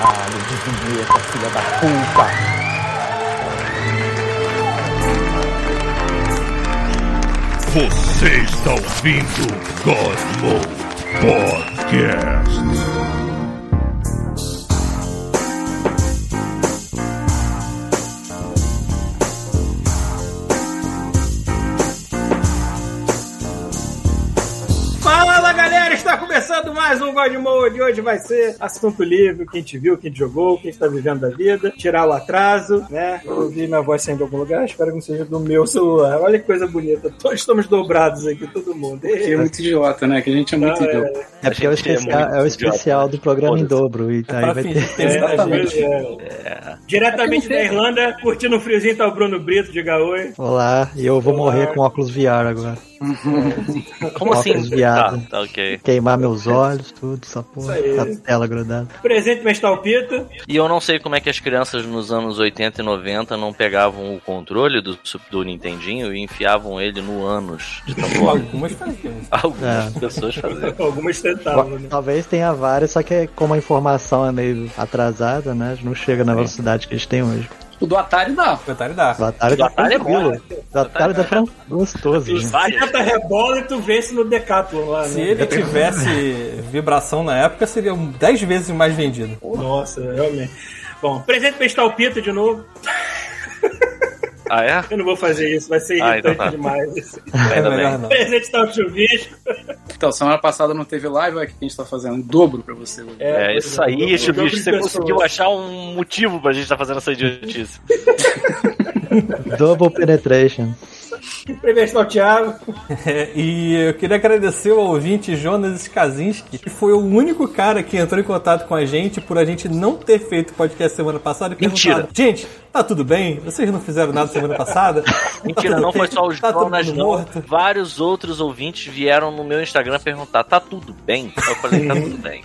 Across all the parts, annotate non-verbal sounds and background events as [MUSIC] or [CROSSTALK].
Caralho, de vinheta, filha da puta. Você está ouvindo Mode Podcast. Mais um God Mode. Hoje vai ser assunto livre, quem te viu, quem te jogou, quem está vivendo da vida, tirar o atraso, né? Eu ouvi minha voz saindo de algum lugar, espero que não seja do meu celular. Olha que coisa bonita, todos estamos dobrados aqui, todo mundo. Que é muito idiota, né? Que a gente é muito Não, é- idiota. É porque é o é especial, é o especial do programa em dobro. E aí vai ter. É, Exatamente. é. Diretamente da Irlanda, curtindo o friozinho, tá o Bruno Brito, diga oi. Olá, e eu vou morrer com óculos VR agora. [LAUGHS] Como assim? Tá, tá, ok. Queimar meus olhos, tudo, essa porra. Essa tela grudada. Presente Mestal Pita. E eu não sei como é que as crianças nos anos 80 e 90 não pegavam o controle do, do Nintendinho e enfiavam ele no ânus de. Algumas faziam. [LAUGHS] Algumas É. pessoas faziam. Algumas tentavam, né? Talvez tenha várias, só que como a informação é meio atrasada, né? Não chega na velocidade que a gente tem hoje. O do Atari dá. O Atari dá. O Atari O tá Atari é bom, tranquilo. né? O Atari tá tão gostoso, gente. Várias. Senta rebola e tu vence no Decathlon lá, Se né? ele tivesse vibração na época, seria 10 vezes mais vendido. Nossa, realmente. Bom, presente Mestal Pita de novo. [LAUGHS] Ah, é? Eu não vou fazer isso, vai ser Ah, irritante então tá. demais. Ainda é bem. não. presente tá o chuvisco. Então, semana passada não teve live, olha o que a gente tá fazendo. Em dobro pra você. hoje. É isso aí, Dobro Chubicho. de Você pessoas. conseguiu achar um motivo pra gente estar fazendo essa idiotice. Double penetration. [LAUGHS] O Thiago. É, [LAUGHS] e eu queria agradecer ao ouvinte Jonas Skazinski, que foi o único cara que entrou em contato com a gente por a gente não ter feito podcast semana passada. e Mentira. Gente, tá tudo bem? Vocês não fizeram nada semana passada? [LAUGHS] Mentira, Tá não foi só o Tá Jonas, não. morto? Vários outros ouvintes vieram no meu Instagram perguntar: tá tudo bem? Eu falei: tá tudo bem.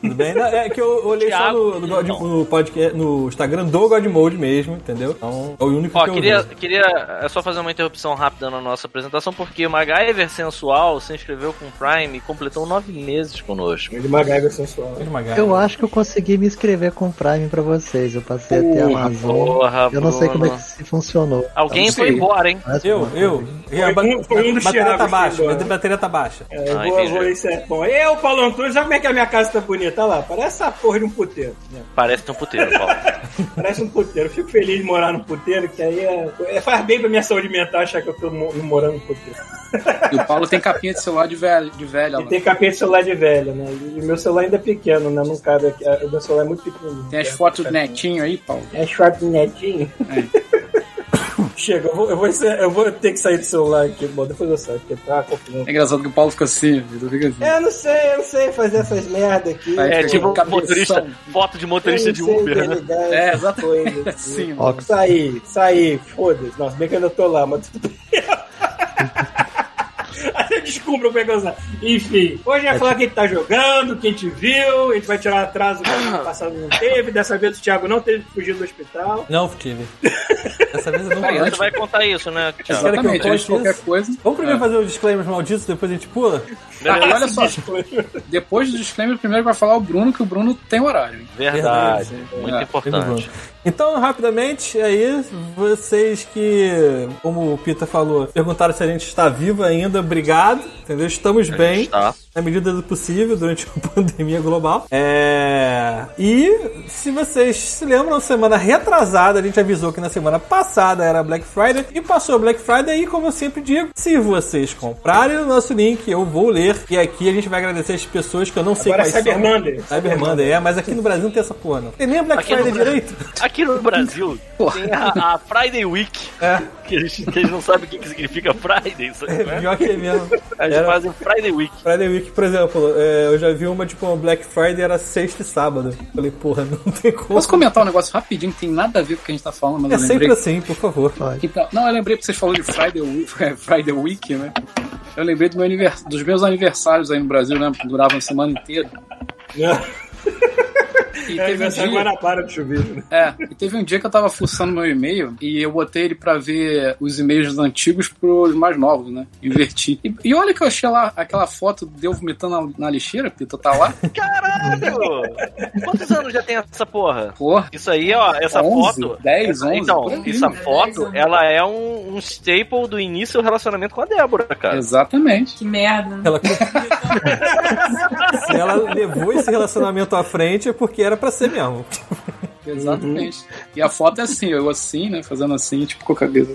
Tudo bem? Não, É que eu olhei só Thiago, no, no, God- no podcast, no Instagram do God Mode mesmo, entendeu? Então, é o único Ó, que eu queria, queria é só fazer uma interrupção rápida na nossa apresentação, porque o MacGyver Sensual se inscreveu com o Prime e completou nove meses conosco. De MacGyver sensual. Fez uma garra. Eu acho que eu consegui me inscrever com o Prime pra vocês. Eu passei até a Porra, Amazon. porra, Eu não sei como é que se funcionou. Alguém foi embora, hein? Mas, Eu, eu. A Foi um- foi um dos bateria tá baixa, bateria tá baixa. É, eu Ah, vou, vou isso é bom. Eu, Paulo Antunes, olha como é que a minha casa tá bonita. Olha lá, parece essa porra de um puteiro. né? Parece um puteiro, Paulo. [LAUGHS] Parece um puteiro. Eu fico feliz de morar num puteiro, que aí é, é- faz bem pra minha saúde mental achar que eu tô mo- morando num puteiro. E o Paulo tem capinha de celular de velho, de velha E tem capinha de celular de velho, né? E o meu celular ainda é pequeno, né? Não cabe aqui. O meu celular é muito pequenininho. Tem as fotos do netinho aí, Paulo. É short netinho. Chega, eu vou, eu, vou, ser- eu vou ter que sair do celular aqui. Bom, depois eu saio, porque tá confusão. É engraçado que o Paulo fica assim, ele fica assim. É, eu não sei, eu não sei fazer essas merda aqui. É fica tipo cabeção. motorista, foto de motorista de Uber, né? É, É, exatamente. Assim, mano. Óculos. Saí, saí, foda-se. Nossa, bem que eu ainda tô lá, mas tudo bem. [LAUGHS] Aí eu é eu usar. Enfim, hoje vai falar quem tá jogando, quem te viu, a gente vai tirar atraso que no ano passado não teve, dessa vez o Thiago não teve que fugir do hospital. Não, tive. Dessa vez eu não Aí. Você vai contar isso, né, Thiago? Quero que eu Exatamente, conte qualquer coisa. Vamos primeiro fazer os disclaimers malditos, depois a gente pula? Ah, olha só, [LAUGHS] depois do disclaimer, primeiro vai falar o Bruno, que o Bruno tem horário. Verdade, Verdade, muito É, importante. Então, rapidamente, aí, vocês que, como o Pita falou, perguntaram se a gente está vivo ainda, obrigado, entendeu? Estamos A bem. tá. na medida do possível durante [LAUGHS] a pandemia global. É... E se vocês se lembram, semana retrasada a gente avisou que na semana passada era Black Friday e passou Black Friday e como eu sempre digo, se vocês comprarem o nosso link, eu vou ler e aqui a gente vai agradecer as pessoas que eu não sei Agora é quais Cyber são. Monday. Cyber Monday, é, mas aqui no Brasil não tem essa porra não. Tem nem a Black Aqui Friday direito. Aqui no Brasil [LAUGHS] tem a, a Friday Week, É, que a gente, que a gente não sabe o que, que significa Friday, sabe? é pior que é mesmo. A gente Era- faz o Friday Week. Friday Week, por exemplo, é, eu já vi uma tipo uma Black Friday era sexta e sábado. Falei, porra, não tem como. Posso comentar um negócio rapidinho que tem nada a ver com o que a gente tá falando, mas É eu lembrei. sempre assim, por favor. Então, não, eu lembrei porque vocês falaram de Friday Week, [LAUGHS] Friday Week, né? Eu lembrei do meu anivers- dos meus aniversários aí no Brasil, né? Que duravam a semana inteira. E É teve um dia. Guanabara do chuveiro. né? É, e teve um dia que eu tava fuçando meu e-mail e eu botei ele pra ver os e-mails antigos pros mais novos, né? Inverti. E, e olha que eu achei lá aquela foto de eu vomitando na, na lixeira, Pita, tá lá. [LAUGHS] Caralho! Quantos anos já tem essa porra? Porra. Isso aí, ó, essa 11, foto. 10, 11. Então, essa 10 foto, ela é um, um staple do início do relacionamento com a Débora, cara. Exatamente. Que merda. Ela... [LAUGHS] Se ela levou esse relacionamento à frente é porque era pra ser mesmo. [LAUGHS] Exatamente. E a foto é assim, eu assim, né? Fazendo assim, tipo com a cabeça.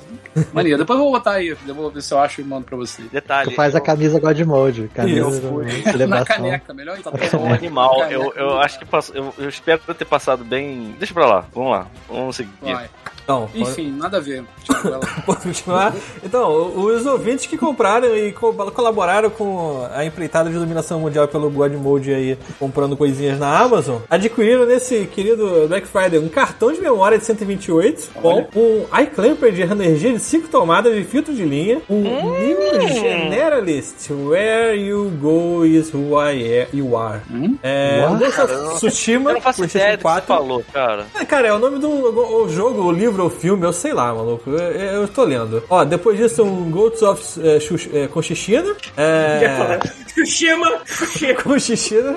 Mania, depois eu vou botar aí, eu vou ver se eu acho e mando pra você. Detalhe. Tu faz a camisa God Mode, camisa Isso. de Na caneca, melhor [LAUGHS] então. Eu sou um animal. Eu, eu acho que passo- eu, eu espero ter passado bem. Deixa pra lá, vamos lá. Vamos seguir. Vai. Então, pode- Enfim, nada a ver. [LAUGHS] Pode continuar. Então, os ouvintes que compraram e co- colaboraram com a empreitada de dominação mundial pelo God Mode aí, comprando coisinhas na Amazon, adquiriram nesse querido Black Friday um cartão de memória de 128 com um iClamper de energia de 5 tomadas de filtro de linha, um New Generalist, Where You Go Is Who I Am, You Are. É, um? Ghost of Tsushima, Eu não faço ideia do que você 4. falou, cara. É, cara, é o nome do o jogo, o livro, o filme, eu sei lá, maluco. Eu, eu tô lendo. Ó, depois disso, um Ghosts of é, é, Conchichina. É, [LAUGHS] Tsushima. [LAUGHS] Conchichina.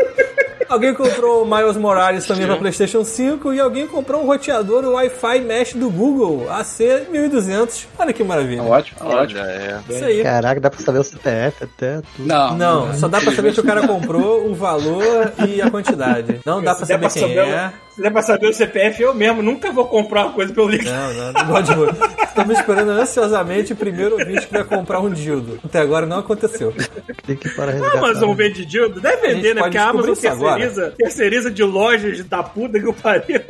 Alguém comprou o Miles Morales também pra PlayStation 5 e alguém comprou um roteador Wi-Fi Mesh do Google AC1200. Olha que maravilha. Ótimo, ótimo. É. Isso aí. Caraca, dá pra saber o CPF até tudo. Não, Não, só dá pra saber se o cara comprou, o valor e a quantidade. Não dá der saber quem é. Se der pra saber o CPF, eu mesmo nunca vou comprar uma coisa pelo link. Não, não, não gosto de muito. Estamos esperando ansiosamente o primeiro ouvinte que vai comprar um dildo. Até agora não aconteceu. Tem que ir para A resgatar. Amazon vende dildo? Deve vender, né? Porque a Amazon agora. terceiriza, terceiriza de lojas da puta que o pariu.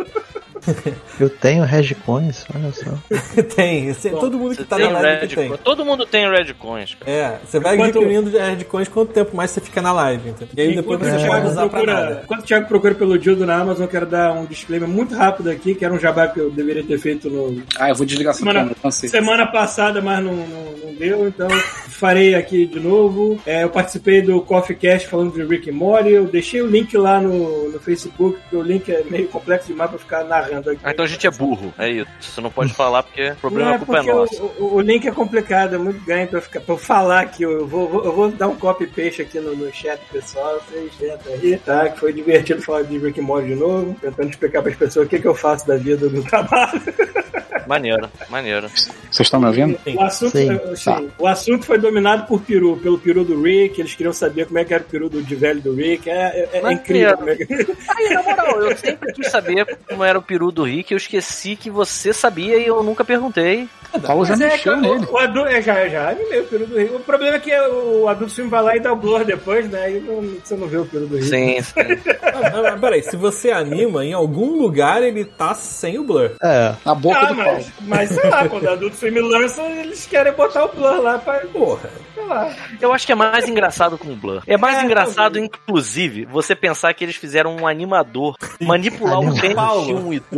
[LAUGHS] Eu tenho Regcoins, olha só. [LAUGHS] tem, tem- todo mundo que tá na live Red que tem. Todo mundo tem Red Coins. cara. É, você vai Enquanto- adquirindo de Redcoins quanto tempo mais você fica na live, entendeu? E aí depois você pode usar pra procura- nada. Enquanto o Thiago procura pelo dildo na Amazon, eu quero dar um disclaimer muito rápido aqui, que era um jabá que eu deveria ter feito no, Ah, eu vou desligar essa Semana, câmera, cansei. semana passada, mas não, não, não deu, então farei aqui de novo. É, eu participei do Coffee Cast falando de Rick and Morty. Eu deixei o link lá no, no Facebook, porque o link é meio complexo demais pra ficar narrando aqui. Ah, então a gente é burro. É isso. Você não pode falar porque o problema Não a é culpa é nossa. o, o- o link é complicado, é muito ganho pra, ficar, pra eu falar aqui. Eu vou, vou- eu vou dar um copy paste aqui no, no chat pessoal, vocês tentam aí, tá? Que foi divertido falar de Rick Morty de novo, tentando explicar pras pessoas o que, que eu faço da vida do trabalho. [LAUGHS] Maneiro, maneiro. Vocês estão me ouvindo? O assunto, Sim. eh, sim, o assunto foi dominado por peru, pelo peru do Rick. Eles queriam saber como é que era o peru do de velho do Rick. É, é- é incrível. como é que- Aí, na moral, eu sempre quis saber como era o peru do Rick. Eu esqueci que você sabia e eu nunca perguntei. O Paulo já Mas é, mexeu cara, nele. o, o adulto, é, já, já animei o peru do Rick. O problema é que o adulto filme vai lá e dá o blur depois, né? Aí não- você não vê o peru do Rick. Sim, [LAUGHS] sim. Ah, peraí, se você anima, em algum lugar ele tá sem o blur. É, Na boca Ah, do Paulo. mas, mas sei lá, quando o adulto filme lança, eles querem botar o blur lá pra. Porra. Sei lá. Eu acho que é mais engraçado com o Blur. É mais É, engraçado, inclusive, você pensar que eles fizeram um animador manipular um pênis Paulo. de um idoso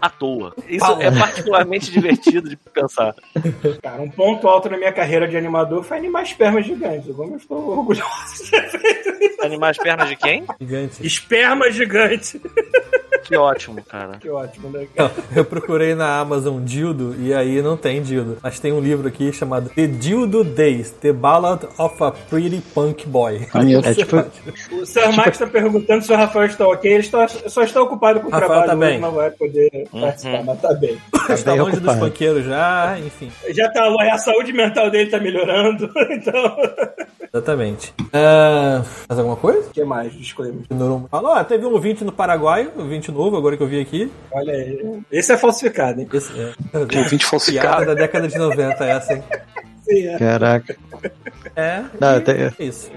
à toa. Isso Paulo. é particularmente divertido de pensar. Cara, um ponto alto na minha carreira de animador foi animar espermas gigantes. Como eu estou orgulhoso de ter feito isso. Animar as pernas de quem? Gigante. Esperma gigante. Que ótimo, cara. Que ótimo, né? Não, eu procurei na Amazon dildo e aí não tem dildo. Mas tem um livro aqui chamado The Dildo Days, The Ballad of a Pretty Punk Boy. Maneiro. é tipo, O Sir Max está perguntando se o Rafael está ok. Ele está, só está ocupado com o Rafael trabalho tá bem. não vai poder participar, mas tá bem. Está bem longe dos ocupado. punkeiros já, enfim. Já tá, a saúde mental dele tá melhorando, [LAUGHS] então... Exatamente. Ah, mais alguma coisa? O que mais? Disclaimer. Falou, ó, teve um ouvinte no Paraguai, um ouvinte novo, agora que eu vi aqui. Olha aí. Esse é falsificado, hein? Esse, é, Ouvinte piada falsificado. da década de 90 essa, hein? Sim, é. caraca. É, Não, tem- é isso.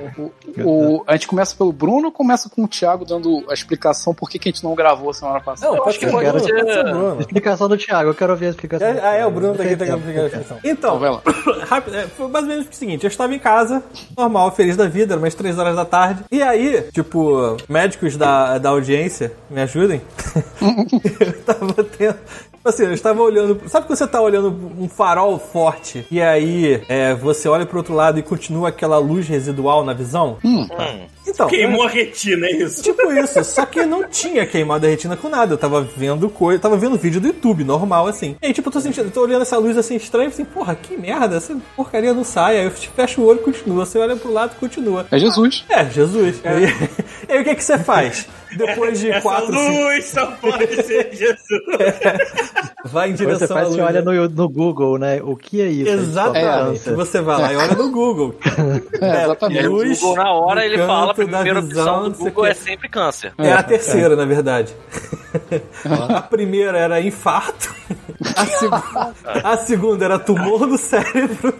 O, a gente começa pelo Bruno ou começa com o Thiago dando a explicação por que, que a gente não gravou semana passada? Não, pode que ser, pode Bruno, ser- Bruno. Explicação do Thiago, eu quero ouvir a explicação. do É, ah, é, o Bruno tá aqui, tá aqui a explicação. Então, Então, vai lá. [COUGHS] rápido, é, foi mais ou menos o seguinte: eu estava em casa, normal, feliz da vida, eram umas 3 horas da tarde. E aí, tipo, médicos da, da audiência, me ajudem. [LAUGHS] eu tava tendo. Assim, eu estava olhando. Sabe quando você tá olhando um farol forte e aí é, você olha pro outro lado e continua aquela luz residual na visão? Hum. Então. Queimou a retina, é isso? Tipo isso, só que não tinha queimado a retina com nada. Eu tava vendo coisa, tava vendo vídeo do YouTube, normal, assim. E aí, tipo, eu tô sentindo, eu tô olhando essa luz assim estranha, assim, porra, que merda, essa porcaria não sai. Aí eu fecho o olho e continua. Você olha pro lado e continua. É Jesus. É, Jesus. E aí, [LAUGHS] e aí o que, que você faz? Depois de Essa quatro, cinco, luz só pode ser Jesus. [LAUGHS] vai em Você direção à faz, luz. você olha no, no Google, né? O que é isso? Exatamente. É, Você vai lá e olha no Google. [LAUGHS] É, exatamente. Luz Google, na hora, ele fala, a primeira visão, opção do Google é sempre câncer. É a terceira, na verdade. [LAUGHS] A primeira era infarto. A, seg- a segunda era tumor no cérebro.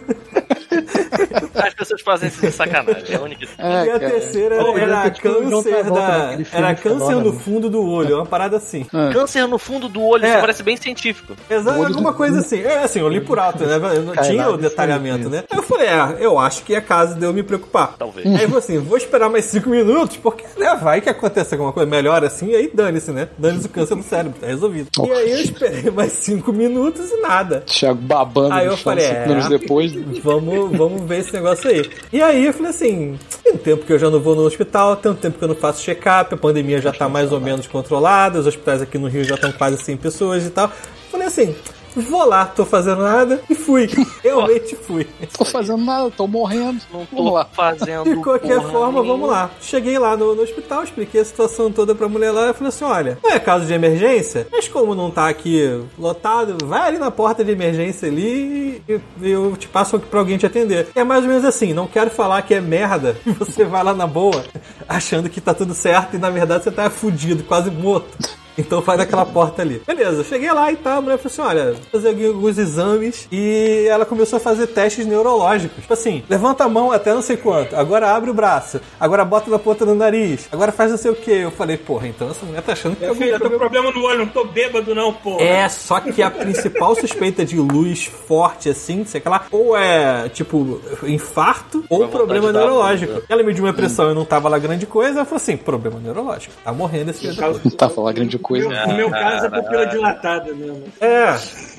As pessoas fazem isso de sacanagem. É a única. É, E a cara. terceira Pô, era ter, tipo, câncer da. Era câncer no fundo do olho, uma parada assim. Câncer no fundo do olho, É. isso parece bem científico. Exato, alguma coisa assim. É assim, eu li por alto, né? Eu Não tinha o detalhamento, né? Aí eu falei, é, eu acho que é caso de eu me preocupar. Talvez. Aí eu falei assim, vou esperar mais cinco minutos, porque né, vai que acontece alguma coisa melhor assim, e aí dane-se, né? Dane-se o câncer no cérebro, tá resolvido. E aí eu esperei mais cinco minutos e nada. Thiago babando Aí eu falei, cinco é. minutos depois. Vamos, vamos ver esse negócio aí. E aí eu falei assim: tem um tempo que eu já não vou no hospital, tem um tempo que eu não faço check-up, a pandemia já tá mais ou menos controlada, os hospitais aqui no Rio já estão quase 100 pessoas e tal. Falei assim. Vou lá, tô fazendo nada e fui. [LAUGHS] Realmente fui. Tô fazendo nada, tô morrendo. Não Vamos lá. tô fazendo. [LAUGHS] De qualquer forma, nenhuma. vamos lá. Cheguei lá no, no hospital, expliquei a situação toda pra mulher lá e falei assim: olha, não é caso de emergência, mas como não tá aqui lotado, vai ali na porta de emergência ali e eu te passo pra alguém te atender. É mais ou menos assim: não quero falar que é merda e [LAUGHS] você vai lá na boa, achando que tá tudo certo e na verdade você tá fudido, quase morto. Então vai naquela porta ali. Beleza, cheguei lá e tal, a mulher falou assim: olha, vou fazer alguns exames. E ela começou a fazer testes neurológicos. Tipo assim, levanta a mão até não sei quanto, agora abre o braço, agora bota na ponta do nariz, agora faz não sei o que. Eu falei, porra, então essa mulher tá achando que Meu eu filho, eu tô com problema no olho, não tô bêbado não, porra. é, só que a principal suspeita de luz forte, assim, sei lá, ou é, tipo, infarto ou Vai problema de dar neurológico. bunda. Ela mediu minha pressão e não tava lá grande coisa, ela falou assim, problema neurológico. Tá morrendo esse da puta. Tá falando grande coisa. No meu caso é pupila dilatada mesmo. É.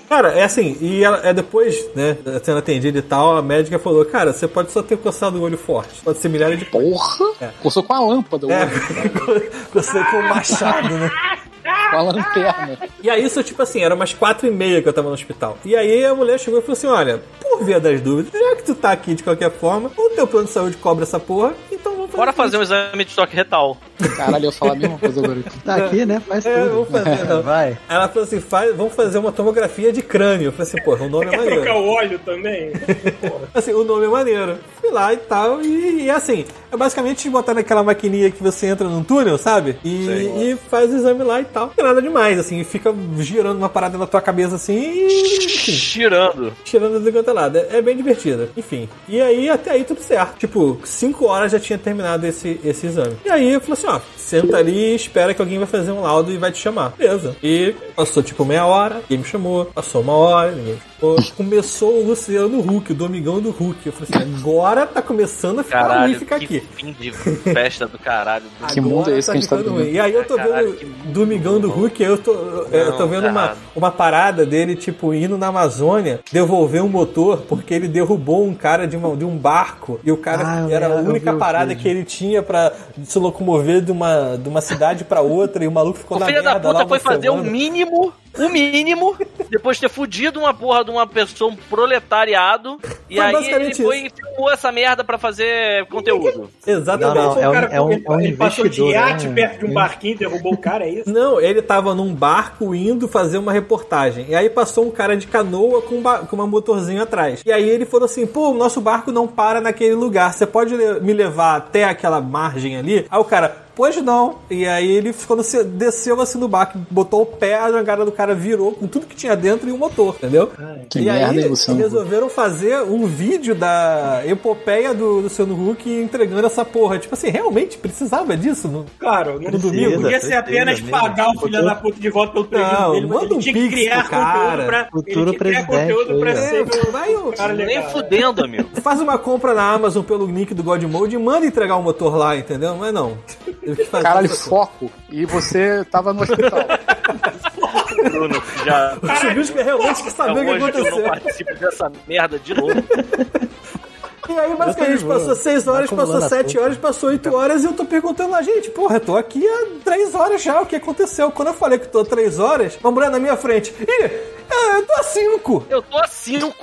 Cara, é assim, e ela, é depois, né, sendo atendida e tal, a médica falou, cara, você pode só ter coçado o olho forte. Pode ser milhares de Porra! Coçou com a lâmpada, É, olho, [LAUGHS] você com o machado, né? com a lanterna. E aí, isso, tipo assim, era umas quatro e meia que eu tava no hospital. E aí a mulher chegou e falou assim: olha, por via das dúvidas, já que tu tá aqui de qualquer forma, o teu plano de saúde cobra essa porra, então vamos fazer. Bora fazer um exame de toque retal. Caralho, eu falar a mesma coisa agora. Tá aqui, né? Faz É, tudo. vamos fazer, não. [LAUGHS] Vai. Ela falou assim: faz, vamos fazer uma tomografia de crânio. Eu falei assim: porra, o nome é Quer maneiro. trocar o óleo também? [LAUGHS] Assim, o nome é maneiro. Fui lá e tal, e, e assim, é basicamente botar naquela maquininha que você entra num túnel, sabe? E, e faz o exame lá e tal. Não é nada demais, assim, fica girando uma parada na tua cabeça assim e. enfim, Tirando. tirando do quanto é lado. É é bem divertida. Enfim. E aí, até aí, tudo certo. Tipo, 5 horas já tinha terminado esse, esse exame. E aí, eu falei assim, ó, senta ali e espera que alguém vai fazer um laudo e vai te chamar. Beleza. E passou, tipo, meia hora, ninguém me chamou. Passou uma hora, ninguém me chamou. Começou o Luciano Huck, o Domingão do Huck. Eu falei assim, agora tá começando a ficar ruim Caralho, ficar que aqui. fim de festa do caralho. [LAUGHS] Que mundo é esse Agora que a gente tá ruim. E aí eu tô Caralho, vendo Domingão do Hulk, eu tô, eu tô Não, vendo tá uma, errado. uma parada dele, tipo, indo na Amazônia, devolver um motor, porque ele derrubou um cara de, uma, de um barco, e o cara Ah, era a única parada que ele tinha pra se locomover de uma, de uma cidade pra outra, e o maluco ficou O na filho da merda lá puta foi fazer o semana. mínimo, o mínimo, depois de ter fudido uma porra de uma pessoa, um proletariado, e Foi aí ele basicamente foi e filmou essa merda pra fazer conteúdo. Exatamente. Não, não, é o um- cara é um- ele, é um ele passou de iate né? perto de um barquinho, derrubou o cara, é isso? Não, ele tava num barco indo fazer uma reportagem. E aí passou um cara de canoa com, com uma motorzinho atrás. E aí ele falou assim: pô, o nosso barco não para naquele lugar. Você pode me levar até aquela margem ali? Aí o cara. Pois não. E aí ele quando se- desceu assim no barco, botou o pé, a jangada do cara virou com tudo que tinha dentro e o motor, entendeu? Que e merda, aí Luciano? resolveram fazer um vídeo da epopeia do Luciano Huck entregando essa porra. Tipo assim, realmente precisava disso? Não? Claro, não No domingo? Podia ser Precisa, apenas mesmo. pagar o filho da puta de volta pelo prejuízo Não, dele, mas manda ele um tinha que criar cara. conteúdo pra. Futuro ele tinha conteúdo pra ó. ser É, vai, um cara Nem fudendo, amigo. Faz uma compra na Amazon pelo link do God Mode e manda entregar o motor lá, entendeu? Mas não. Teve que fazer Caralho, essa- foco. E você tava no hospital. [LAUGHS] Bruno já. O Chubisco realmente quer saber o que hoje eu não aconteceu. participo dessa merda de novo. E aí, basicamente, Eu passou boa. 6 horas, passou acumulando 7 açúcar. horas, passou 8 horas e eu tô perguntando lá, gente, porra, eu tô aqui há 3 horas já, o que aconteceu? Quando eu falei que tô 3 horas, uma mulher na minha frente, ih, é, eu tô há 5. Eu tô a [LAUGHS] 5.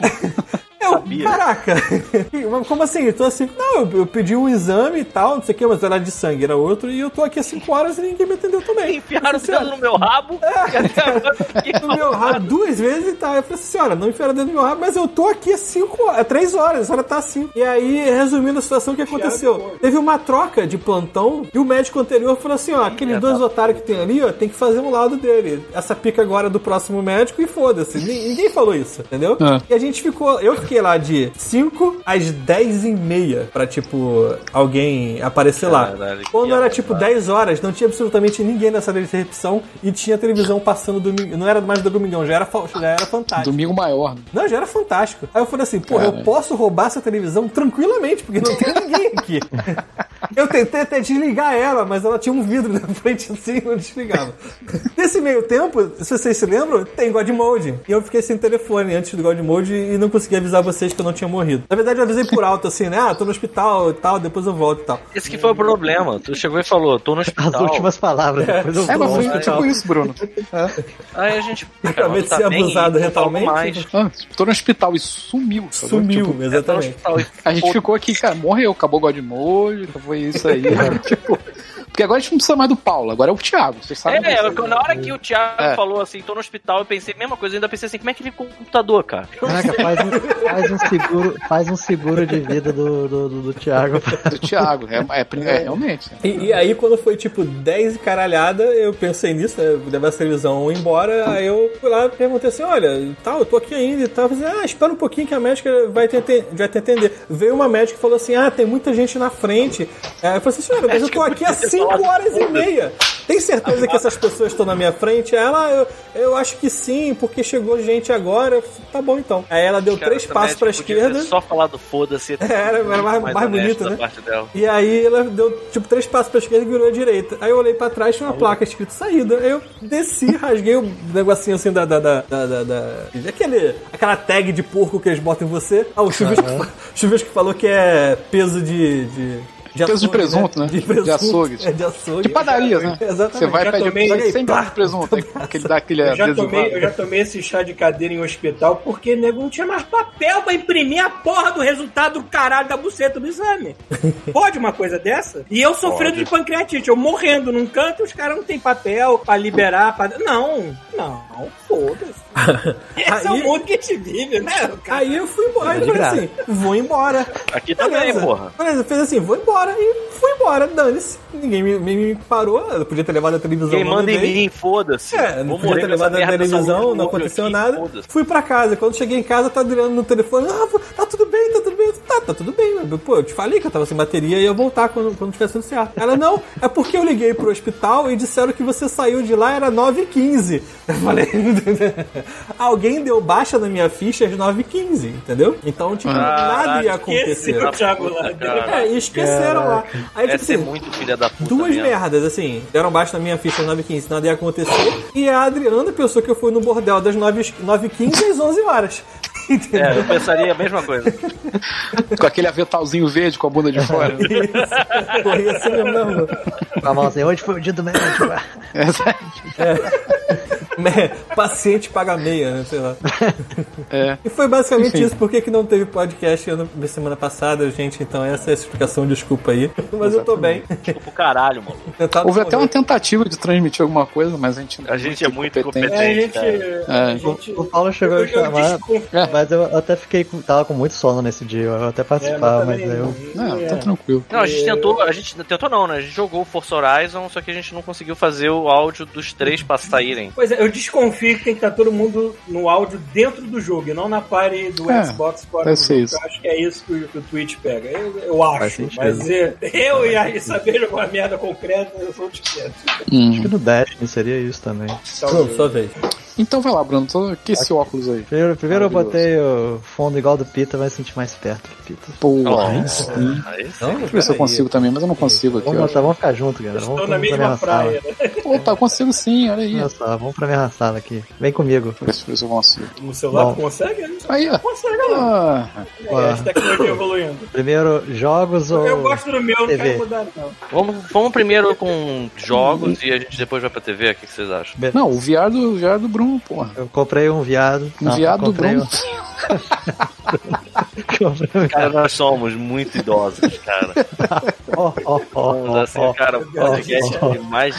Eu, Sabia. caraca, [LAUGHS] como assim? Eu tô assim, não, eu, eu pedi um exame e tal, não sei o que, mas era de sangue, era outro, e eu tô aqui há 5 horas e ninguém me atendeu também. Enfiaram o dedo no meu rabo. E [LAUGHS] [LAUGHS] até no meu rabo duas vezes e tal. Eu falei assim, senhora, não enfiaram dentro do meu rabo, mas eu tô aqui há cinco horas, há três horas, a senhora tá assim. E aí, resumindo a situação, o que aconteceu? Teve uma troca de plantão e o médico anterior falou assim, ó, aqueles dois otários que tem ali, ó, tem que fazer um lado dele. Essa pica agora é do próximo médico e foda-se. Ni- Ninguém falou isso, entendeu? É. E a gente ficou, eu fiquei lá de 5 às 10 e meia pra, tipo, alguém aparecer lá. Caralho, que Quando era, tipo, arrombado. 10 horas, não tinha absolutamente ninguém nessa sala de recepção e tinha televisão passando domingo. Não era mais do Domingão, já era, já era fantástico. Domingo maior. Não, já era fantástico. Aí eu falei assim, pô, eu posso roubar essa televisão tranquilamente, porque não tem ninguém aqui. [LAUGHS] Eu tentei até desligar ela, mas ela tinha um vidro na frente assim, não desligava. [LAUGHS] Nesse meio tempo, se vocês se lembram, tem God Mode. E eu fiquei sem telefone antes do God Mode e não consegui avisar vocês que eu não tinha morrido. Na verdade, eu avisei por [LAUGHS] alto, assim, né? Ah, tô no hospital e tal, depois eu volto e tal. Esse que foi o problema. Tu chegou e falou, tô no As hospital. últimas palavras. Depois eu É, mas foi tipo hospital. isso, Bruno. Aí a gente. [LAUGHS] Acabei de tá ser abusado não falo retalmente. mais. Ah, tô no hospital e sumiu. sacou? Sumiu, Tipo, Tá no exatamente. hospital e a gente ficou aqui, cara, morreu, acabou o God Mode, foi isso aí. [LAUGHS] tipo, porque agora a gente não precisa mais do Paulo, agora é o Thiago. Vocês sabem É, na hora que o Thiago É. falou assim, tô no hospital, eu pensei, mesma coisa, eu ainda pensei assim, como é que ele ficou com o computador, cara? Caraca, faz um, faz um seguro, faz um seguro de vida do, do, do, do Thiago. Do Thiago, é, é, é, realmente. E, e aí, quando foi tipo 10 e caralhada, eu pensei nisso, né? Levar essa televisão embora. Aí eu fui lá e perguntei assim: olha, tal, eu tô aqui ainda e tal. Eu falei, ah, espera um pouquinho que a médica vai te, vai te atender. Veio uma médica e falou assim: ah, tem muita gente na frente. Aí eu falei assim: senhora, mas eu tô aqui há 5 horas e meia. Tem certeza que essas pessoas estão na minha frente? Ela, eu, eu acho que sim, porque chegou gente agora. Tá bom então. Aí ela deu Cara, três passos pra esquerda. Só falar do foda-se. Era, era mais- mais honesto bonito, né? E aí ela deu tipo três passos pra esquerda e virou à direita. Aí eu olhei pra trás tinha uma placa escrito saída. Aí eu desci, rasguei o negocinho assim da. da, da, da, da- da- aquele, aquela tag de porco que eles botam em você. Ah, o chuvisco, [LAUGHS] chuvisco falou que é peso de. de de Peso de presunto, né? De presunto. De açougue. É, de açougue. De padaria, né? Exatamente. Você vai pede tomei- joga aí 100 Pá. gramas de presunto, aquele dá aquele Eu já, tomei, eu já tomei esse chá de cadeira em hospital porque nego não tinha mais papel pra imprimir a porra do resultado do caralho da buceta do exame. [LAUGHS] Pode uma coisa dessa? E eu sofrendo de pancreatite, eu morrendo num canto e os caras não tem papel pra liberar. Pra... Não, não, foda-se. [LAUGHS] Esse é o Aí- mundo que a gente vive, né? cara? Aí eu fui embora. Eu de falei graça. assim: vou embora. Aqui também, Beleza. porra. Beleza, fez assim, vou embora. E fui embora, dane-se. Ninguém me, me- me parou. Eu podia ter levado a televisão. Quem manda em mim, foda-se. É, não podia ter levado a televisão, não aconteceu aqui, nada. Fui pra casa. Quando cheguei em casa, tá Adriano no telefone. Ah, tá tudo bem, tá tudo bem. Tá, tá tudo bem. mas, Pô, eu te falei que eu tava sem bateria e ia voltar quando, quando tivesse tudo certo. Ela, não, é porque eu liguei pro hospital e disseram que você saiu de lá, era 9h15. Eu falei, [LAUGHS] alguém deu baixa na minha ficha às 9h15, entendeu? Então, tipo, nada ia acontecer. O Thiago lá. Cara, É, e esqueceram lá. Aí, tipo é assim, muito filha da puta Duas mesmo. merdas, assim. Deram baixo na minha ficha às 9h15, nada ia acontecer. E a Adriana pensou que eu fui no bordel das 9h15 às 11 horas. [LAUGHS] Entendeu? É, eu pensaria a mesma coisa. [LAUGHS] Com aquele aventalzinho verde com a bunda de fora. Isso. Corria assim mesmo na rua. Com a mão assim, hoje foi o dia do médico. [LAUGHS] Me- Paciente paga meia, né? Sei lá. É. E foi basicamente Enfim. isso. Por que, que não teve podcast ano- na semana passada, gente? Então essa é a explicação, desculpa aí. [LAUGHS] Mas eu tô bem. Pro caralho, mano. Houve até uma tentativa de transmitir alguma coisa, mas a gente, A gente é muito competente. É, a gente. cara. a É. gente- O Paulo chegou a chamar, mas eu até fiquei com, tava com muito sono nesse dia. Eu até É, participava, mas, também- eu. Não, é. tá tranquilo. Não, a gente tentou, a gente tentou não, né? A gente jogou o Forza Horizon, só que a gente não conseguiu fazer o áudio dos três pra saírem. Pois é, eu desconfio que tem que estar todo mundo no áudio dentro do jogo, e não na party do É, Xbox fora do jogo. isso. Eu acho que é isso que o, que o Twitch pega. Eu, eu acho. Mas é, eu e a saber jogar uma merda concreta, eu sou diferente. Hum. Acho que no Destiny seria isso também. Pronto, sua vez. Então vai lá, Bruno. Tô... Que esse óculos aí? Primeiro, primeiro eu botei o fundo igual do Pita, vai sentir mais perto do Pita. Porra. Aí sim. Aí sim. Então, Deixa eu ver se eu consigo também, mas eu não consigo aqui. Vamos, botar, vamos ficar junto, galera. Vamos, na vamos pra mesma minha praia, né? [LAUGHS] Pô, tá, eu consigo sim, olha aí. Olha só, vamos pra minha sala aqui. Vem comigo. Deixa eu ver se- eu consigo. No celular Bom. consegue? né? Aí, ó. Consegue, lá. Ah, É, tecnologia evoluindo. Primeiro, jogos ou. Eu gosto do meu, não TV. quero mudar, não. Vamos, vamos primeiro com jogos e a gente depois vai pra TV. O que que vocês acham? não, o VR do, o VR do Bruno, porra. Eu comprei um viado. Um Não, viado do comprei Bruno. um- [LAUGHS] um Cara, nós somos muito idosos, cara. [LAUGHS] Ó, Somos ó, assim, cara, o podcast ó. de mais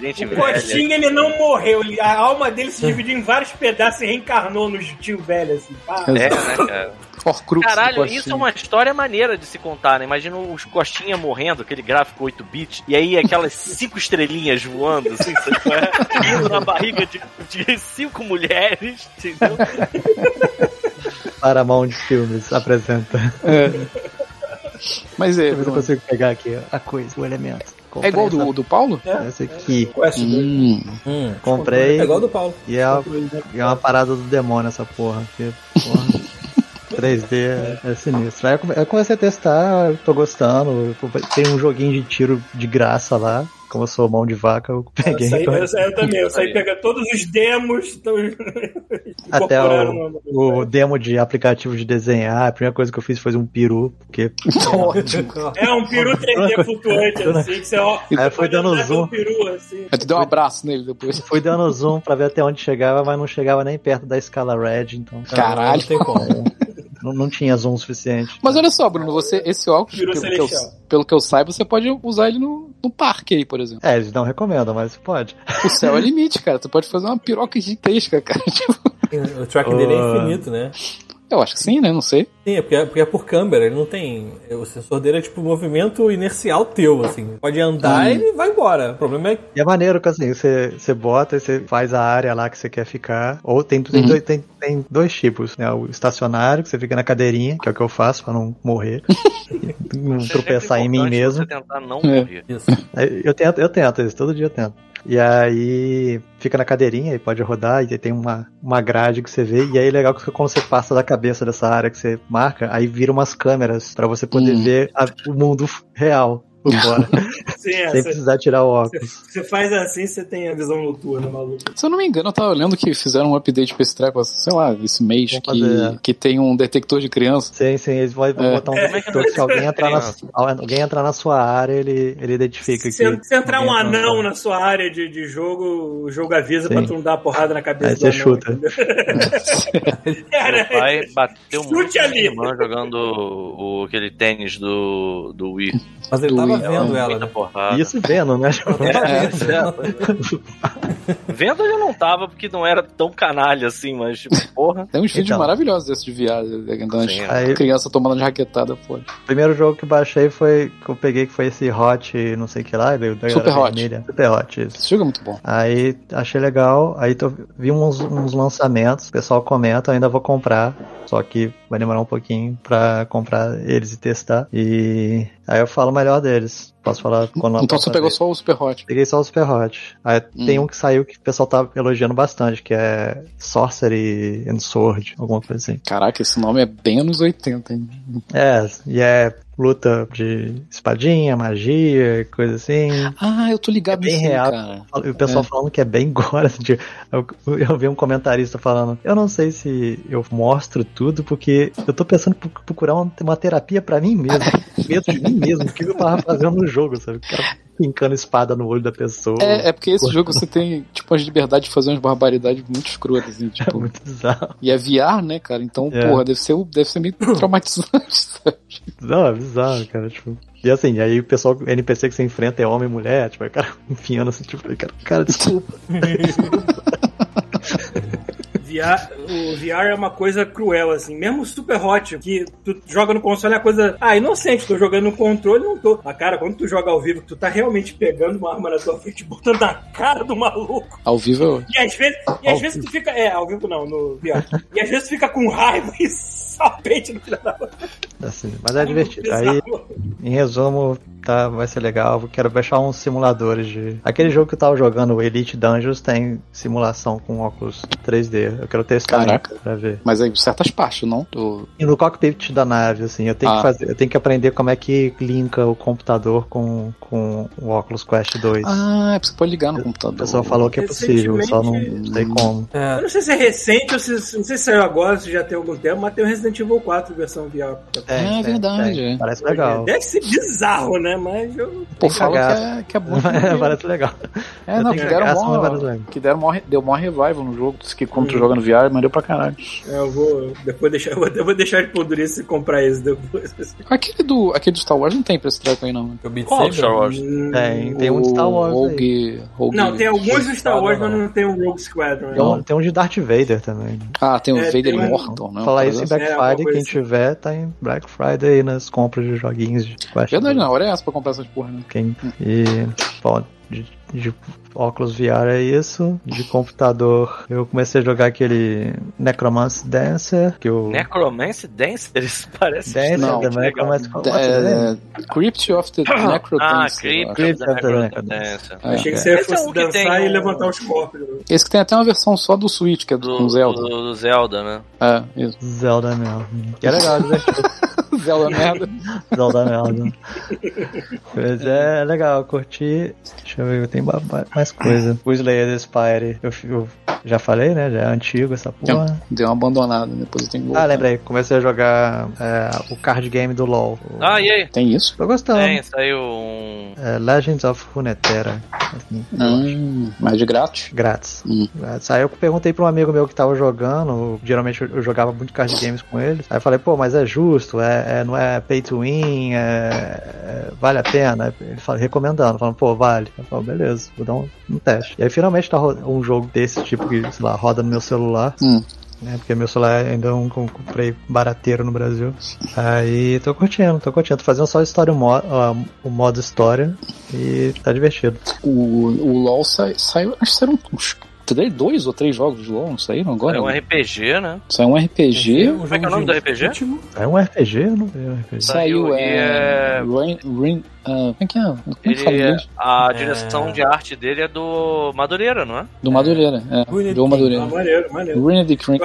gente O velha. Coxinha, ele não morreu. ele- a alma dele se dividiu em vários pedaços e reencarnou nos tio velho, assim. pá. É, né, cara? Horcrux do Caralho, isso é uma história maneira de se contar, né? Imagina os Costinha morrendo, aquele gráfico 8-bit, e aí aquelas [LAUGHS] cinco estrelinhas voando, assim, é? Indo na barriga de, de cinco mulheres, entendeu? Paramount de filmes apresenta. [LAUGHS] Mas é, eu consigo pegar aqui a coisa, o elemento. é Comprei igual do, do Paulo? essa, essa aqui. Dois. Hum, Hum. Comprei. É igual do Paulo. E é, uma- e é uma parada do demônio essa porra. Porque, porra, [LAUGHS] 3D é, é sinistro. Aí eu come- eu comecei a testar, eu tô gostando. eu- Tem um joguinho de tiro de graça lá. Como eu sou mão de vaca, eu Eu, peguei. saí, então- eu, saí- eu também, eu saí pegando todos os demos. Então, [LAUGHS] Até o, o demo de aplicativo de desenhar, a primeira coisa que eu fiz foi um peru, porque. [LAUGHS] [LAUGHS] É um peru 3D flutuante, assim, que você ó. Aí foi dando zoom. o peru, assim. Aí tu deu um abraço nele depois. fui dando zoom pra ver até onde chegava, mas não chegava nem perto da escala red, então Caralho. Não tem como. Não, não tinha zoom suficiente. Mas olha só, Bruno, você, esse óculos, pelo que, eu, pelo que eu saiba, você pode usar ele no, no parque aí, por exemplo. É, eles não recomendam, mas pode. O [LAUGHS] céu é limite, cara. Tu pode fazer uma piroca gigantesca, cara. [LAUGHS] Tipo, O track dele é Ah. infinito, né? Eu acho que sim, né? Não sei. Sim, é porque, é porque é por câmera, ele não tem. O sensor dele é tipo movimento inercial teu, assim. Pode andar e ele vai embora. O problema é que. E é maneiro que assim, você, você bota e você faz a área lá que você quer ficar. Ou tem, tem, dois, tem, tem dois tipos, né? O estacionário, que você fica na cadeirinha, que é o que eu faço pra não morrer. [LAUGHS] Não tropeçar em mim mesmo. Você tentar não É. morrer. Isso. Aí Eu tento, eu tento isso, todo dia eu tento. E aí fica na cadeirinha e pode rodar, e tem uma, uma grade que você vê, e aí é legal que quando você passa da cabeça dessa área que você marca, aí vira umas câmeras pra você poder Hum. ver a- o mundo real [LAUGHS] Sim, é, sem você, precisar tirar o óculos. você faz assim, você tem a visão noturna, maluco. Se eu não me engano, eu tava olhando que fizeram um update pra esse treco, sei lá, esse mês, que, fazer. que tem um detector de criança. Sim, sim, eles vão É. botar um é que detector que se alguém entrar, na, criança? alguém entrar na sua área, ele, ele identifica Se, que. se entrar um anão na- na sua área de, de jogo, o jogo avisa Sim. pra tu não dar uma porrada na cabeça Aí do você anão, chuta. entendeu? [LAUGHS] Meu Cara, pai bateu Chute muito ali. jogando o, aquele tênis do, do Wii. Mas ele Do tava vendo ela, né? porrada. Isso vendo, né? [LAUGHS] Vendo eu não tava, porque não era tão canalha assim, mas, tipo, porra. Tem uns vídeos Então. maravilhosos desses de viagem, Sim. Aí- crianças tomando de raquetada, pô. O primeiro jogo que baixei foi. que eu peguei que foi esse Hot, não sei o que lá, Super Hot. vermelha. Super Hot, isso. Esse jogo é muito bom. Aí achei legal, aí tô, vi uns, uns lançamentos, o pessoal comenta, ainda vou comprar, só que vai demorar um pouquinho pra comprar eles e testar. E aí eu falo melhor deles. Posso falar quando Então você pegou só o Super Hot. Peguei só o Super Hot. Aí tem Hum. um que saiu que o pessoal tá elogiando bastante, que é Sorcery and Sword, alguma coisa assim. Caraca, esse nome é bem anos 80, hein? É, e é luta de espadinha, magia, coisa assim. Ah, eu tô ligado É bem nisso real. cara. E o pessoal É. falando que é bem gore. [LAUGHS] assim, eu, eu vi um comentarista falando: Eu não sei se eu mostro tudo, porque eu tô pensando em pro- procurar uma, uma terapia pra mim mesmo. [LAUGHS] medo de mim mesmo, o que eu tava fazendo no jogo, sabe? Cara pincando espada no olho da pessoa. É, é porque esse Pô. jogo você tem, tipo, a liberdade de fazer umas barbaridades muito escrotas, assim, É [LAUGHS] tipo. muito bizarro. E é VR, né, cara? Então, É. porra, deve ser, deve ser meio [COUGHS] traumatizante, sabe? Não, é bizarro, cara. Tipo. E assim, aí o pessoal, o NPC que você enfrenta é homem e mulher, tipo, aí o cara [LAUGHS] enfiando assim, tipo, cara, cara, desculpa. [LAUGHS] VR, o VR é uma coisa cruel, assim. Mesmo o Super Hot, que tu joga no console é uma coisa. Ah, inocente, tô jogando no controle, não tô. Mas, cara, quando tu joga ao vivo, tu tá realmente pegando uma arma na tua frente e botando na cara do maluco. Ao vivo eu. E às vezes, e às vezes tu fica. É, ao vivo não, no VR. E às vezes tu fica com raiva [LAUGHS] e só pente no final da Assim, mas é divertido. Aí, em resumo, tá, vai ser legal. Eu Quero baixar uns simuladores de. Aquele jogo que eu tava jogando, o Elite Dangerous, tem simulação com óculos 3D. Eu quero testar Caraca. ainda pra ver. Mas aí certas partes, não? Do... E no cockpit da nave, assim, eu tenho Ah. que fazer, eu tenho que aprender como é que linka o computador com, com o Oculus Quest 2. Ah, é você pode ligar no o computador. pessoal falou que é possível, só não sei como. Eu É, não sei se é recente ou se, não sei se saiu agora, se já tem algum tempo, mas tem o Resident Evil 4 versão VR. É verdade. Parece legal. Deve ser bizarro, né? Mas eu. Pô, Tem fala que é, que é bom. [LAUGHS] parece legal. É, Eu não, que deram mas mó, que deram mó, deu mó revival no jogo. Diz que quando tu joga no VR, maneiro pra caralho. Eu vou. Depois deixar, eu vou, eu vou deixar de pondurice e comprar esse depois. Aquele do, aquele do Star Wars não tem pra esse treco aí, não. o Beat Qual. Star Wars? Tem, tem um de Star Wars. aí. Rogue, Rogue- Não, tem alguns do Star Wars, Não. mas não tem o Rogue Squadron. Tem um, tem um de Darth Vader também. né? Ah, tem o É, Vader tem Immortal, né? Falar isso em É, Friday, coisa quem assim. tiver tá em Black Friday nas compras de joguinhos de Quest. Verdade, 2. na hora é essa pra comprar essas porra, né? Quem, e, bom, de, de óculos VR é isso. De computador, eu comecei a jogar aquele Necromancer Dancer, que o Necromancy Dancer? [LAUGHS] Isso parece. Dancer, Não. Necromancer É, Crypt of the Ah, Necrodancer. eu Crypt of the Necrodancer. É. Achei que você Esse é fosse dançar tem e levantar os corpos. Esse que tem até uma versão só do Switch, que é do, Zelda. do, do Zelda, né? É, isso. Zelda mesmo. Que é legal, divertido. [LAUGHS] Zelda merda. [LAUGHS] Zelda mesmo. Mas é legal, eu curti. Deixa eu ver, tem ba- mais coisa. [LAUGHS] O Slayer Spire, eu, eu já falei, né? Já é antigo essa porra. Deu uma abandonada, depois eu tenho. Ah, lembrei, comecei a jogar é, o card game do LoL. Ah, e aí? Tem isso? Tô gostando. Tem, saiu um. É, Legends of Runeterra. Assim, Hum, mas de grátis. Grátis. Hum. Aí eu perguntei pra um amigo meu que tava jogando, geralmente eu eu jogava muito card games com ele. Aí eu falei, pô, mas é justo, é, é- não é pay to win, é, é- vale a pena? Ele falou, recomendando, falando, pô, vale. Eu falei, beleza, vou dar um, um teste. E aí finalmente tá um jogo desse tipo que, sei lá, roda no meu celular. Hum. Né, porque meu celular ainda é um que eu comprei barateiro no Brasil. Aí tô curtindo, tô curtindo. Tô fazendo só história, o, mo ah, o modo história e tá divertido. O, o LoL sai- saiu, acho que saíram uns três, dois ou três jogos de LoL, não saíram agora? É um RPG, né? Saiu um RPG, Um Como é que é o nome do RPG? É um RPG? Eu não vi um RPG. saiu é, Rain, Rain, ah, como é que é? Como é Ele, inglês? a É. direção de arte dele é do Madureira, não é? Do Madureira, é, do Ah, Madureira. maneiro, maneiro. Ruined King.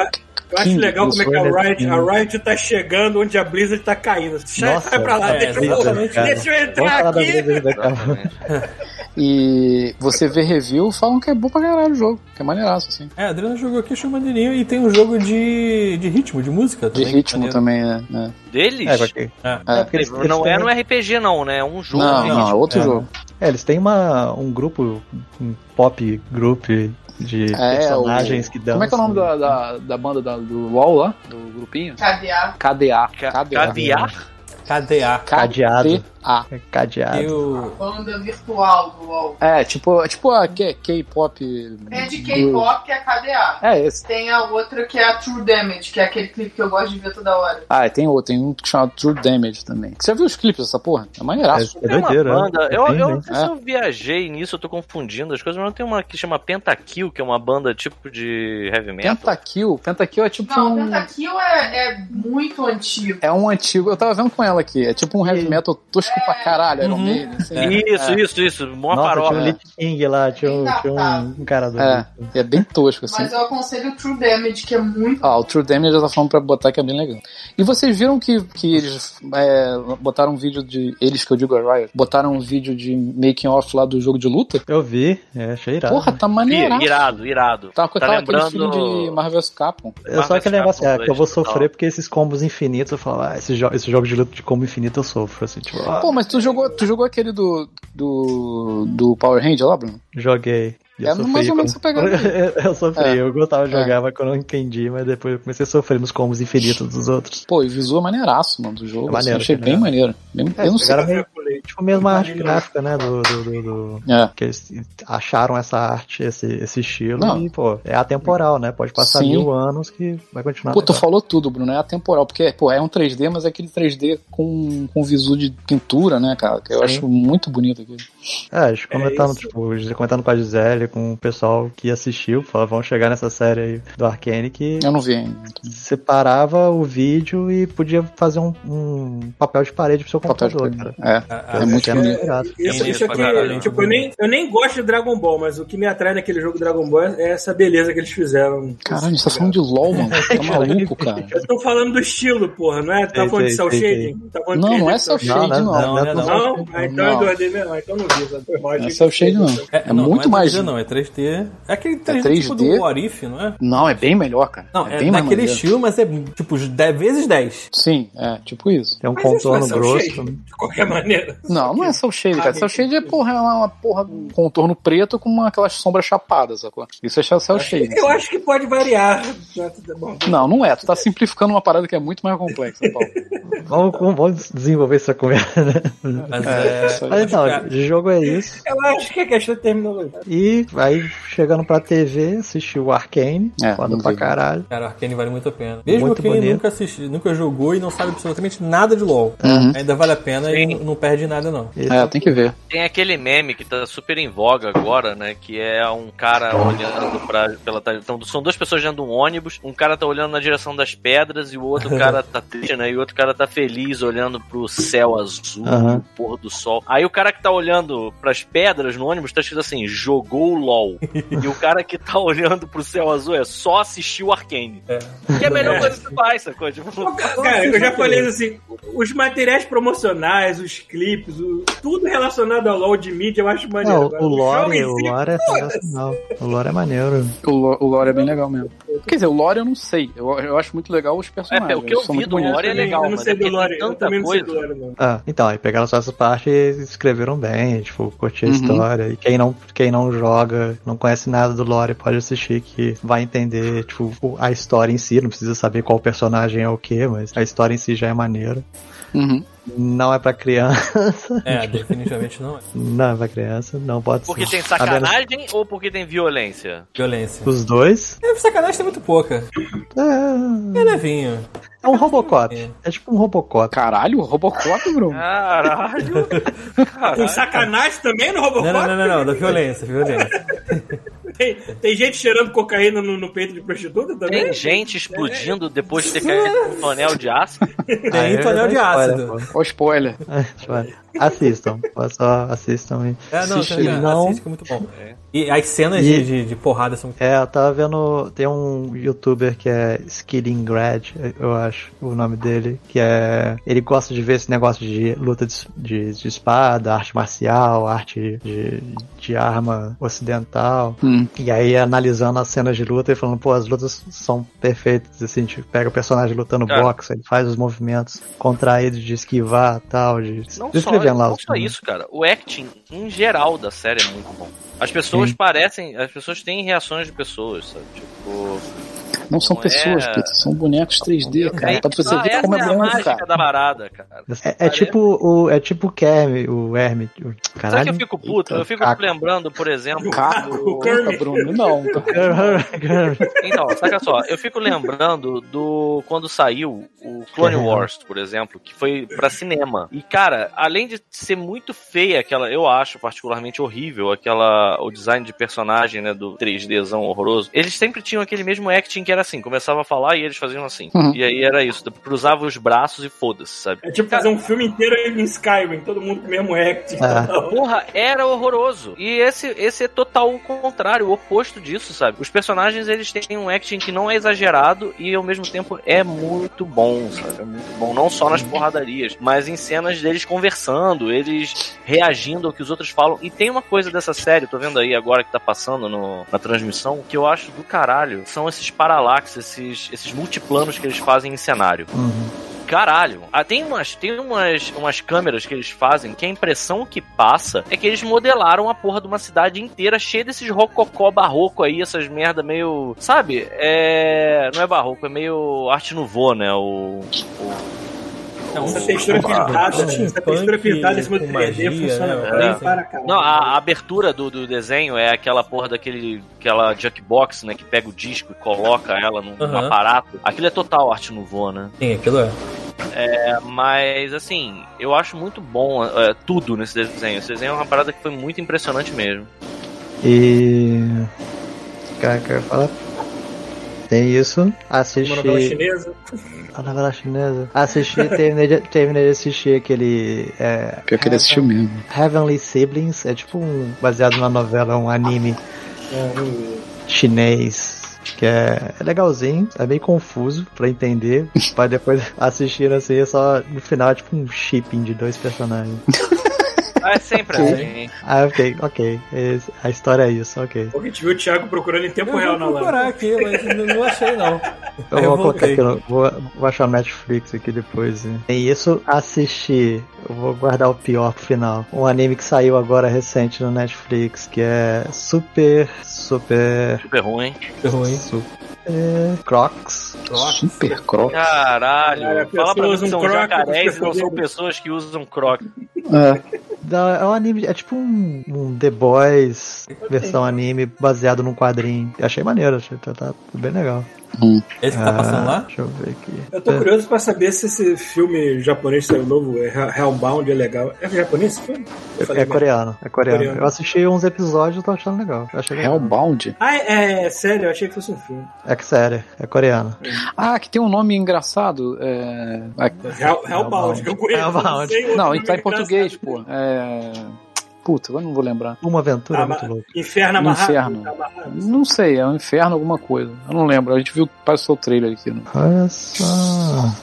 Eu acho King, legal como é que a isso, Riot, a Riot tá chegando onde a Blizzard tá caindo. Sai, Nossa, sai pra lá, é, deixa, eu, deixa eu entrar aqui. Exatamente. [LAUGHS] E você vê review, falam que é bom pra caralho o jogo, que é maneiraço, assim. É, a Adriana jogou aqui, achou maneirinho. E tem um jogo de, de ritmo, de música De também. ritmo maneiro. também, é. é. Deles? É, porque, É. É. porque eles, eles não têm- é no RPG, não, né? É um jogo. Não, de não, é ritmo. outro É. jogo. é, eles têm uma, um grupo, um pop group de É, personagens o... que dão. Como é que é o nome da, da, da banda da- do LoL lá? Do grupinho? KDA. KDA. KDA. Caviar? KDA. Cadeado. KDA. É cadeado. E o... Banda virtual do LoL. É, tipo, é tipo a K-pop. É de K-pop, que é KDA. É, esse. Tem a outra que é a True Damage, que é aquele clipe que eu gosto de ver toda hora. Ah, tem outro, tem um que chama True Damage também. Você já viu os clipes dessa porra? É maneiraço. É uma doideira, né? banda, eu, eu não sei se eu viajei nisso, eu tô confundindo as coisas, mas não tem uma que chama Pentakill, que é uma banda tipo de heavy metal. Pentakill. Pentakill é tipo Não, um. Pentakill é, é muito antigo. É um antigo. Eu tava vendo com ela aqui. É tipo um heavy metal tosco pra caralho. Iron Maiden. Assim. Isso, é. isso, isso, uma Nossa, tinha paródia. um Lich King lá, tinha um, tinha um, um cara do. É, é bem tosco, assim. Mas eu aconselho o True Damage, que é muito. Ah, o True Damage já tá falando pra botar que é bem legal. E vocês viram que, que eles é, botaram um vídeo de. Eles que eu digo a Riot, botaram um vídeo de making off lá do jogo de luta? Eu vi, é, achei irado. Porra, tá maneiro. Irado, irado. Tá, Tá tá aquele lembrando- filme de Marvel vs Capcom. Eu só aquele negócio, é, que eu vou 2 e tal. sofrer porque esses combos infinitos, eu falo, ah, esse, jo esse jogo de luta de combo infinito eu sofro, assim, tipo, ah, Pô, mas tu jogou, tu jogou aquele do, do, do Power Ranger lá, Bruno? joguei. É eu sofri mais ou menos essa quando- pegada [LAUGHS] eu sofri, É. eu gostava de É. jogar, mas quando eu não entendi, mas depois eu comecei a sofrer nos combos infinitos dos outros. Pô, e visual maneiraço, mano, do jogo. É maneiro, assim, achei é bem maneiro. Bem- É, eu não sei. pegaram tipo, mesmo a arte gráfica, né, do, do, do- do- É. que eles acharam essa arte, esse, esse estilo, Não. e, pô, é atemporal, né, pode passar Sim. mil anos que vai continuar. Pô, tu falou tudo, Bruno, é atemporal, porque, pô, é um 3D, mas é aquele 3D com, com visu de pintura, né, cara, que eu Sim. acho muito bonito aqui. É, a gente comentando, isso. tipo, comentando com a Gisele, com o pessoal que assistiu, falou, vão chegar nessa série aí do Arkane que Eu não vi ainda. separava o vídeo e podia fazer um, um papel de parede pro seu Papel de computador, cara. É. A, Aquela É muito bonito. irada. Isso, Bonito isso aqui, tipo, eu nem, eu nem gosto de Dragon Ball, mas o que me atrai naquele jogo Dragon Ball é essa beleza que eles fizeram. Caralho, você tá falando de LOL, mano. Tá maluco, cara. [LAUGHS] Eu tô falando do estilo, porra, não é? Tá falando de cel shading? Tá Não, não é cel cel Não, shade, não, não. não, não, não. Não? Ah, então Não. é 2D mesmo. Então não vi. Não é cel shade, não. É, É muito não mais. 3D, não, é 3D. É aquele 3D, 3D? tipo do What If, não é? Não, é bem melhor, cara. Não, é, bem daquele maneiro. estilo, mas é tipo 10 vezes 10. Sim, é, tipo isso. Tem um é contorno grosso. shading, De qualquer [LAUGHS] maneira. Não, não é cel shade, cara. Cel shade é, porra, é uma, uma porra, um contorno preto com uma, aquelas sombras chapadas, sacou? Isso é cel shade. Eu acho que pode variar. Bom, Não, não é. Tu tá simplificando uma parada que é muito mais complexa, Paulo. [LAUGHS] Vamos, vamos desenvolver essa conversa, né? Mas [LAUGHS] É, é. Mas então, cara- jogo é isso. Eu acho que é questão de terminologia. E aí, chegando pra TV, assisti o Arcane. É, foda pra caralho. Cara, Arcane vale muito a pena. Mesmo Muito quem bonito. nunca assistiu, nunca jogou e não sabe absolutamente nada de LoL. Uhum. Ainda vale a pena e Sim. não- não perde nada, não. Esse É, tem que ver. Tem aquele meme que tá super em voga agora, né? Que é um cara olhando pra. Pela, então, são duas pessoas dentro de um ônibus. Um cara tá olhando na direção das pedras e o outro [LAUGHS] cara tá triste, né? E o outro cara tá feliz olhando pro céu azul, pro pôr do sol. Aí o cara que tá olhando pras pedras no ônibus tá escrito assim: jogou LOL. [LAUGHS] e o cara que tá olhando pro céu azul é só assistiu Arcane. É. Que é a melhor coisa que faz, sacou? Tipo, Cara, eu já falei isso assim, os materiais promocionais, os clipes, o- tudo relacionado ao LoL de mídia eu acho maneiro. Não, Agora, o lore, o lore é sensacional. O lore é maneiro. O, lo- o lore é bem legal mesmo. Quer dizer, o lore eu não sei. Eu, eu acho muito legal os personagens. É, o que eu vi do lore é legal, Eu não sei é do lore, eu tanta também não sei do coisa. lore, não. Ah, então, aí pegaram só essa parte e escreveram bem, tipo, curti a Uhum. história. E quem não, quem não joga, não conhece nada do lore, pode assistir que vai entender, tipo, o- a história em si, não precisa saber qual personagem é o que, mas a história em si já é maneira. Uhum. Não é pra criança, É, definitivamente não é. não é pra criança, não pode Porque ser. tem sacanagem ou porque tem violência? Violência. Os dois É, sacanagem tem muito pouca. é, É levinho. é um Robocop. É tipo um Robocop. Caralho, Robocop, bro. Caralho! Com sacanagem também no Robocop? Não, não, não, não, não, da violência, violência. Tem, tem gente cheirando cocaína no, no peito de prostituta também? Tem gente explodindo depois de ter caído num tonel de ácido? [LAUGHS] Tem tonel de ácido. Olha o spoiler. Assistam, só assistam e. É, não, Assiste, não. assiste que é muito bom. E as cenas E- de, de, de porrada são muito É, eu tava vendo. Tem um youtuber que é Skillingrad, eu acho o nome dele. Que é. Ele gosta de ver esse negócio de luta de, de, de espada, arte marcial, arte de, de arma ocidental. Hum. E aí analisando as cenas de luta e falando, pô, as lutas são perfeitas. Assim, tipo, pega o personagem lutando Cara. boxe, ele faz os movimentos contraídos de esquivar tal. De, Não só, descrevendo lá não só isso, cara. O acting em geral da série é muito bom. As pessoas Sim. parecem. As pessoas têm reações de pessoas, sabe? Tipo. Não são Não pessoas, é- Peter, são bonecos 3D, cara. Pra você ah, ver como é é bom, cara. da parada, cara. É, é tipo o. É tipo o Kermit, o Hermit. o- Sabe que eu fico puto? Eu fico Caco. lembrando, por exemplo. Caco, O Kermit. Bruno, não. [LAUGHS] Então, saca só, eu fico lembrando do quando saiu o Clone. Wars, por exemplo, que foi pra cinema. E cara, além de ser muito feia aquela, eu acho particularmente horrível aquela o design de personagem, né, do 3Dzão horroroso. Eles sempre tinham aquele mesmo acting que era assim, começava a falar e eles faziam assim. Uhum. E aí era isso, cruzava os braços e foda-se, sabe? É tipo fazer um filme inteiro em Skyrim, todo mundo com o mesmo acting. [LAUGHS] Ah. Porra, era horroroso. E esse, esse é total o contrário, o oposto disso, sabe? Os personagens, eles têm um acting que não é exagerado e ao mesmo tempo é muito bom, sabe? É muito bom. Não só nas porradarias, mas em cenas deles conversando, eles reagindo ao que os outros falam. E tem uma coisa dessa série, tô vendo aí agora que tá passando no- na transmissão, que eu acho do caralho. São esses paralaxes, esses, esses multiplanos que eles fazem em cenário. Uhum. Caralho. Ah, tem umas, tem umas, umas câmeras que eles fazem que a impressão que passa é que eles modelaram a porra de uma cidade inteira cheia desses rococó barroco aí, essas merda meio. Sabe? É. Não é barroco, é meio arte nouveau, né? O. o- Não, Essa textura pintada, essa textura pintada em cima do com 3D magia, funciona né? bem É. para caralho. Não, a, a abertura do, do desenho é aquela porra daquele. aquela jukebox, né? Que pega o disco e coloca ela num, num Aham. aparato. Aquilo é total arte nouveau, né? Sim, aquilo é. É, mas assim, eu acho muito bom é, tudo nesse desenho. Esse desenho é uma parada que foi muito impressionante mesmo. E. Cara, quer falar? Tem isso. Uma Assisti. novela chinesa. A novela chinesa. Assisti, [LAUGHS] terminei de, terminei de assistir aquele. É, Pior que ele assistiu mesmo. Heavenly Siblings. É tipo um. baseado numa novela, um anime É, chinês. Que é, é legalzinho, é meio confuso pra entender. [LAUGHS] pra depois assistir assim, é só no final é tipo um shipping de dois personagens. [LAUGHS] Ah, é sempre assim. Ah, ok, ok. Esse- a história é isso, ok. A gente viu o Thiago procurando em tempo Eu real vou na procurar live. aqui, mas não, achei não. Eu Aí vou colocar aqui, vou, vou achar o Netflix aqui depois. E isso, assistir. Eu vou guardar o pior pro final. Um anime que saiu agora recente no Netflix, que é super, super, Super ruim. Ruim. super Crocs. Super croc. Caralho. Cara, Fala pra mim que são jacarés e não são pessoas que usam croc. É. É um anime, é tipo um, um The Boys versão anime baseado num quadrinho. Eu achei maneiro, achei tá, tá bem legal. Esse que tá passando Ah, lá? Deixa eu ver aqui. Eu tô curioso pra saber se esse filme japonês saiu novo, é Hell- Hellbound, é legal. É japonês esse filme? É merda. coreano, é coreano. Coreano. Eu assisti uns episódios e tô achando legal. Legal. Hellbound? Ah, é, é sério, eu achei que fosse um filme. É que sério, é coreano. Ah, que tem um nome engraçado. É... ah, Hell, Hellbound, que eu conheço. Hellbound. Não, ele tá em português, pô. É... Puta, agora não vou lembrar. Uma aventura Ah, muito louca. Inferno amarrado. Inferno. Tá amarrado. Não sei, é um inferno alguma coisa. Eu não lembro. A gente viu passou o trailer aqui. Né? Olha só.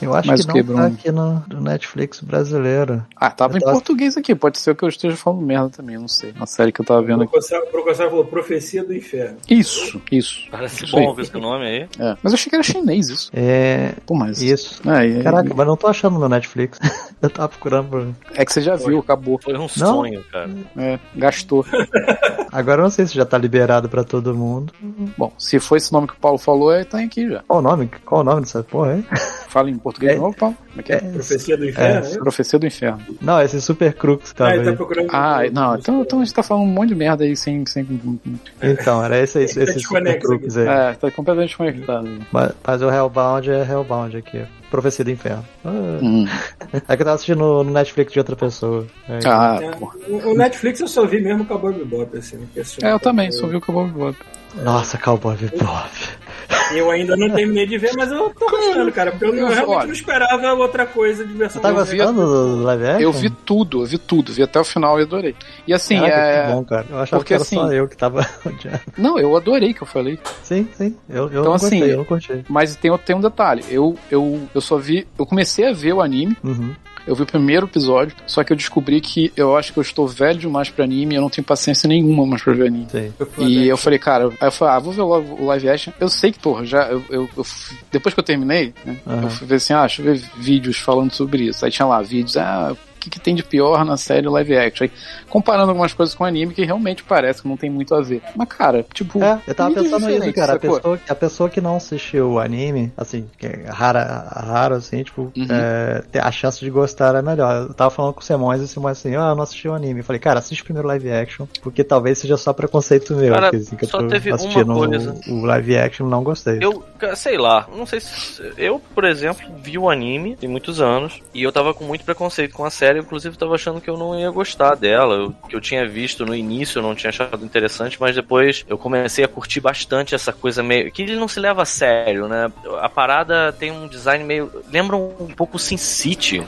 Eu acho Mas que o não que, tá aqui no, no Netflix brasileiro. Ah, tava Eu em tava- português aqui. Pode ser que eu esteja falando merda também, não sei. Na série que eu tava vendo O aqui. Procursador falou Profecia do Inferno. Isso, isso. Parece Isso bom esse nome aí. É. Mas eu achei que era chinês isso. É. Pô, mas. Isso. É, é- Caraca, mas não tô achando no Netflix. [LAUGHS] Eu tava procurando por. é que você já viu, acabou. Foi um sonho, cara. É, gastou. [LAUGHS] Agora eu não sei se já tá liberado pra todo mundo. Bom, se for esse nome que o Paulo falou, é, tá aqui já. Qual o nome? Qual o nome dessa porra aí? Fala em português É. de novo, Paulo? Como é que é? Profecia do Inferno, né? Profecia do Inferno. Não, esse Super Crux que Ah, tava ele tá procurando. Ah, não, então, então a gente tá falando um monte de merda aí sem. sem... Então, era esse, esse, Tá esse Super Crux aí. É, tá completamente conectado. Mas, mas o Hellbound é Hellbound aqui. Profecia do Inferno. Ah, Hum. É que eu tava assistindo no, Netflix de outra pessoa. É, Ah, É, o Netflix eu só vi mesmo com a Bob Bebop, assim. É, eu também, tá- só vi o Cowboy Bebop. Nossa, Cowboy Bebop. Eu ainda não terminei de ver, mas eu tô gostando, cara. Porque eu, Eu- realmente olha. não esperava outra coisa de versão. Tá Eu vi- gostando do live action? Eu vi tudo, eu vi tudo, vi até o final e adorei. E assim, Caraca, é. que bom, cara. Eu achava porque que era assim- só eu que tava. [LAUGHS] Não, eu adorei que eu falei. Sim, sim. Eu, eu Então, não assim, gostei, eu não curti. Mas tem, tem um detalhe. Eu, eu, eu só vi. Eu comecei a ver o anime. Uhum. Eu vi o primeiro episódio, só que eu descobri que eu acho que eu estou velho demais pra anime e eu não tenho paciência nenhuma mais pra ver anime. Sim. E eu falei, cara, aí eu falei, ah, vou ver logo o live action. Eu sei que, porra, já, eu, eu- eu fui- depois que eu terminei, né, Aham. eu fui ver assim, ah, deixa eu ver vídeos falando sobre isso. Aí tinha lá vídeos, ah, que, que tem de pior na série live action? Aí, comparando algumas coisas com anime que realmente parece que não tem muito a ver. Mas, cara, tipo. É, eu tava pensando nisso, cara. A pessoa, a pessoa que não assistiu o anime, assim, que é rara, raro, assim, tipo, Uhum. é, a chance de gostar é melhor. Eu tava falando com o Simões e o Simões assim, ah, eu não assisti o anime. Eu falei, cara, assiste primeiro live action, porque talvez seja só preconceito meu, Cara, que, assim, que só eu tô teve uma assistindo coisa. o, o live action não gostei. Eu, sei lá, não sei se. Eu, por exemplo, vi o anime tem muitos anos e eu tava com muito preconceito com a série, inclusive tava achando que eu não ia gostar dela. Eu, que eu tinha visto no início, eu não tinha achado interessante, mas depois eu comecei a curtir bastante essa coisa meio. que ele não se leva a sério, né? A parada tem um design meio. lembra um pouco Sin City.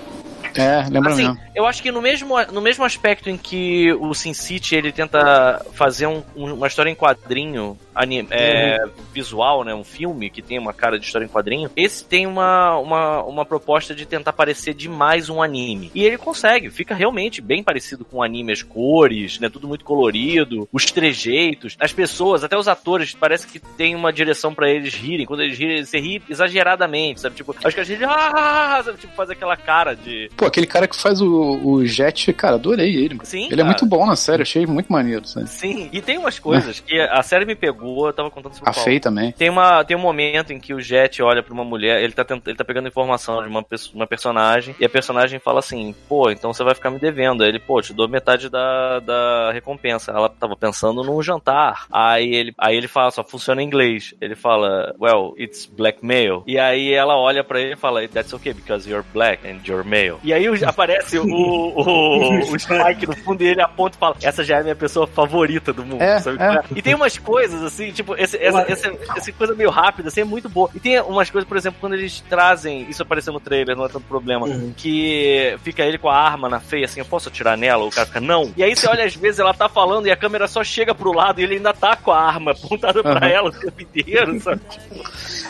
É, lembra Assim, mesmo. eu acho que no mesmo, no mesmo aspecto em que o Sin City ele tenta fazer um- um- uma história em quadrinho ani- é, visual, né, um filme que tem uma cara de história em quadrinho, esse tem uma, uma, uma proposta de tentar parecer demais um anime. E ele consegue, fica realmente bem parecido com anime, as cores, né, tudo muito colorido, os trejeitos, as pessoas, até os atores, parece que tem uma direção pra eles rirem. Quando eles rirem, você ri exageradamente, sabe? Tipo, acho que a gente, ah, sabe? Tipo, faz aquela cara de... Pô, aquele cara que faz o, o Jet, cara, adorei ele. mano. Sim, ele é cara. muito bom na série, achei muito maneiro. Sabe? Sim, e tem umas coisas [LAUGHS] que a série me pegou, eu tava contando sobre A Faye também. Tem, uma, tem um momento em que o Jet olha pra uma mulher, ele tá, tent- ele tá pegando informação de uma, uma personagem, e a personagem fala assim, pô, então você vai ficar me devendo. Aí ele, pô, te dou metade da, da recompensa. Ela tava pensando num jantar. Aí ele, aí ele fala, só funciona em inglês. Ele fala, well, it's blackmail. E aí ela olha pra ele e fala, that's okay, because you're black and you're male. E aí [LAUGHS] aparece o, o, o Spike no fundo e ele aponta e fala: Essa já é a minha pessoa favorita do mundo. É, sabe? é. E tem umas coisas assim, tipo, esse, essa, essa, essa coisa meio rápida, assim, é muito boa. E tem umas coisas, por exemplo, quando eles trazem, isso apareceu no trailer, não é tanto problema, que fica ele com a arma na feia, assim, eu posso atirar nela? O cara fica, não. E aí você olha, às vezes ela tá falando e a câmera só chega pro lado e ele ainda tá com a arma [LAUGHS] apontada pra Aham. ela o tempo inteiro, sabe?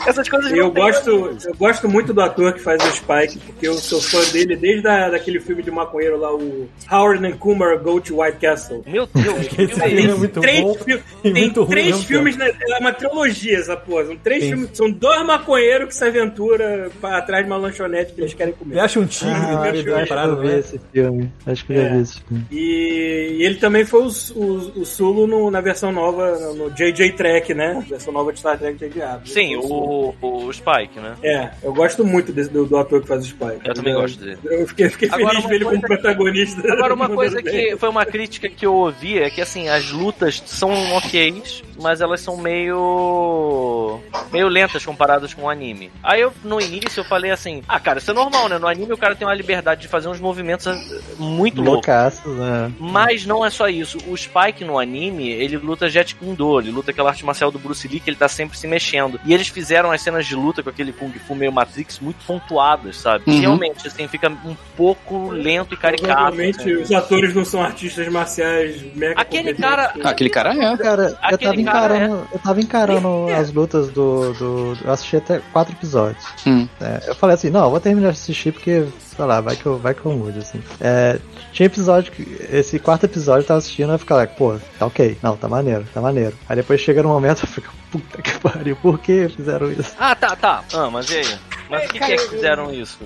Essas coisas Eu gosto, eu gosto muito do ator que faz o Spike, porque eu sou fã dele desde a, daquele filme de maconheiro lá, o Howard and Kumar Go to White Castle. Meu Deus, que Esse filme é é muito três bom fi- tem três filmes, na, é uma trilogia essa porra. São três Sim. filmes, são dois maconheiros que se aventuram pra atrás de uma lanchonete que eles querem Ele comer. acha um tigre, Ah, acho eu vi né? esse filme. Acho que eu já É. vi esse filme. E, e ele também foi o, o, o Sulu no- na versão nova, no JJ Trek, né? Versão nova de Star Trek J.J. Abrams. Sim, Sulu. O, o Spike, né? É, eu gosto muito desse- do, do ator que faz o Spike. Eu também gosto dele. Eu fiquei, fiquei Agora, feliz de ver ele como protagonista. Agora, uma [LAUGHS] coisa que foi uma crítica que eu ouvi é que, assim, as lutas são ok, mas elas são meio. meio lentas comparadas com o anime. Aí eu, no início, eu falei assim: ah, cara, isso é normal, né? No anime o cara tem uma liberdade de fazer uns movimentos eh, muito loucos. Loucaços, né? Mas não é só isso. O Spike no anime, ele luta Jet Kundo, ele luta aquela arte marcial do Bruce Lee que ele tá sempre se mexendo. E eles fizeram as cenas de luta com aquele Kung Fu meio Matrix muito pontuadas, sabe? Uhum. Realmente, assim, fica um pouco lento e caricato. Provavelmente assim. os atores não são artistas marciais mega Aquele cara- Ah, aquele cara é. Cara, Aquele encarando, eu tava encarando [LAUGHS] as lutas do, do. Eu assisti até quatro episódios. Hum. É, eu falei assim, não, eu vou terminar de assistir porque, sei lá, vai que eu, vai que eu mude, assim. É, tinha episódio que. Esse quarto episódio eu tava assistindo e eu ficava, pô, tá ok. Não, tá maneiro, tá maneiro. Aí depois chega no momento eu fico, puta que pariu, por que fizeram isso? Ah, tá, tá. Ah, mas e aí? Mas o que, que é que fizeram isso?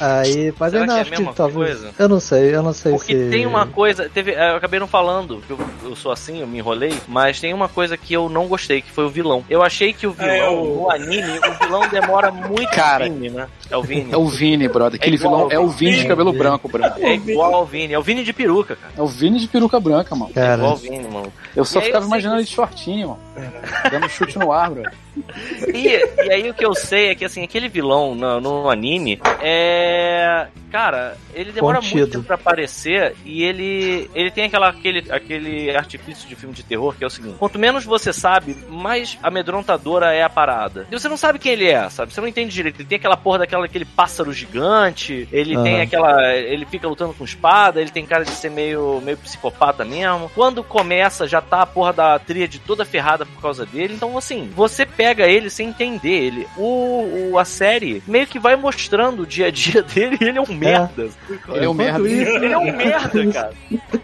Aí, mas Será eu que é a que mesma talvez. coisa? Eu não sei, eu não sei Porque se. tem uma coisa. Teve, é, eu acabei não falando, que eu, eu sou assim, eu me enrolei, mas tem uma coisa que eu não gostei, que foi o vilão. Eu achei que o vilão, É, o- no anime, o vilão demora [LAUGHS] muito Cara, Vini, né? É o Vini. É o Vini, brother. Aquele É vilão é o Vini de Vini. cabelo branco, branco. É igual ao Vini. É o Vini de peruca, cara. É o Vini de peruca branca, mano. É igual ao Vini, mano. Eu só E ficava eu sei imaginando ele de shortinho, mano. Dando chute no ar, brother. E, e aí o que eu sei é que assim, aquele vilão no, no anime é. Cara, ele demora Contido. muito tempo pra aparecer e ele. ele tem aquela, aquele, aquele artifício de filme de terror que é o seguinte: quanto menos você sabe, mais amedrontadora é a parada. E você não sabe quem ele é, sabe? Você não entende direito. Ele tem aquela porra daquela aquele pássaro gigante, ele tem aquela. ele fica lutando com espada, ele tem cara de ser meio, meio psicopata mesmo. Quando começa, já tá a porra da tríade toda ferrada por causa dele. Então, assim, você pega ele sem entender ele. O, o- a série meio que vai mostrando o dia a dia [LAUGHS] dele ele é um merda. Ele é um merda. isso- Ele é um [LAUGHS] merda, cara.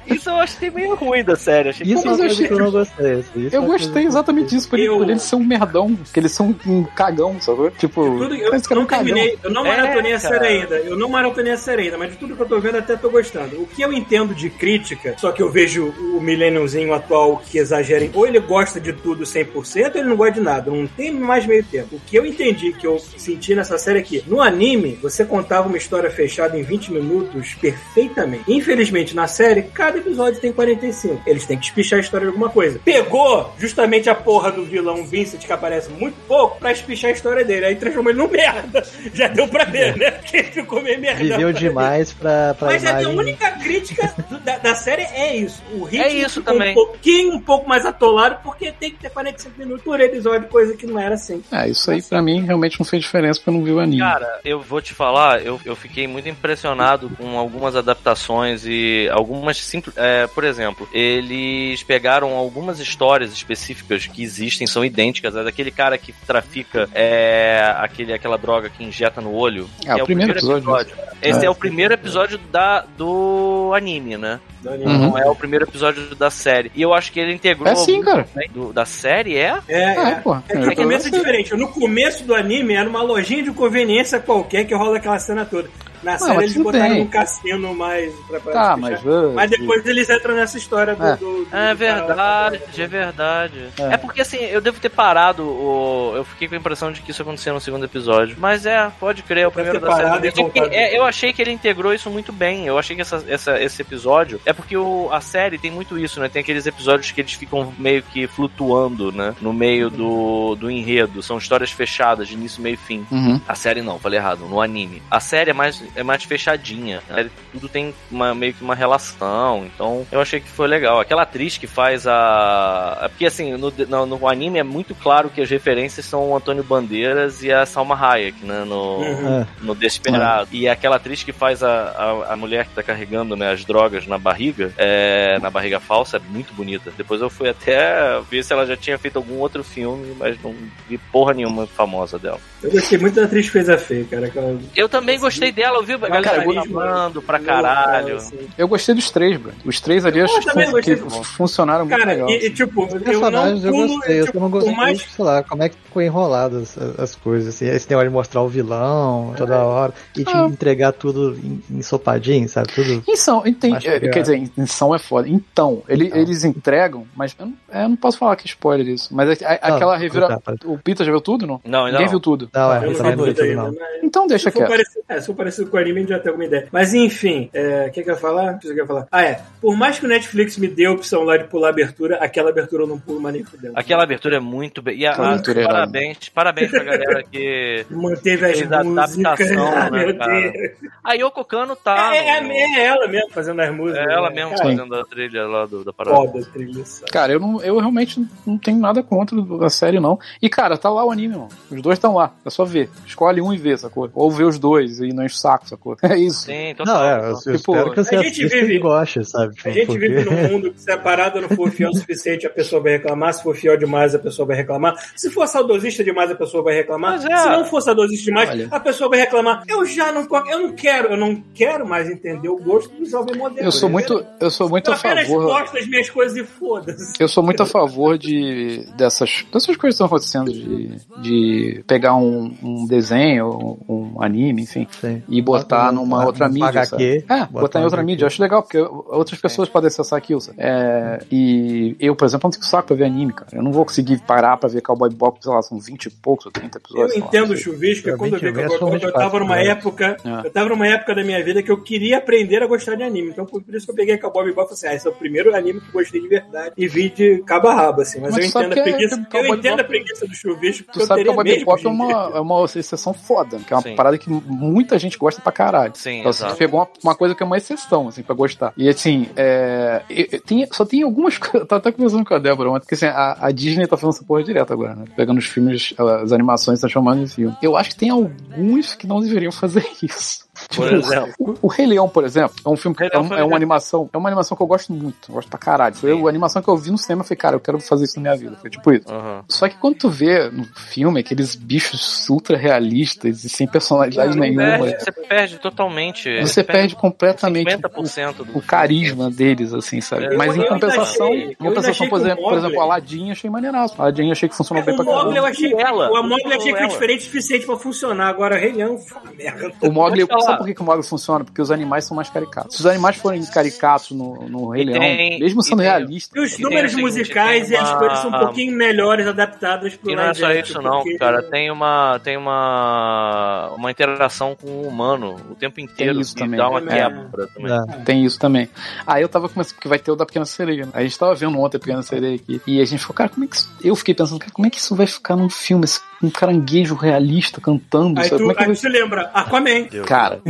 Isso eu achei meio ruim da série. Achei Isso é Mas eu achei- que eu não gostei. assim, isso é Eu gostei exatamente disso, por Eu- por ele ser um merdão, que eles são um cagão, sacou? Tipo, Tudo, eu esse cara é não um cagão. terminei, eu não É, maratonei a série ainda. Eu não maratonei a série ainda, mas de tudo que eu tô vendo até tô gostando. O que eu entendo de crítica, só que eu vejo o millenniumzinho atual que exagera, em- ou ele gosta de tudo 100%, ou ele não gosta de nada. Não tem mais meio tempo. O que eu entendi, que eu senti nessa série aqui, no anime, você contava uma história fechada em 20 minutos perfeitamente. Infelizmente, na série, cada episódio tem 45. Eles têm que espichar a história de alguma coisa. Pegou justamente a porra do vilão Vincent, que aparece muito pouco, pra espichar a história dele. Aí transformou ele num merda. [LAUGHS] Já deu pra ver, né? Que ele ficou meio merda. Viveu demais pra, pra Mas é a imagem. única crítica do- da, da série é isso. O ritmo É isso ficou também. um pouquinho, um pouco mais atolado, porque tem que ter 45 minutos por episódio, coisa que não era assim. É, isso aí pra mim realmente não fez diferença porque eu não vi o anime. Cara, eu vou te falar, eu, eu fiquei muito impressionado com algumas adaptações e algumas simples. É, por exemplo, eles pegaram algumas histórias específicas que existem, são idênticas. É daquele cara que trafica é, aquele, aquela droga que injeta no olho. É, que o primeiro episódio. Esse é. É. o primeiro episódio da, do anime, né? Uhum. Não é o primeiro episódio da série. E eu acho que ele integrou. É sim, cara. Do, da série, é? É, É, é. pô. É que no começo é diferente. No começo do anime era uma lojinha de conveniência qualquer que rola aquela cena toda. Na série mas eles botaram bem. um cassino mais pra, pra Tá, mas. Mas depois eles entram nessa história do. É. do- do- É do verdade, cara- é verdade. É. É. porque assim, eu devo ter parado o. Eu fiquei com a impressão de que isso aconteceu no segundo episódio. Mas é, pode crer, é o primeiro da série. e É voltado. é, eu achei que ele integrou isso muito bem. Eu achei que essa, essa- esse episódio. É porque o, a série tem muito isso, né? Tem aqueles episódios que eles ficam meio que flutuando, né? No meio do, do enredo. São histórias fechadas, de início, meio e fim. Uhum. A série não, falei errado, no anime. A série é mais é mais fechadinha. né? Tudo tem uma, meio que uma relação. Então, eu achei que foi legal. Aquela atriz que faz a. Porque assim, no, no, no anime é muito claro que as referências são o Antônio Bandeiras e a Salma Hayek, né? No, É. no Desperado. E aquela atriz que faz a, a, a mulher que tá carregando né, as drogas na barriga, é, na barriga falsa, é muito bonita. Depois eu fui até ver se ela já tinha feito algum outro filme, mas não vi porra nenhuma famosa dela. Eu gostei muito da atriz que fez a Fê, cara. Aquela... Eu também gostei dela, ouviu? A galera carisma. reclamando pra caralho. Eu gostei dos três, Bruno. Os três ali Eu acho que, que funcionaram muito Cara, legal. e, e, tipo, eu não personagens eu, gostei, eu tipo, só não gostei, mais sei lá, como é que ficou enrolado as, as coisas, assim, esse negócio de mostrar o vilão toda hora e te Ah. entregar tudo em- ensopadinho, sabe? Tudo. Em São, enten- Acho é, que é. quer dizer, em São é foda. Então, ele- Então. eles entregam, mas eu não, é, eu não posso falar que é spoiler isso. Mas a- a- Não, aquela revira. dá pra- O Peter já viu tudo, não? Não, Ninguém não. viu tudo. Não, é, Eu não vi tudo não. mas- Então deixa quieto. é, se for parecido com o anime, a gente já tem alguma ideia. Mas enfim, é, o que, que eu ia falar? O que eu ia falar? Ah, é. Por mais que o Netflix me dê a opção lá de pular a abertura, aquela abertura eu não pulo mais nem fudendo. Aquela abertura é muito bem. E a, a- abertura era- parabéns, parabéns pra galera que. [LAUGHS] Manteve as Fez a músicas. adaptação, Ah, né, meu cara? Deus. A Yoko Kano tá. É, é, no- é ela mesmo fazendo as músicas. é ela né? mesmo Cara, fazendo a trilha lá do, da parada. Foda a trilha. sabe? Cara, eu, não, eu realmente não tenho nada contra a série, não. E, cara, tá lá o anime, mano. Os dois estão lá. É só ver. Escolhe um e vê, sacou? Ou vê os dois e não enche o saco, sacou? É isso. Sim, Não, é, eu, Tipo, espero que você a gente vive- goste, sabe? Tipo, A gente porque- vive num mundo que se a parada não for fiel o suficiente, a pessoa vai reclamar. Se for fiel demais, a pessoa vai reclamar. Se for saudosista demais, a pessoa vai reclamar. É. Se não for saudosista demais, Olha. a pessoa vai reclamar. Eu já não, eu não quero, eu não quero mais entender o gosto do jovem moderno. Eu sou muito, eu sou muito Eu a favor. gosto das minhas coisas e foda-se. Eu sou muito a favor de dessas, dessas coisas que estão acontecendo, de, de pegar um, um desenho, um anime, enfim, Sim. e botar Um- numa um outra mídia. HQ, sabe? É, botar botar em outra HQ. mídia. Eu acho legal, porque outras pessoas podem acessar aquilo. sabe? É, e eu, por exemplo, não tenho saco pra ver anime, cara. Eu não vou conseguir parar pra ver Cowboy Bebop, sei lá, são 20 e poucos ou 30 Eu episódios. lá, entendo o É, quando eu vi 20 que eu, vezes são eu, 24 tava numa né? época, É. eu tava numa época da minha vida que eu queria aprender a gostar de anime. Então por isso que eu peguei Cowboy Bebop e falei assim, ah, esse é o primeiro anime que eu gostei de verdade e vi de cabo a rabo, assim. Mas, Mas eu entendo a é- preguiça, eu Cowboy entendo a Bebop- preguiça do chuvisco, porque Tu eu sabe que teria o Cowboy Bebop é uma, é uma exceção foda, que é uma parada que muita gente gosta pra caralho. Sim, Então, assim, exato. tu pegou uma, uma coisa que é uma exceção, assim, pra gostar. E assim, é, tem- só tem algumas [LAUGHS] coisas. Tava até conversando com a Débora ontem, porque assim, a, a Disney tá fazendo essa porra direto agora, né? Pegando os filmes, as animações, transformando em filme. Eu acho que tem alguns que não deveriam fazer [LAUGHS] isso. Por Tipo, exemplo. O, o Rei Leão, por exemplo, é um filme que é, um- foi é uma animação. É uma animação que eu gosto muito. Eu gosto pra caralho. Foi a animação que eu vi no cinema e falei, cara, eu quero fazer isso na minha vida. Foi tipo isso. Aham. Só que quando tu vê no filme aqueles bichos ultra realistas e sem personalidade nenhuma, perde, você perde totalmente. você perde completamente 50% do o carisma deles, assim, sabe? É, Mas em compensação, achei- em compensação, por o exemplo, por exemplo, o Mogli- Aladdin achei maneiraço. O Aladdin achei que funcionou bem O pra Mogli eu achei, ela? o Mogli eu achei que foi Ela? diferente o suficiente pra funcionar. Agora o Rei Leão foi merda. O Mogli. Sabe por que, que o Mogli funciona? Porque os animais são mais caricatos. Se os animais forem caricatos no, no Rei Leão, tem- mesmo sendo tem- realistas, E os tem números musicais tem e as coisas são um pouquinho melhores adaptadas pro E não é só isso não, porque- cara. Tem uma tem uma uma interação com o humano o tempo inteiro isso e também. dá uma É. quebra também. É. Tem isso também. Aí eu tava começando, que vai ter o da Pequena Sereia. Né? A gente tava vendo ontem a Pequena Sereia aqui. E a gente falou, cara, como é que isso... Eu fiquei pensando, cara, como é que isso vai ficar num filme? Esse, um caranguejo realista cantando, Aí sabe? tu, Como é que aí vai... tu lembra, Aquaman. Cara.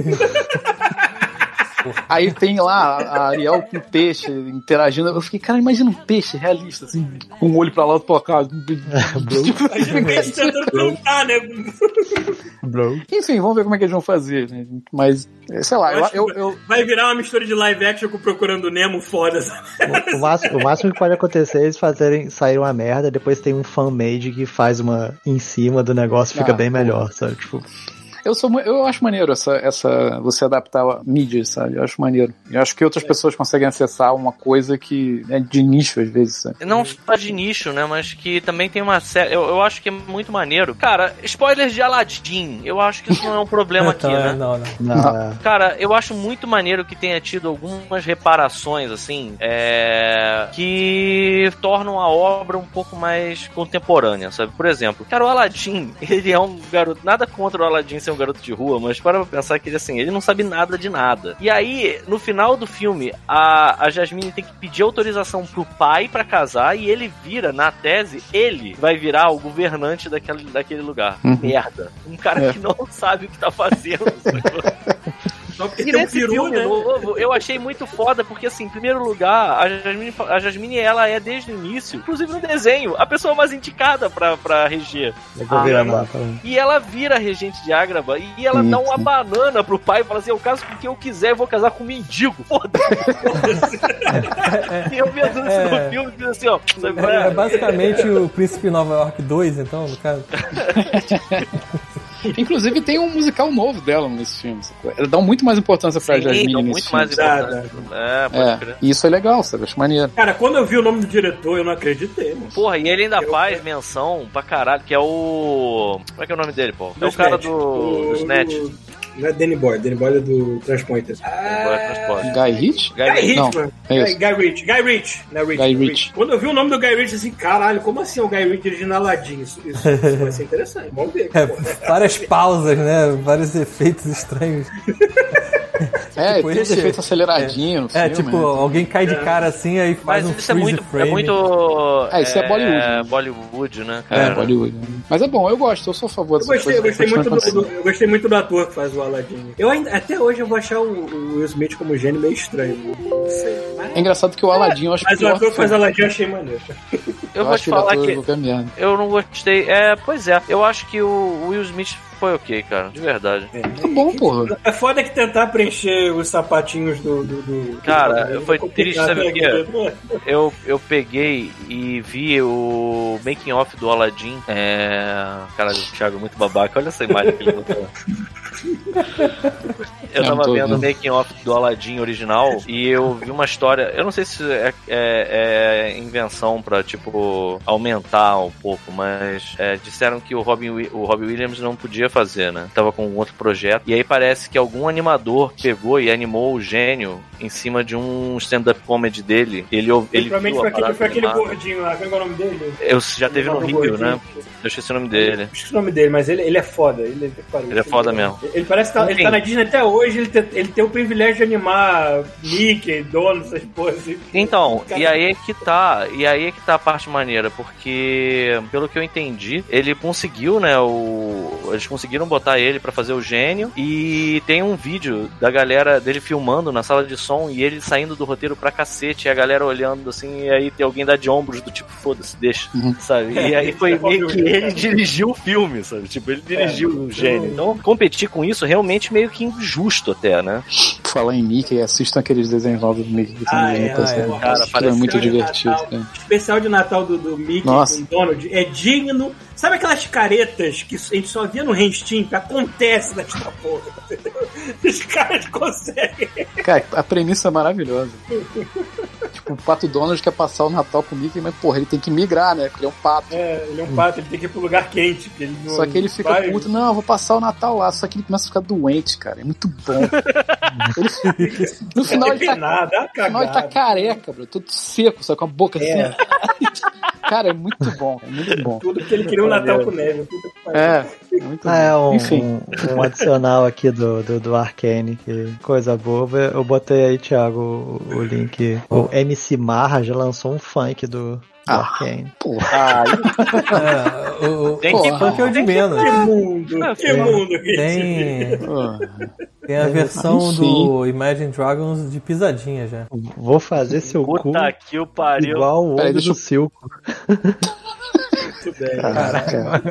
Aí tem lá a Ariel com o peixe interagindo. Eu fiquei, cara, imagina um peixe realista, assim, com um olho pra lá, pra cá. [LAUGHS] Tipo, A gente fica tentando cantar, né? Bro. Enfim, vamos ver como é que eles vão fazer. Né? Mas, sei lá, eu, eu, eu, Vai virar uma mistura de live action com Procurando Nemo foda. O, o máximo, o máximo que pode acontecer é eles fazerem sair uma merda, depois tem um fan-made que faz uma em cima do negócio, fica Ah, bem pô. melhor, sabe? Tipo, eu sou eu acho maneiro essa, essa você adaptar a mídia, sabe? Eu acho maneiro. Eu acho que outras pessoas conseguem acessar uma coisa que é de nicho às vezes, sabe? Não só de nicho, né? Mas que também tem uma série. Eu, eu acho que é muito maneiro. Cara, spoilers de Aladdin. Eu acho que isso não é um problema [LAUGHS] aqui, é, né? não, não. não, é. Cara, eu acho muito maneiro que tenha tido algumas reparações, assim, é, que tornam a obra um pouco mais contemporânea, sabe? Por exemplo, cara, o Aladdin, [LAUGHS] ele é um garoto, nada contra o Aladdin ser um garoto de rua, mas para pra pensar que ele, assim, ele não sabe nada de nada. E aí, no final do filme, a, a Jasmine tem que pedir autorização pro pai pra casar e ele vira, na tese, ele vai virar o governante daquele, daquele lugar. Uhum. Merda. Um cara É. que não sabe o que tá fazendo? [LAUGHS] Só porque E tem um peru, filme né? novo, eu achei muito foda, porque assim, em primeiro lugar, a Jasmine, a Jasmine, ela é desde o início, inclusive no desenho, a pessoa mais indicada pra, pra reger. Eu vou ver a mapa. E ela vira regente de Ágraba e ela Sim, dá uma sim. banana pro pai e fala assim: Eu caso com quem eu quiser, eu vou casar com um mendigo. Foda-se. [LAUGHS] e eu vendo isso É. no filme e fiz assim, ó. É é? basicamente o Príncipe Nova York 2, então, no caso. [LAUGHS] [LAUGHS] Inclusive tem um musical novo dela nesse filme. Ela dá muito mais importância pra Sim, Jasmine dão muito filme. mais Dá, importante. É, É, e isso é legal, sabe? Acho maneiro. Cara, quando eu vi o nome do diretor, eu não acreditei, mano. Porra, e ele ainda Eu- faz menção pra caralho, que é o. Como é que é o nome dele, pô? É o cara Snatch. do, do Snatch. Não é Danny Boy, Danny Boy é do Transpointer. Agora é. Guy Ritchie? Guy Guy Ritchie. Não, mano. é Guy, isso. Guy Ritchie. Guy Ritchie. Não é Ritchie, Guy é Ritchie. Quando eu vi o nome do Guy Ritchie, assim, caralho, como assim o Guy Ritchie dirigindo Aladdin? Isso, isso, isso vai ser interessante. Vamos ver. É, várias pausas, né? Vários efeitos estranhos. [LAUGHS] É, Tipo, tem esse- efeitos aceleradinhos no É, filme. tipo, né? alguém cai de cara assim, aí faz Mas um isso é muito, frame. é muito. É, isso é Bollywood, né? Bollywood, né, É, cara? Bollywood. né? Mas é bom, eu gosto, eu sou a favor Eu dessas gostei, eu coisas. gostei, muito do, do- eu gostei muito do ator que faz o Aladdin. Eu ainda, até hoje eu vou achar o, o Will Smith como gênio meio estranho. Não sei. Mas, É engraçado que o Aladdin eu acho mas o pior ator que que faz o Aladdin eu achei maneiro. Eu, Eu vou acho te que falar ator que eu não gostei. É, pois é. Eu acho que o Will Smith foi ok, cara. De verdade. Tá bom, porra. É foda que tentar preencher os sapatinhos do. do, do Cara, do- foi triste, sabe o quê? né? Eu, eu peguei e vi o making off do Aladdin. É. Caralho, o Thiago é muito babaca. Olha essa imagem que ele botou. [LAUGHS] Eu Eu tava vendo o making off do Aladdin original e eu vi uma história. Eu não sei se é, é- é invenção pra, tipo, aumentar um pouco, mas é, disseram que o Robin, o Robin Williams não podia fazer, né? Tava com um outro projeto. E aí parece que algum animador pegou e animou o gênio em cima de um stand-up comedy dele. Ele, ele Provavelmente viu foi a aquele, foi aquele gordinho lá, qual é o nome dele? Eu já teve no Rio, gordinho. né? Eu esqueci o nome dele. Esqueci o nome dele, mas ele, ele é foda. Ele, Ele é foda mesmo. Ele parece que tá, ele tá na Disney até hoje, ele tem, ele tem o privilégio de animar Mickey, Donald, essas porras. assim. Então, e aí é que tá, e aí é que tá a parte maneira, porque pelo que eu entendi, ele conseguiu, né, o eles conseguiram botar ele pra fazer o gênio e tem um vídeo da galera dele filmando na sala de som e ele saindo do roteiro pra cacete, e a galera olhando assim, e aí tem alguém dá de ombros do tipo, foda-se, deixa, Uhum. sabe? E aí [LAUGHS] foi meio que ele [LAUGHS] dirigiu o filme, sabe? Tipo, ele dirigiu o gênio. Então, competir com isso realmente meio que injusto até, né? Falar em Mickey, assistam aqueles desenhos novos do Mickey que tem Ah, no é, ah, é. né? Cara, Aquilo é muito divertido. Natal- cara. Especial de Natal do, do Mickey Nossa. com Donald é digno. Sabe aquelas caretas que a gente só via no Renstin que acontece nesta porra? entendeu? Os caras conseguem. Cara, a premissa é maravilhosa. [LAUGHS] tipo, o Pato Donald quer passar o Natal com o Mickey, mas porra, ele tem que migrar, né? Porque ele é um pato. É, ele é um pato, ele tem que ir pro lugar quente. não Só que ele fica vai- puto, não, eu vou passar o Natal lá. Só que ele começa a ficar doente, cara. É muito bom. [LAUGHS] Ele- no final ele tá, no final ele tá careca, bro. Todo seco, só com a boca É. assim. [LAUGHS] cara, é muito bom, é muito bom. Tudo porque ele queria um Natal com neve. Que. É, é muito Ah, é um, Enfim. um, adicional aqui do, do, do Arcane, que coisa boba. Eu botei aí, Thiago, o, o link. O MC Marra já lançou um funk do Ah. Arcane. Porra. É, o, o, Tem que- o funk é o de menos. Que mundo, Ah, que sim. mundo que Tem, Porra. tem a versão Enfim. do Imagine Dragons de pisadinha já. Vou fazer seu cu Puta que o pariu. igual o Peraí, do eu- Silco. Muito bem. Caraca.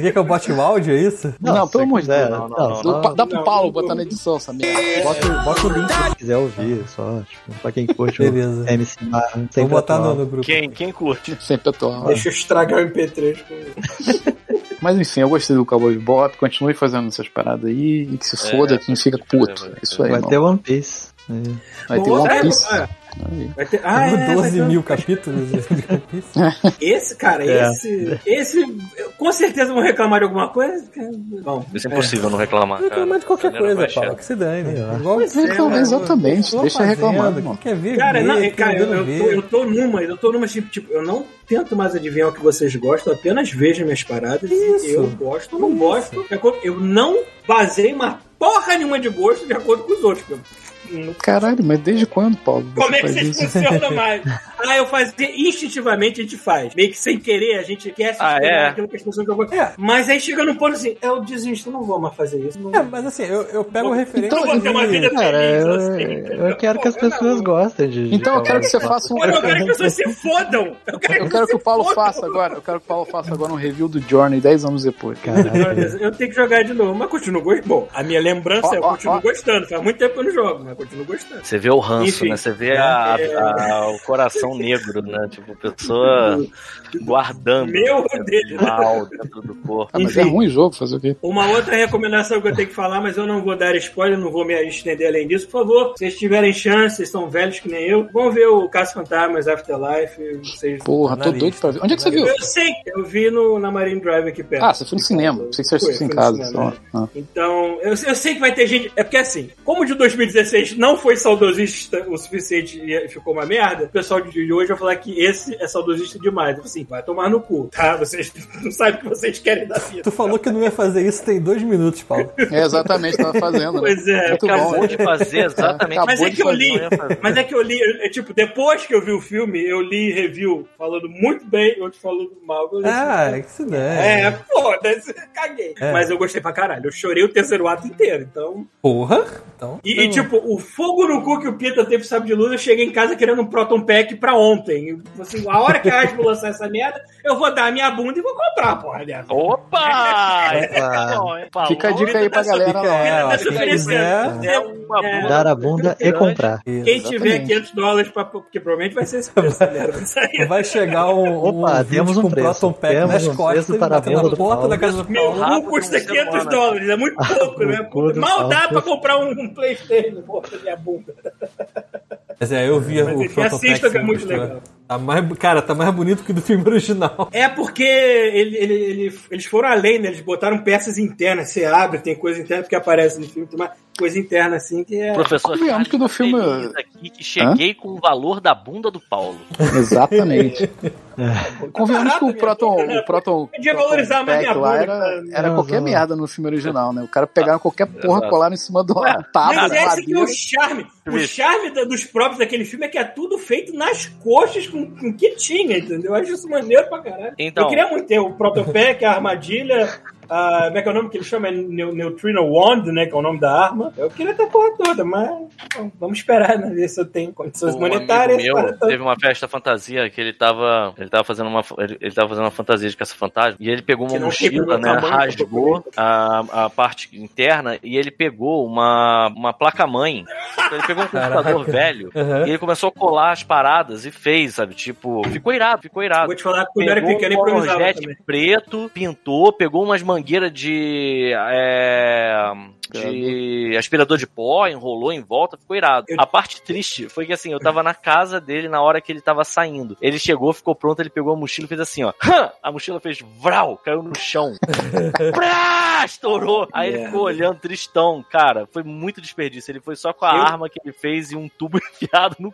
Quer que eu bote o áudio, é isso? Não, se pelo amor de Deus. não, não, não, não, Dá pro Não, Paulo não, botar não. na edição essa merda. Bota, bota o link se quiser ouvir, só, tipo, pra quem curte Beleza. o MC Marra. Vou botar no, grupo. Quem, quem curte? Sempre atual. Deixa eu estragar o MP3 com [LAUGHS] Mas enfim, eu gostei do Cowboy Bebop, continue fazendo essas paradas aí e que se foda quem fica puto. é, Isso aí, Vai ter One Piece. Aí. Vai ter One é, Piece. É. Ter... Ah, é, vai 12 ter- mil [LAUGHS] capítulos. [LAUGHS] Esse, cara, É. esse. Esse. eu- Com certeza vão reclamar de alguma coisa. Bom, Isso é impossível não reclamar. Não reclamar de qualquer coisa, Paulo, que se dane. É. Igual Pois é, Reclama, mano. exatamente, deixa fazendo, reclamando, mano. Quer ver, Cara, vê, não, quem cara, eu, eu, tô, eu tô numa, eu tô numa, tipo, tipo, eu não tento mais adivinhar o que vocês gostam, eu apenas vejo minhas paradas Isso. e eu gosto ou não gosto. de acordo- Eu não baseio uma porra nenhuma de gosto de acordo com os outros. porque Caralho, mas desde quando, Paulo? Como é que vocês isso? funcionam [LAUGHS] mais? Ah, eu fazia instintivamente, a gente faz. Meio que sem querer, a gente quer se Ah, é? naquilo que as pessoas jogam. É. Mas aí chega no ponto assim, eu desisto, não vou mais fazer isso. Não, É, mas assim, eu, eu pego referência. não vou ter uma vida Cara, feliz, eu, assim. eu quero que as pessoas gostem de. Então eu quero que você faça um. Pô, eu quero que as pessoas se fodam. Eu quero, Eu quero que o Paulo fodam. faça agora. Eu quero que o Paulo faça agora um review do Journey 10 anos depois. Caralho. Eu tenho que jogar de novo, mas continuo gostando. Bom, a minha lembrança é eu Ó, ó, continuo ó. gostando. Faz muito tempo que eu não jogo, mas continuo gostando. Você vê o ranço, Enfim. né? Você vê a- É. a- o coração negro, né? Tipo, pessoa [LAUGHS] guardando Meu né? mal dentro do corpo. Ah, mas é ruim o jogo, fazer o quê? Uma outra recomendação que eu tenho que falar, mas eu não vou dar spoiler, não vou me estender além disso. Por favor, se vocês tiverem chance, vocês são velhos que nem eu, vão ver o Caso Fantasmas Afterlife. Vocês... Porra, tô doido pra ver. Onde é que você viu? Eu sei, eu vi no, na Marine Drive aqui perto. Ah, você foi no cinema. Pensei que você Foi, assistiu em casa. só. Ah. Então, eu, eu sei que vai ter gente. É porque assim, como de 2016 não foi saudosista o suficiente e ficou uma merda, o pessoal de hoje vai falar que esse é saudosista demais. Eu, Assim, vai tomar no cu, tá? Vocês [LAUGHS] não sabem o que vocês querem da vida. Tu falou que não ia fazer isso tem dois minutos, Paulo. É, exatamente, tava fazendo. né? Pois é, Muito acabou bom. De fazer exatamente. Acabou Mas é que eu li, mas é que eu li, é, tipo, depois que eu vi o filme, eu li review falando muito bem, outro falando mal. Eu li Ah, assim, que se é, der. foda-se, caguei. É. Mas eu gostei pra caralho. Eu chorei o terceiro ato inteiro, então. Porra. Então. E, e, tipo, o fogo no cu que o Peter teve sabe de luz, eu cheguei em casa querendo um Proton Pack pra ontem. Assim, a hora que a Hasbro lançar essa merda, eu vou dar a minha bunda e vou comprar, porra, dessa. Opa! [LAUGHS] Opa! Bom, Paulo? Fica a dica aí pra galera Fica, lá. é, É uma. Dar a bunda e comprar. Quem tiver Exatamente. 500 dólares, pra, porque provavelmente vai ser esse preço, galera. Vai. Vai chegar um, Opa, um temos vídeo um preço. Proton Pack Temos nas um costas preço para a venda do porta da casa do Meu cu custa como 500 semana. dólares, é muito [LAUGHS] pouco, né? Mal dá pra comprar um, um Playstation, porra, da minha bunda. Mas é, eu vi o enfim, Proton assista que é muito legal. Tá mais, cara, tá mais bonito que do filme original. É porque ele- ele- ele- eles foram além, né? Eles botaram peças internas. Você abre, tem coisa interna porque aparece no filme, uma coisa interna assim que é. Professor Convenhamos que do filme- aqui que cheguei com o valor da bunda do Paulo. Exatamente. [LAUGHS] Convenhamos que o Proton, o Proton, Podia valorizar mais minha bunda, era, era Não, qualquer não. merda no filme original, né? O cara pegava qualquer porra, Exato. colar em cima uma tábua Mas esse que é o charme. O charme dos próprios daquele filme é que é tudo feito nas coxas com, com o que tinha, entendeu? Eu acho isso maneiro pra caralho. Então. Eu queria muito ter o Proton Pack, a armadilha. A- como é que é o nome que ele chama? É Neu- Neutrino Wand, né? Que é o nome da arma. Eu queria ter a porra toda, mas bom, vamos esperar, né? Ver se eu tenho condições Um monetárias. meu teve uma festa fantasia que ele tava, ele tava fazendo uma, ele, ele tava fazendo uma fantasia de caça fantasma e ele pegou uma mochila, né, tamanho, rasgou a, a parte interna e ele pegou uma, uma placa mãe. Então ele pegou um computador Caraca. velho Uhum. e ele começou a colar as paradas e fez, sabe? Tipo, ficou irado, ficou irado. Vou te falar que quando eu era Pegou pequeno um improvisava preto, pintou, pegou umas mangueiras de. é, de aspirador de pó, enrolou em volta, ficou irado. Eu- A parte triste foi que assim, eu tava na casa dele na hora que ele tava saindo. Ele chegou, ficou pronto, ele pegou a mochila e fez assim, ó. Hã! A mochila fez vral, caiu no chão. [LAUGHS] Prá! Estourou. Aí ele ficou olhando tristão. Cara, foi muito desperdício. Ele foi só com a Eu- arma que ele fez e um tubo [LAUGHS] enfiado no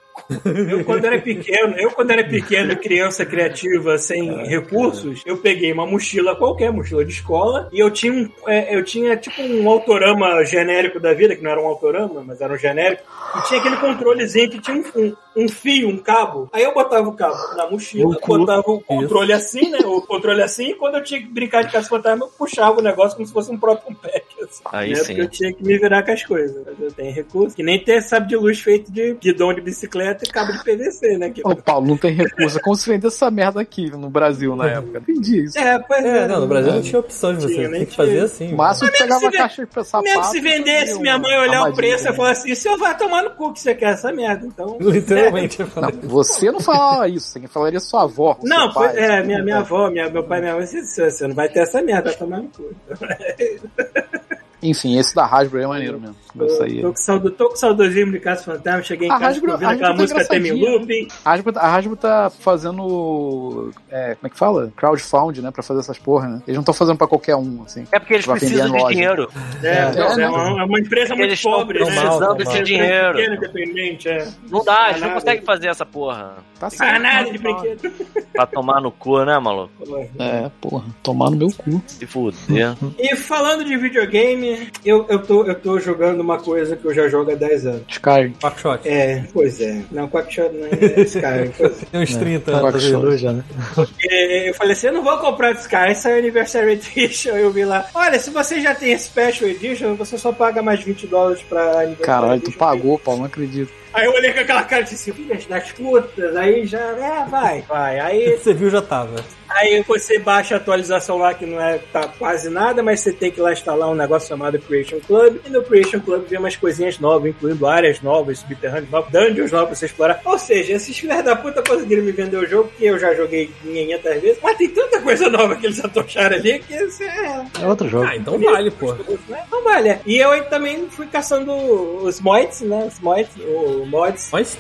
Eu, quando era pequeno, eu, quando era pequeno, criança criativa sem recursos, eu peguei uma mochila qualquer, mochila de escola, e eu tinha um, é, eu tinha tipo um autorama genérico da vida, que não era um autorama, mas era um genérico, e tinha aquele controlezinho que tinha um, um, um fio, um cabo. Aí eu botava o cabo na mochila, botava o controle assim, né? O controle assim, e quando eu tinha que brincar de caça-fantasma, eu puxava o negócio como se fosse um próprio pack. Assim, Aí né? sim. Porque eu tinha que me virar com as coisas. Mas eu tenho recurso, que nem ter sabe de luz feito de guidão de bicicleta e cabo de PVC, né? Que... Ô, Paulo, não tem recurso. É como se vendesse essa merda aqui no Brasil na época. Entendi isso. É, pois é. É, não, no Brasil não tinha opção de você. Tinha, Tem nem que fazer assim. O máximo que pegava se a caixa de sapato. Mesmo se vendesse, minha mãe olhar o preço e também. falar assim: senhor vai tomar no cu que você quer essa merda. Então. Literalmente. [LAUGHS] Não, você não falava isso, quem falaria sua avó. Não, seu pai, foi- é, minha, minha avó, minha, meu pai, minha mãe, você, você não vai ter essa merda, vai tomar no cu. Enfim, esse da Hasbro é maneiro mesmo. Isso aí. Tô com, saudade, tô com saudosismo de Caso Fantasma, cheguei em A casa Hasbro- ouvindo a aquela tá música Temi engraçadinha, Looping. A Hasbro, a Hasbro tá fazendo. é, como é que fala? Crowdfund, né? Pra fazer essas porra, né? Eles não estão fazendo pra qualquer um, assim. É porque eles Vai vender precisam de dinheiro. É, É, é, né? uma, é uma empresa muito Eles pobre, né? precisando mal, desse dinheiro. Pequeno, é. Não dá, eles não conseguem fazer essa porra. Tá nada de brinquedo. [LAUGHS] Pra tomar no cu, né, maluco? É, porra, tomar no meu cu. Se fuder. E falando de videogame, eu, eu, tô, eu tô jogando jogando uma coisa que eu já jogo há 10 anos. Sky. Quackshot. É, pois é. Não, Quackshot não é Sky. [LAUGHS] Pois é. Tem uns 30 Tá anos. Illusion, né? É, Eu falei assim, eu não vou comprar de Sky, essa é Anniversary Edition. [LAUGHS] Eu vi lá, olha, se você já tem Special Edition, você só paga mais 20 dólares pra Anniversary Caralho, tu pagou, Paulo, não acredito. Aí eu olhei com aquela cara e disse, filhas das putas, aí já, é, vai, vai. Aí, Você viu, já tava. Aí você baixa a atualização lá que não é tá quase nada, mas você tem que lá instalar um negócio chamado Creation Club. E no Creation Club vem umas coisinhas novas, incluindo áreas novas, subterrâneos novos, dungeons novos pra você explorar. Ou seja, esses filhos da puta conseguiram me vender o jogo, que eu já joguei 500 vezes, mas tem tanta coisa nova que eles atocharam ali que você é. É outro jogo. Ah, então vale, pô. Não vale. E eu aí também fui caçando os mods, né? Os mods, o mods. Mas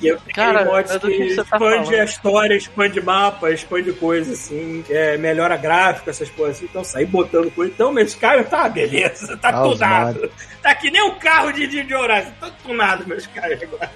E eu Cara, Cara, mods é que, que tá expande falando. a história, expande mapa, expande coisa assim, é, melhora gráfico, essas coisas assim. Então sair botando coisa. Então, meu Skyrim tá beleza, tá Ah, tunado. Tá que nem um carro de, de, de Horizon, tá tunado meu Skyrim agora.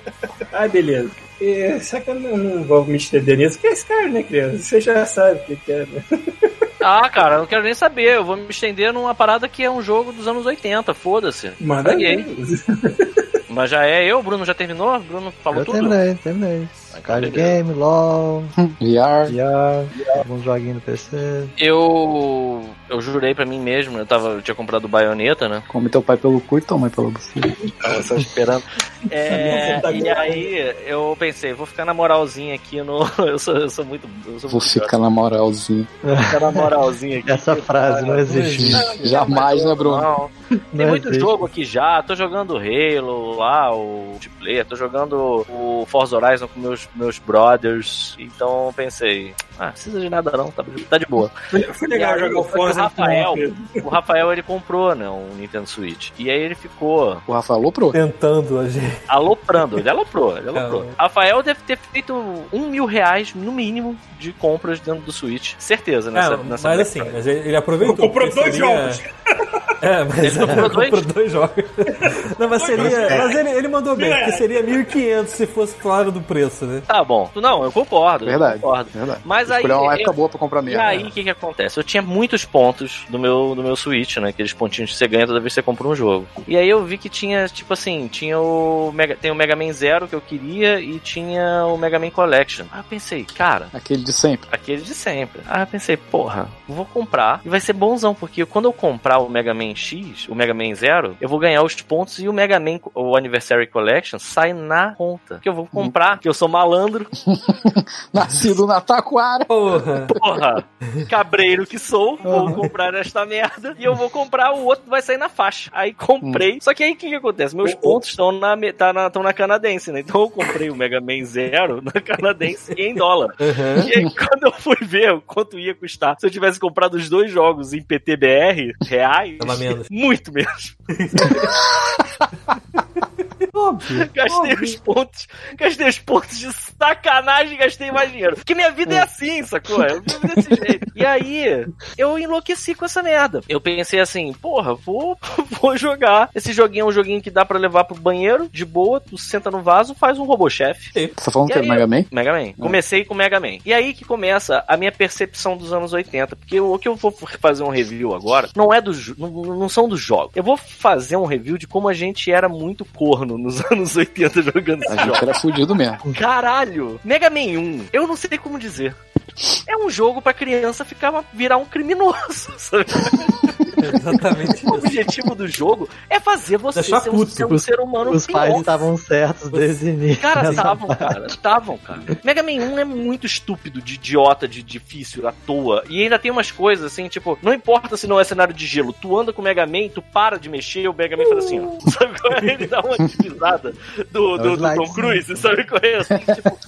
ah, beleza. E, só que eu não, não vou me estender nisso, porque é Skyrim, né, criança? Você já sabe o que, que é, né? [LAUGHS] Ah, cara, eu não quero nem saber. Eu vou me estender numa parada que é um jogo dos anos 80, foda-se. Manda. [LAUGHS] Mas já é eu, o Bruno já terminou? O Bruno falou Eu tudo? terminei, terminei. Card Game, LOL, VR. VR, alguns joguinhos no PC. Eu. Eu jurei pra mim mesmo, eu tava. Eu tinha comprado o baioneta, né? Come teu pai pelo cu e tua mãe pelo buceta. Tava só esperando. [LAUGHS] É, tá e aí eu pensei, vou ficar na moralzinha aqui no. [LAUGHS] Eu sou, eu sou muito. Eu sou Vou muito ficar na moralzinha. Vou ficar na moralzinha aqui. Essa frase não existe. Jamais, né, Bruno? Não. [LAUGHS] Tem Não muito jogo aqui já. Tô jogando Halo lá, o multiplayer. Tô jogando o Forza Horizon com meus, meus brothers. Então pensei, ah, não precisa de nada não, tá, tá de boa. Foi, legal aí, jogar o Forza o Rafael, com o Rafael ele comprou, né, um Nintendo Switch. E aí ele ficou O Rafa aloprou. tentando a gente. aloprando. Ele aloprou, ele aloprou. É. Rafael deve ter feito um mil reais, no mínimo, de compras dentro do Switch. Certeza, nessa, É, nessa mas assim, mas ele aproveitou. Comprou dois seria- jogos. [LAUGHS] É, mas Ele comprou dois? comprou dois jogos. [LAUGHS] Não, mas seria. Mas ele, ele mandou bem, porque seria 1.500 se fosse claro do preço, né? Tá bom. Não, eu concordo. Verdade. Eu concordo. Verdade. Mas aí. Escolheu uma eu- época boa pra comprar E merda. aí, o que que acontece? Eu tinha muitos pontos do meu, do meu Switch, né? Aqueles pontinhos que você ganha toda vez que você compra um jogo. E aí eu vi que tinha, tipo assim, tinha o Mega, tem o Mega Man Zero que eu queria e tinha o Mega Man Collection. Aí eu pensei, cara, Aquele de sempre. aquele de sempre. Aí eu pensei, porra, vou comprar e vai ser bonzão, porque quando eu comprar o Mega Man X, o Mega Man Zero, eu vou ganhar os pontos e o Mega Man, o Anniversary Collection, sai na conta. Que eu vou comprar, que eu sou malandro, [LAUGHS] Nascido na Taquara. Porra. porra, cabreiro que sou, vou comprar esta merda e eu vou comprar o outro que vai sair na faixa. Aí comprei. Só que aí o que, que acontece? Meus pontos estão na, tá na, na canadense, né? Então eu comprei o Mega Man Zero na canadense e em dólar. Uhum. E aí, quando eu fui ver o quanto ia custar se eu tivesse comprado os dois jogos em PTBR reais, menos. Muito menos. [LAUGHS] Óbvio. [LAUGHS] Gastei óbvio. os pontos, gastei os pontos de sacanagem, gastei mais dinheiro. Porque minha vida é assim, sacou? Eu vivo desse jeito. E aí, eu enlouqueci com essa merda. Eu pensei assim, porra, vou, [LAUGHS] vou jogar. Esse joguinho é um joguinho que dá pra levar pro banheiro, de boa, tu senta no vaso, faz um robô-chefe. Você tá falando E que é aí, Mega Man? Mega Man. Comecei com Mega Man. E aí que começa a minha percepção dos anos 80. Porque o que eu vou fazer um review agora não é do não, não são dos jogos. Eu vou fazer um review de como a gente era muito corno nos [LAUGHS] anos 80 jogando jogos. gente era fudido mesmo. Caralho! Mega Man 1, eu não sei como dizer. É um jogo pra criança ficar virar um criminoso, [LAUGHS] sabe? [LAUGHS] Exatamente O objetivo do jogo é fazer você Deixar ser um, puto. ser um ser humano Os pais estavam certos desde o início. Cara, estavam, cara. Estavam, cara. Mega Man 1 é muito estúpido, de idiota, de difícil, à toa. E ainda tem umas coisas assim, tipo, não importa se não é cenário de gelo, tu anda com o Mega Man, tu para de mexer e o Mega Man faz assim, ó. [LAUGHS] Sabe qual é? Ele dá uma deslizada do, do, do Tom lights, Cruise, sabe qual é? Assim, tipo,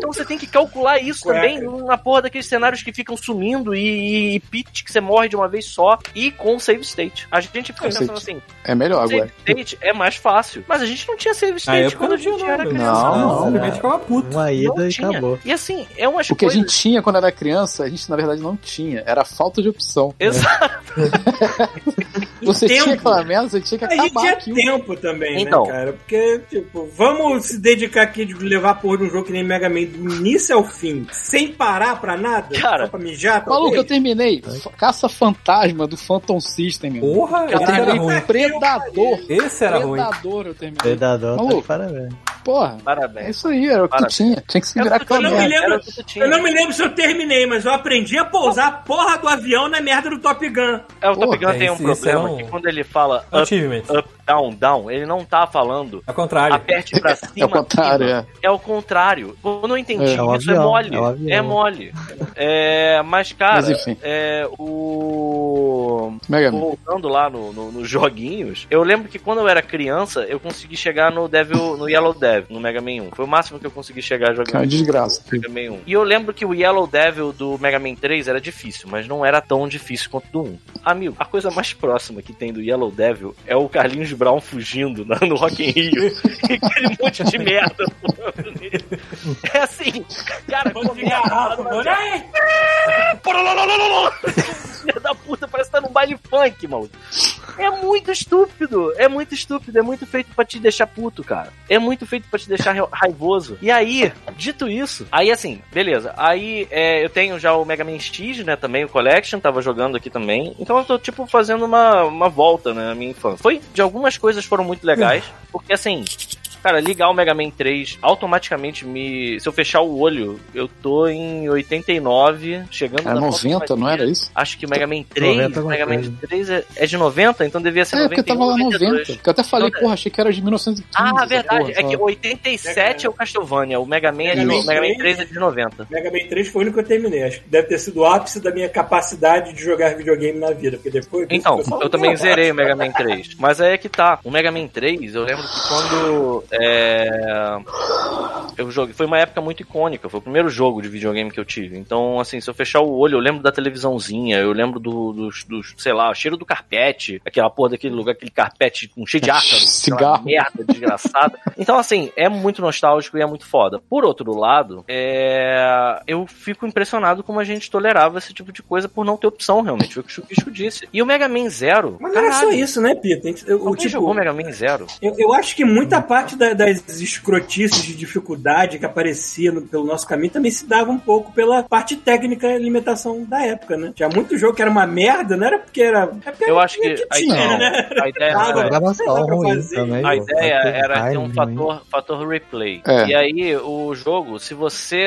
então você tem que calcular isso Cueca. também na porra daqueles cenários que ficam sumindo e, e pitch que você morre de uma vez só e com save state. A gente fica Save pensando assim, É melhor save agora. state é mais fácil. Mas a gente não tinha save Na state época quando a gente não, era meu. criança. Não, não. Simplesmente ficava puto. Uma ida Não e tinha. acabou. E assim, é umas O que a gente tinha quando era criança, a gente na verdade não tinha. Era falta de opção. Exato. [LAUGHS] Você tinha tempo. aquela merda, você tinha que A gente acabar tinha aquilo. tempo também, Então. né, cara? Porque, tipo, vamos se dedicar aqui de levar porra de um jogo que nem Mega Man do início ao fim, sem parar pra nada? Cara. Só pra mijar, Maluco, eu terminei Caça Fantasma do Phantom System, meu. Porra, Eu esse era terminei ruim. Predador. Esse era ruim. Predador eu terminei. Predador, tá de Maluco. parabéns. Porra, é Parabéns. isso aí, era o que Parabéns. tinha. Tinha que se virar com a eu não me merda. lembro. Eu não me lembro se eu terminei, mas eu aprendi a pousar a porra do avião na merda do Top Gun. É, o Top Porra, Gun tem um problema é um- que quando ele fala up, up, down, down, ele não tá falando Ao contrário. aperte pra cima. É o contrário, acima. é. É o contrário. Eu não entendi. É um Isso avião, é mole. é um. É mole. É, mas, cara, Mas é, o. Mega. Voltando lá no, no- nos joguinhos, eu lembro que quando eu era criança, eu consegui chegar no Devil, no Yellow Devil, no Mega Man 1. Foi o máximo que eu consegui chegar é jogando uma no desgraça. Mega Man 1. E eu lembro que o Yellow Devil do Mega Man 3 era difícil, mas não era tão difícil quanto do 1. Amigo, a coisa mais próxima que tem do Yellow Devil é o Carlinhos Brown fugindo na- no Rock in Rio. [LAUGHS] e aquele monte de merda nele. É assim, cara, quando fica agarrado, Filha da puta, parece que tá num baile funk, mano. É muito estúpido, é muito estúpido, é muito feito pra te deixar puto, cara. É muito feito pra te deixar ra- raivoso. E aí, dito isso, aí assim, beleza. Aí é, eu tenho já o Mega Man X, né, também, o Collection, tava jogando aqui também. Então eu tô, tipo, fazendo uma, uma volta, né, na minha infância. Foi, de algumas coisas foram muito legais, porque assim, Cara, ligar o Mega Man 3 automaticamente me. Se eu fechar o olho, eu tô em 89, chegando Era na 90, foto não era isso? Acho que o Mega Man 3, 90 alguma Mega Man coisa. 3 é, é de 90, então devia ser É, 91, porque tava lá 92. 90. Que eu até falei, Então, porra, achei que era de 1915. Ah, verdade. porra, é que sabe? 87 é o Castlevania, o Mega Man, é de, Mega Man no- Mega Man 3 3 é de 90. Mega Man 3 foi o único que eu terminei. Acho que deve ter sido o ápice da minha capacidade de jogar videogame na vida. Porque depois. Então, eu também zerei o Mega Man 3. Mas aí é que tá. O Mega Man 3, eu lembro que quando. É, eu joguei. Foi uma época muito icônica. Foi o primeiro jogo de videogame que eu tive. Então, assim, se eu fechar o olho, eu lembro da televisãozinha, eu lembro do, dos, dos, sei lá, o cheiro do carpete, aquela porra daquele lugar, aquele carpete com cheio de ácaro. [LAUGHS] Cigarro. Merda desgraçada. Então, assim, é muito nostálgico e é muito foda. Por outro lado, é, eu fico impressionado como a gente tolerava esse tipo de coisa por não ter opção, realmente. Foi o que o disse. E o Mega Man Zero. Mas não era só caralho, isso, né, Pita? A gente- eu- O Alguém tipo, jogou Mega Man Zero? Eu, eu acho que muita parte da- das escrotices de dificuldade que aparecia no- pelo nosso caminho também se dava um pouco pela parte técnica e limitação da época, né? Tinha muito jogo que era uma merda, não era porque era. É porque Eu era acho que a tinha, ideia, né? a ideia Ah, fazer. também. A ideia era ter um fator, fator replay. É. E aí, o jogo, se você.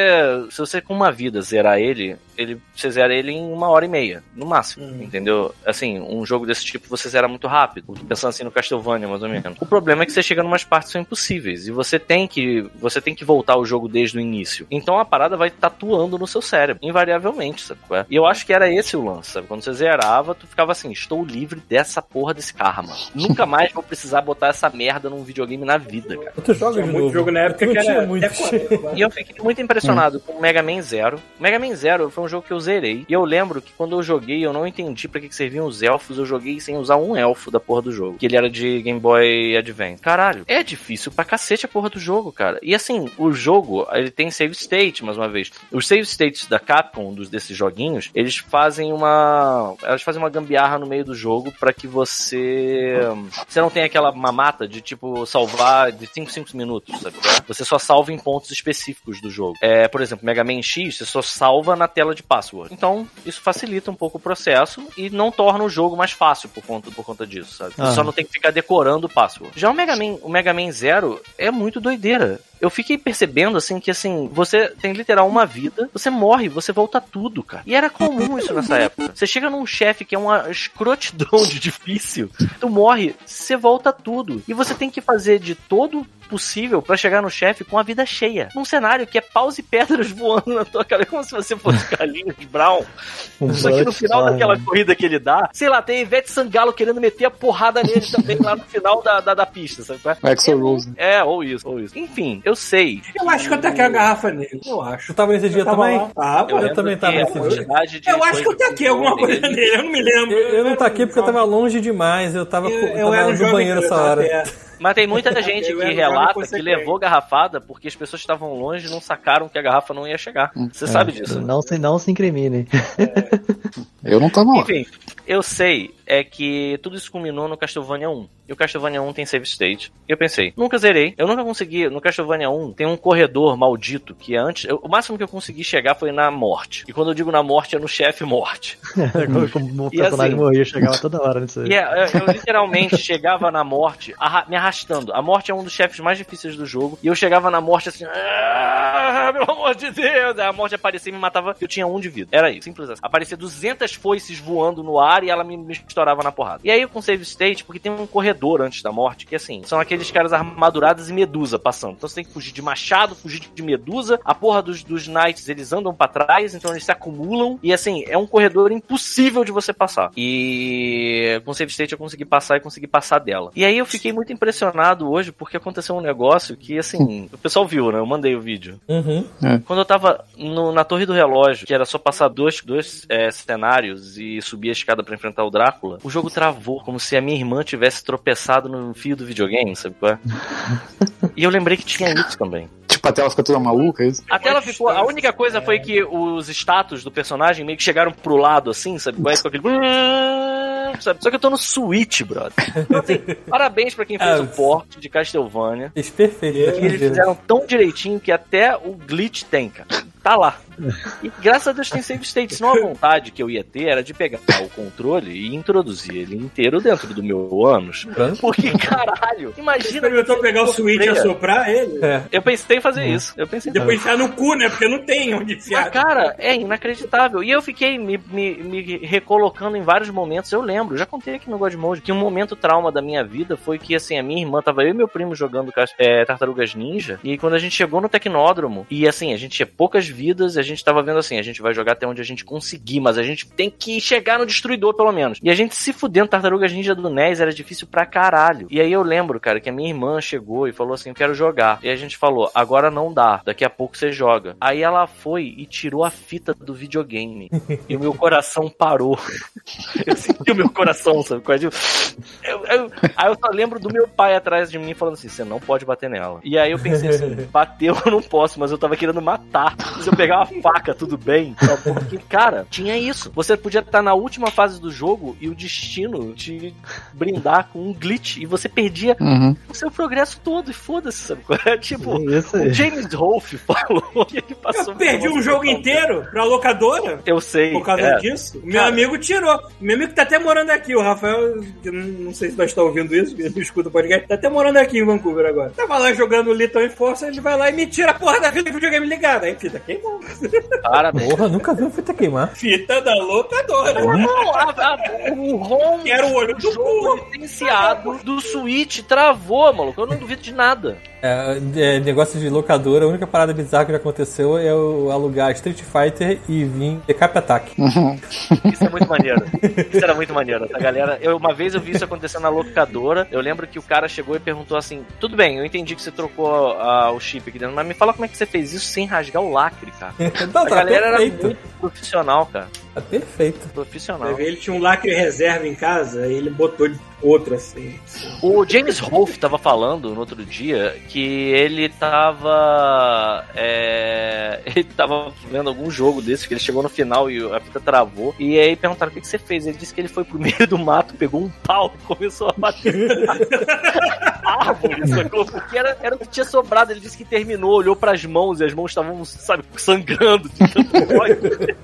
Se você com uma vida zerar ele, ele você zera ele em uma hora e meia, no máximo. Uhum. Entendeu? Assim, um jogo desse tipo você zera muito rápido. Pensando assim no Castlevania, mais ou menos. O problema é que você chega numas partes que são impossíveis. E você tem que. Você tem que voltar o jogo desde o início. Então a parada vai tatuando no seu cérebro, invariavelmente, sabe? qual é? E eu acho que era esse o lance, sabe? Quando você zerava, tu ficava assim, estou livre dessa porra desse karma. Nunca mais vou precisar botar essa merda num videogame na vida, cara. Tu joga de muito novo. jogo na época que era muito. até 40. E eu fiquei muito impressionado com o Mega Man Zero. O Mega Man Zero foi um jogo que eu zerei. E eu lembro que quando eu joguei, eu não entendi pra que, que serviam os elfos. Eu joguei sem usar um elfo da porra do jogo. Que ele era de Game Boy Advance. Caralho, é difícil pra cacete a porra do jogo, cara. E assim, o jogo, ele tem save state, mais uma vez. Os save states da Capcom, dos, desses joguinhos, eles fazem uma. Elas fazem uma gambiarra no meio do jogo pra que você. Você não tenha aquela mamata de tipo salvar de 5 5 minutos, sabe? Você só salva em pontos específicos do jogo. É, por exemplo, Mega Man X, você só salva na tela de password. Então, isso facilita um pouco o processo e não torna o jogo mais fácil por conta, por conta disso, sabe? Você Ah. só não tem que ficar decorando o password. Já o Mega Man, o Mega Man Zero é muito doideira. Eu fiquei percebendo, assim, que, assim, você tem literal uma vida, você morre, você volta tudo, cara. E era comum isso nessa época. Você chega num chefe que é uma escrotidão de difícil, tu morre, você volta tudo. E você tem que fazer de todo possível pra chegar no chefe com a vida cheia. Num cenário que é paus e pedras voando na tua cara, como se você fosse Carlinhos [LAUGHS] Brown. Um Só que no final daquela corrida que ele dá, sei lá, tem Ivete Sangalo querendo meter a porrada nele também lá no final da, da, da pista, sabe? é? Axl É, Rose. É, ou isso, ou isso. Enfim, eu sei. Eu acho que eu taquei a garrafa nele. Eu acho. Tu tava nesse dia Eu tava também? Ah, Eu também tava nesse dia. Eu acho que eu taquei alguma coisa ele- nele, eu não me lembro. Eu, eu não taquei porque eu tava longe demais. Eu tava, Eu, eu no banheiro eu essa hora. Mas tem muita [LAUGHS] gente Eu que relata que levou garrafada porque as pessoas estavam longe e não sacaram que a garrafa não ia chegar. Você sabe disso. né? Não se, não se incrimine. [LAUGHS] Eu não tava lá. Enfim, eu sei. é que tudo isso culminou no Castlevania 1. E o Castlevania 1 tem save state. E eu pensei, nunca zerei. Eu nunca consegui. No Castlevania 1 tem um corredor maldito que é antes. eu- o máximo que eu consegui chegar foi na morte. E quando eu digo na morte, é no chefe morte. [LAUGHS] Como o personagem assim- morria, chegava toda hora nisso aí. E é, eu, eu literalmente [LAUGHS] chegava na morte arra- me arrastando. A morte é um dos chefes mais difíceis do jogo. E eu chegava na morte assim. "Ah, pelo amor de Deus! A morte aparecia e me matava. Eu tinha um de vida. Era isso, simples assim. Aparecia 200 foices voando no ar e ela me, me estourava na porrada. E aí com save state, porque tem um corredor antes da morte, que assim, são aqueles caras armadurados e medusa passando. Então você tem que fugir de machado, fugir de medusa. A porra dos, dos knights, eles andam pra trás, então eles se acumulam. E assim, é um corredor impossível de você passar. E com save state eu consegui passar e consegui passar dela. E aí eu fiquei muito impressionado hoje porque aconteceu um negócio que, assim, o pessoal viu, né? Eu mandei o vídeo. Uhum. Quando eu tava no- na Torre do Relógio, que era só passar dois, dois é, cenários e subir a escada pra enfrentar o Drácula, o jogo travou, como se a minha irmã tivesse tropeçado no fio do videogame, sabe qual é? [LAUGHS] E eu lembrei que tinha isso também. Tipo, a tela fica toda maluca, é isso? A tela ficou. A única coisa foi que os status do personagem meio que chegaram pro lado, assim, sabe? qual é? Com aquele. [LAUGHS] Sabe? Só que eu tô no Switch, brother. Então, assim, [LAUGHS] parabéns pra quem fez Ah, o port de Castlevania. Fez perfeito. Que eles fizeram tão direitinho que até o glitch tem, cara. Tá lá. E graças a Deus tem [LAUGHS] save state. Senão a vontade que eu ia ter era de pegar o controle e introduzir ele inteiro dentro do meu ânus. Porque, caralho, imagina. Experimentou pegar o Switch e assoprar ele? É. Eu pensei em fazer isso. Eu pensei em Depois enfiar no cu, né? Porque não tem onde enfiar. cara, é inacreditável. E eu fiquei me, me, me recolocando em vários momentos. Eu lembro, já contei aqui no God Mode, que um momento trauma da minha vida foi que, assim, a minha irmã tava eu e meu primo jogando é, Tartarugas Ninja. E quando a gente chegou no Tecnódromo, e assim, a gente tinha poucas vidas, e a gente tava vendo assim, a gente vai jogar até onde a gente conseguir, mas a gente tem que chegar no Destruidor, pelo menos. E a gente se fudendo, Tartarugas Ninja do NES era difícil pra caralho. E aí eu lembro, cara, que a minha irmã chegou e falou assim: Eu quero jogar. E a gente falou: Agora não dá, daqui a pouco você joga. Aí ela foi e tirou a fita do videogame. [LAUGHS] e o meu coração parou. [LAUGHS] eu senti o meu coração, sabe? quase? Eu, eu- aí eu só lembro do meu pai atrás de mim falando assim: Você não pode bater nela. E aí eu pensei assim: Bateu, eu não posso, mas eu tava querendo matar. Se eu pegar uma faca, tudo bem. Porque, cara, tinha isso. Você podia estar na última fase do jogo e o destino te brindar com um glitch e você perdia Uhum. o seu progresso todo e foda-se, sabe? qual é? [LAUGHS] Tipo, aí. o James Rolfe falou [LAUGHS] que ele passou Eu perdi um jogo inteiro pra locadora Eu sei. por causa é. disso. O meu Cara. amigo tirou. O meu amigo tá até morando aqui, o Rafael, que não, sei se nós estamos ouvindo isso, ele escuta o podcast, tá até morando aqui em Vancouver agora. Tava lá jogando Little Force, ele vai lá e me tira a porra da fita do videogame ligada. Aí, fita queimou. Parabéns. Porra, nunca vi uma fita queimar. Fita da locadora. Não, a- a- o ROM Que era o olho do jogo licenciado do Switch travou, maluco. Eu não duvido de nada. É, é, negócio de locadora, a única parada bizarra que já aconteceu é eu alugar Street Fighter e vir de Cap Attack. Isso é muito maneiro. Isso era muito maneiro. A galera, eu, uma vez eu vi isso acontecer na locadora. Eu lembro que o cara chegou e perguntou assim: Tudo bem, eu entendi que você trocou ah, o chip aqui dentro, mas me fala como é que você fez isso sem rasgar o lacre, cara. [LAUGHS] Não, A tá galera era perfeito. muito profissional, cara. Tá perfeito. Profissional. Ele tinha um lacre reserva em casa, aí ele botou outro assim. O James Rolfe tava falando no outro dia que ele tava. é, [LAUGHS] ele tava vendo algum jogo desse, que ele chegou no final e a fita travou. E aí perguntaram o que, que você fez. Ele disse que ele foi pro [LAUGHS] meio do mato, pegou um pau e começou a bater árvore, sacou? Porque era, era o que tinha sobrado. Ele disse que terminou, olhou pras mãos e as mãos estavam, sabe, sangrando de tanto [LAUGHS] ódio.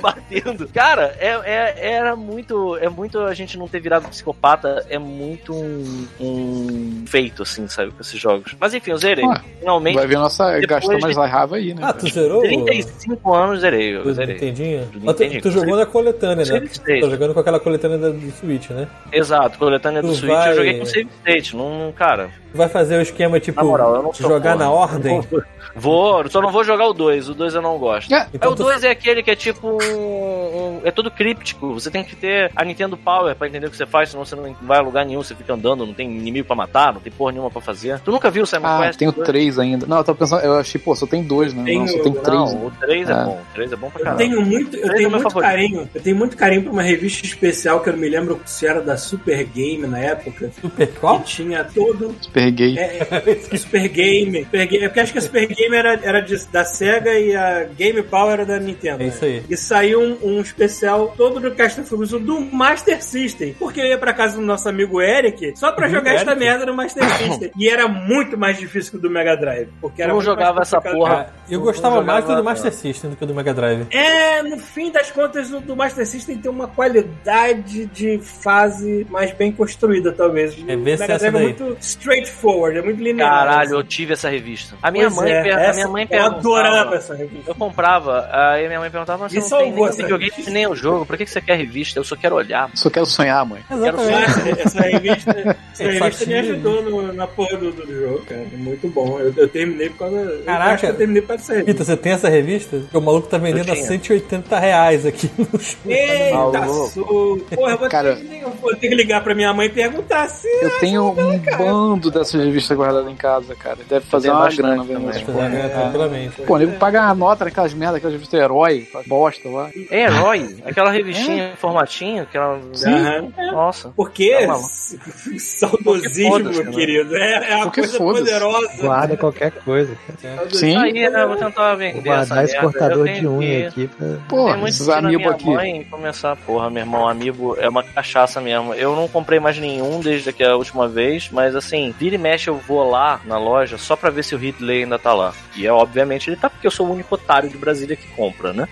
batendo. Cara, é, é- era muito. É muito a gente não ter virado psicopata. É muito um, um feito, assim, sabe, com esses jogos. Mas enfim, eu zerei. Ué, Finalmente. Vai ver nossa gastou mais de- raiva aí, né? Ah, tu zerou? 35 anos zerei. Eu Do zerei. Nintendinho? Do Mas tu, tu jogou na coletânea, né? Save state. Tô jogando com aquela coletânea da- do Switch, né? Exato, coletânea do Tu Switch vai- eu joguei com save state. Não, cara. Tu vai fazer o esquema tipo Na moral, eu não sou jogar porra. na ordem? [LAUGHS] Vou, só não vou jogar o 2. O 2 eu não gosto. É, É, Então o tu- 2 é aquele que é tipo um, um- É todo críptico. Você tem que ter a Nintendo Power pra entender o que você faz, senão você não vai a lugar nenhum, você fica andando, não tem inimigo pra matar, não tem porra nenhuma pra fazer. Tu nunca viu o Simon Ah, Quest? tem o 3 ainda. Não, eu tava pensando, eu achei, pô, só tem dois, né? Tem não, só tem três. Não, o 3 é, É. bom. O 3 é bom pra Eu caralho. tenho muito, eu é tenho meu muito favorito. carinho. Eu tenho muito carinho pra uma revista especial que eu não me lembro se era da Super Game na época. Super qual? Que tinha todo. Super gay. É, é, Super Game. Super Game. É porque acho que a Super Game era, era de- da Sega e a Game Power era da Nintendo. É isso aí. E saiu um, um especial todo do Castlevania do Master System. Porque eu ia pra casa do nosso amigo Eric só pra jogar esta merda no Master [LAUGHS] System. E era muito mais difícil que o do Mega Drive. Porque era Eu jogava essa porra. Eu gostava mais do Master System do que do Mega Drive. É, no fim das contas, o do Master System tem uma qualidade de fase mais bem construída, talvez. É, o se Mega essa Drive é muito straightforward, é muito linear. Caralho, assim. eu tive essa revista. A minha Pois mãe, é, essa- minha mãe Eu perguntava. adorava essa revista. Eu comprava, aí minha mãe perguntava, mas você não tem nem videogame revista. nem o jogo, por que você quer revista? Eu só quero olhar. Só quero sonhar, mãe. Exatamente. Essa revista, essa É, revista [LAUGHS] me ajudou no- na porra do, do jogo, cara. É muito bom. Eu, eu terminei por causa. eu Caraca. acho que eu terminei dessa revista. Pita, você tem essa revista? O maluco tá vendendo Eu a tinha. 180 reais aqui no show. Eita, su... Porra, eu vou, Cara- ter que, eu vou ter que ligar pra minha mãe e perguntar se. Eu tenho um bando dessas revistas guardadas em casa, cara. Deve fazer uma grana vendo porra. vai ganhar tranquilamente. Pô, nego paga a nota naquelas merdas, aquelas revistas herói, bosta lá. É herói, aquela revistinha, formatinho, aquela. Aham. Nossa. Porque Tá maluco. [LAUGHS] saudosismo, Porque né? querido. É, é uma Porque coisa poderosa. Guarda qualquer coisa, cara. Sim. Aí, né, eu vou tentar vender Vou guardar esse cortador de unha que- aqui pra. Pô, esses amigos aqui. mãe começar, porra, meu irmão, amigo é uma cachaça mesmo. Eu não comprei mais nenhum desde a última vez, mas assim, vira e mexe eu vou lá na loja só pra ver se o Ridley ainda tá lá. E é obviamente ele tá porque eu sou o único otário de Brasília que compra, né?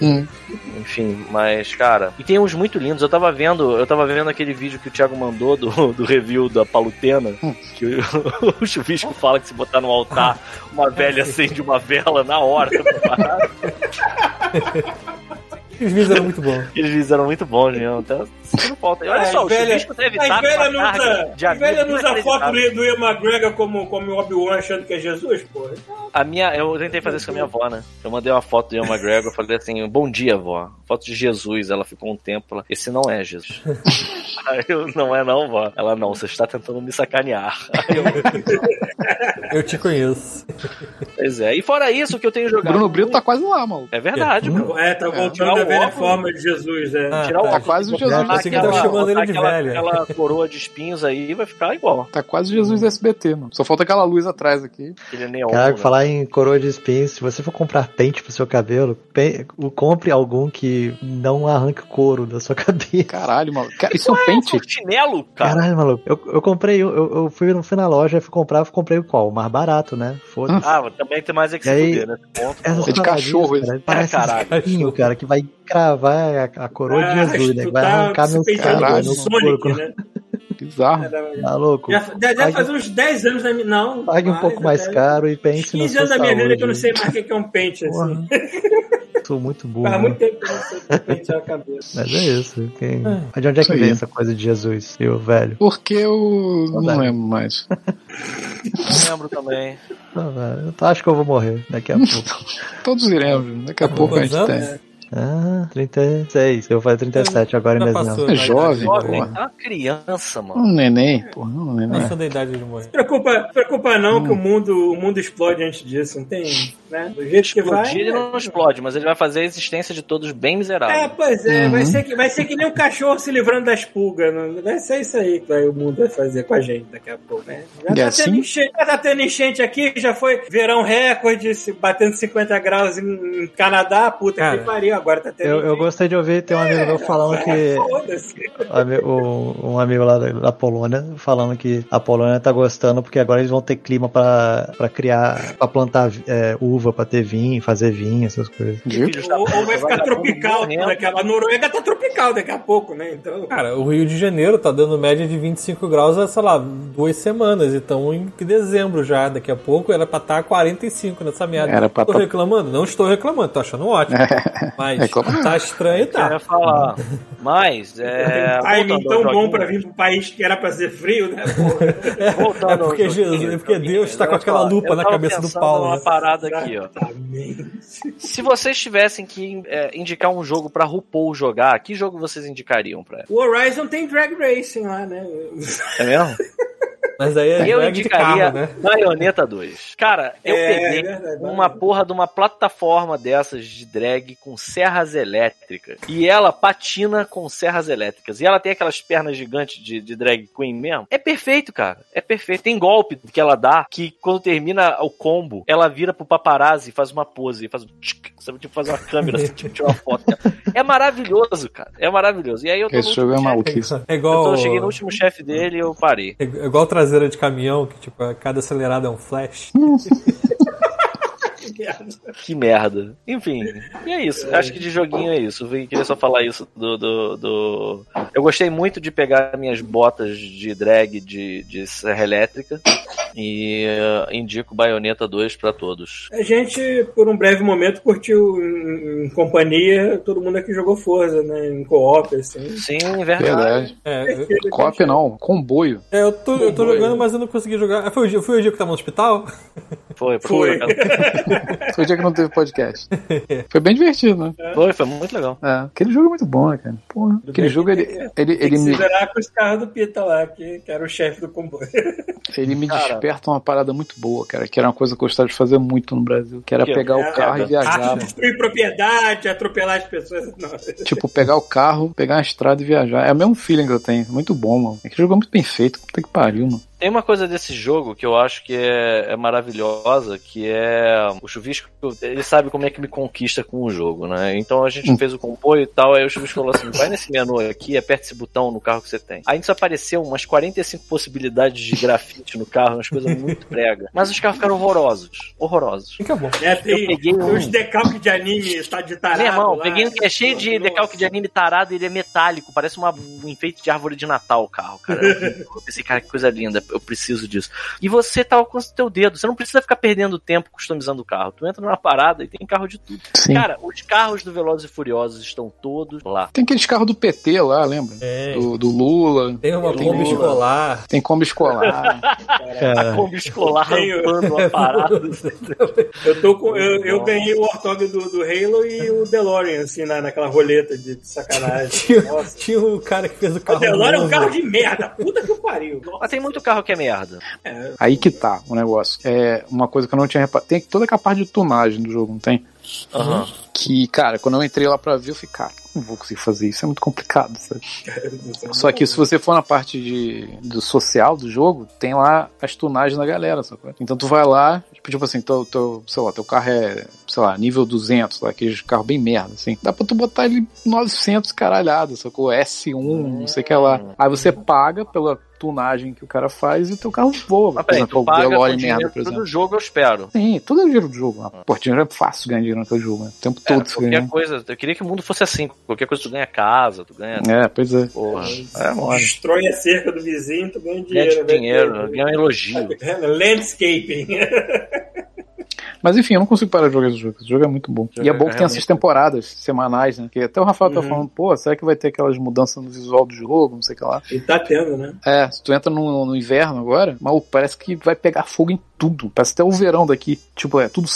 Hum. Enfim, mas cara, e tem uns muito lindos. Eu tava vendo, eu tava vendo aquele vídeo que o Thiago mandou do, do review da Palutena, que o, [LAUGHS] o chuvisco fala que se botar no altar, uma velha acende uma vela na hora. [LAUGHS] Os vídeos eram muito bons. Eles fizeram muito bom, Julião. Tá sentindo falta. E olha só, o velha- velhas com não uma carga usa, de amigo não usa foto do, do Ian McGregor como, como o Obi-Wan achando que é Jesus, pô. A minha, eu tentei fazer isso com a minha avó, né? Eu mandei uma foto do Ian McGregor, falei assim, bom dia, avó. Foto de Jesus. Ela ficou um tempo, ela, esse não é Jesus. [LAUGHS] Aí eu, não é não, vó. Ela, não, você está tentando me sacanear. Eu, [LAUGHS] Eu te conheço. pois é. E fora isso, o que eu tenho jogado... Bruno Brito tá quase lá, maluco. É verdade, mano. É, tá tirar voltando o da velha forma de Jesus, é. Ah, Tirar o tá. Tá quase o Jesus. Eu pensei que Aquela- chamando ele de aquela, velha. aquela coroa de espinhos aí vai ficar igual. Tá quase Jesus SBT, mano. Só falta aquela luz atrás aqui. Aquele neon. Cara, né? falar em coroa de espinhos, se você for comprar pente pro seu cabelo, pe- o- compre algum que não arranque o couro da sua [LAUGHS] cabeça. Caralho, mano. Cara, isso é um É um pente? chinelo, cara. Caralho, maluco. Eu, eu comprei, um, eu, eu fui, fui na loja, fui comprar, comprei o qual? O mais barato, né? Foda-se. Ah, também tem mais é que se aí- fuder, né? Ponto. Essas É de paradinhas, cachorro cara, esse. Parece É, caralho. um espinho, cara, que vai cravar a, a coroa de Ah, Jesus, né? Que vai tá arrancar meus caralho, no no Sonic, couro. né? Bizarro. Tá louco? Já, deve Pague- fazer uns 10 anos da minha. Não. Pague um mais, pouco mais caro e pense na 15 sua anos da minha vida que eu não sei mais o que é um pente, assim. [LAUGHS] Sou muito burro. Faz né? muito tempo que eu não sei como pentear a cabeça. Mas é isso. Quem... Mas de onde é que vem essa coisa de Jesus, eu velho? Porque eu não Saudade. lembro mais. Não lembro também. Eu acho que eu vou morrer daqui a [LAUGHS] pouco. Todos iremos. Daqui a Tá pouco a gente tem. Ah, 36. Eu vou fazer 37 agora em dezembro. passou. É né? jovem, Jovem, porra. tá uma criança, mano. Um neném, porra. Um Não neném. sou da idade de morrer. Preocupa, preocupa não que o mundo, o mundo explode antes disso, não tem, né? Do jeito que vai. Explodir ele não explode, mas ele vai fazer a existência de todos bem miserável. É, pois é, vai, ser que, vai ser que nem um cachorro se livrando das pulgas. Não, vai ser isso aí que vai- o mundo vai fazer com a gente daqui a pouco, né? Já tá, assim? tendo enchente, já tá tendo enchente aqui, já foi verão recorde, batendo 50 graus em, em Canadá, puta Cara, que pariu, agora tá tendo Eu, eu gostei de ouvir, tem um amigo meu falando que. Ami- o- Um amigo lá da, Polônia falando que a Polônia tá gostando porque agora eles vão ter clima pra, pra criar, pra plantar é, uva, pra ter vinho, fazer vinho, essas coisas. Ou, ou vai puta, ficar tropical daquela. A Noruega tá tropical daqui a pouco, né? Então. Cara, o Rio de Janeiro tá dando média de 25 graus há, sei lá, duas semanas. Então em dezembro já, daqui a pouco, era pra estar 45 nessa merda. Era pra Tô tá- reclamando? Não estou reclamando, tô achando ótimo. Mas [LAUGHS] Reclama. tá estranho, Eu tá. ia falar. Mas, é. [LAUGHS] timing tão bom pra vir pro país que era pra ser frio, né? [LAUGHS] Voltando É porque Jesus- é porque joguinho, Deus tá eu com aquela falar, lupa eu na cabeça do Paulo, numa né? parada aqui, ó. Exatamente. Se vocês tivessem que é, indicar um jogo pra RuPaul jogar, que jogo vocês indicariam pra ela? O Horizon tem drag racing lá, né? É mesmo? [LAUGHS] Mas aí é Eu indicaria carro, né? Baioneta 2. Cara, eu É, peguei é verdade, uma porra de uma plataforma dessas de drag com serras elétricas. E ela patina com serras elétricas. E ela tem aquelas pernas gigantes de, de drag queen mesmo. É perfeito, cara. É perfeito. Tem golpe que ela dá que quando termina o combo, ela vira pro paparazzi e faz uma pose. E faz um tchic, sabe? Tipo, faz uma câmera, assim, tipo, tirar uma foto. É maravilhoso, cara. É maravilhoso. E aí eu tô Esse no jogo é último maluquice. É Eu, igual. tô, eu cheguei no último chefe dele e eu parei. É igual traseira de caminhão, que tipo, a cada acelerada é um flash. [LAUGHS] Que merda. Enfim, e é isso. Acho que de joguinho é isso. Eu queria só falar isso do, do, do- Eu gostei muito de pegar minhas botas de drag de, de serra elétrica e eh, indico Bayonetta 2 pra todos. A gente, por um breve momento, curtiu em, em companhia todo mundo aqui jogou Forza, né? Em co-op, assim. Sim, verdade. Verdade. É, eu, Cop não, comboio. é, eu tô, eu tô jogando, mas eu não consegui jogar. Ah, Foi o dia, foi o dia que eu tava no hospital? Foi, Foi. foi. [LAUGHS] Foi o dia que não teve podcast. Foi bem divertido, né? Foi, foi muito legal. É, aquele jogo é muito bom, né, cara? Porra, aquele jogo, ele, ele, Tem ele que se me, com os carros do Pita lá, que, que era o chefe do comboio. ele me Cara. desperta uma parada muito boa, cara, que era uma coisa que eu gostava de fazer muito no Brasil, que era Que? pegar É, o carro é, e viajar, mano. Destruir propriedade, atropelar as pessoas. Não. Tipo, pegar o carro, pegar uma estrada e viajar. É o mesmo feeling que eu tenho. Muito bom, mano. Aquele jogo é muito bem feito. Puta que pariu, mano. Tem uma coisa desse jogo que eu acho que é, é maravilhosa, que é o Chuvisco, ele sabe como é que me conquista com o jogo, né? Então a gente fez o comboio e tal, aí o Chuvisco falou assim, vai nesse menu aqui, aperte esse botão no carro que você tem. Aí nos apareceu umas 45 possibilidades de grafite no carro, umas coisas muito [LAUGHS] brega. Mas os carros ficaram horrorosos, horrorosos. Fica bom. É, tem, Eu peguei um. uns decalques de anime tá de tarado. Meu irmão, lá. peguei um que é cheio de Nossa. decalque de anime tarado e ele é metálico, parece uma, um enfeite de árvore de Natal o carro, cara. Eu [LAUGHS] pensei, cara, que coisa linda, eu preciso disso. E você tá com o teu dedo, você não precisa ficar perdendo tempo customizando o carro. Tu entra numa parada e tem carro de tudo. Sim. Cara, os carros do Velozes e Furiosos estão todos lá. Tem aqueles carros do PT lá, lembra? É. Do, do Lula. Tem uma Tem Kombi Lula. escolar. Tem Kombi escolar. [LAUGHS] Cara, Kombi escolar Tenho. rampando uma parada. [LAUGHS] Eu, tô com, eu, eu ganhei o ortógrafo do, do Halo e o DeLorean, assim, na, naquela roleta de sacanagem. [LAUGHS] Tinha, Nossa. tinha um cara que fez o O carro. DeLorean é um novo. carro de merda. Puta que pariu. Mas tem muito carro que é merda. Aí que tá o negócio. É uma coisa que eu não tinha reparado. Tem toda aquela parte de tunagem do jogo, não tem? Aham. Que, cara, quando eu entrei lá pra ver, eu fiquei, cara, não vou conseguir fazer isso, é muito complicado, sabe? [LAUGHS] Só que se você for na parte de, do social do jogo, tem lá as tunagens da galera, sacou? Então tu vai lá, tipo, tipo assim, teu, teu, sei lá, teu carro é, sei lá, nível 200, lá, aquele carro bem merda, assim. Dá pra tu botar ele 900 caralhado, sacou? S1, não sei o que lá. Aí você paga pela tunagem que o cara faz e o teu carro voa. Mas Por peraí, exemplo, tu paga DeLorean merda, por exemplo. do jogo, eu espero. Sim, todo é o dinheiro do jogo. Pô, dinheiro é fácil ganhar dinheiro naquele jogo, né? O tempo Cara, todo você ganha. qualquer coisa, eu queria que o mundo fosse assim. Qualquer coisa tu ganha casa, tu ganha. É, pois é. Porra. É, mole. Destrói a cerca do vizinho, tu ganha Ganha dinheiro. de né? dinheiro, ganha um elogio. É, [LAUGHS] Landscaping. Mas enfim, eu não consigo parar de jogar esse jogo. Esse jogo é muito bom. E é bom é que tem essas temporadas semanais, né? Que até o Rafael tá Uhum. falando, pô, será que vai ter aquelas mudanças no visual do jogo, não sei o que lá. E tá tendo, né? É, se tu entra no, no inverno agora, maluco, parece que vai pegar fogo em tudo. Parece até o verão daqui. Tipo, é tudo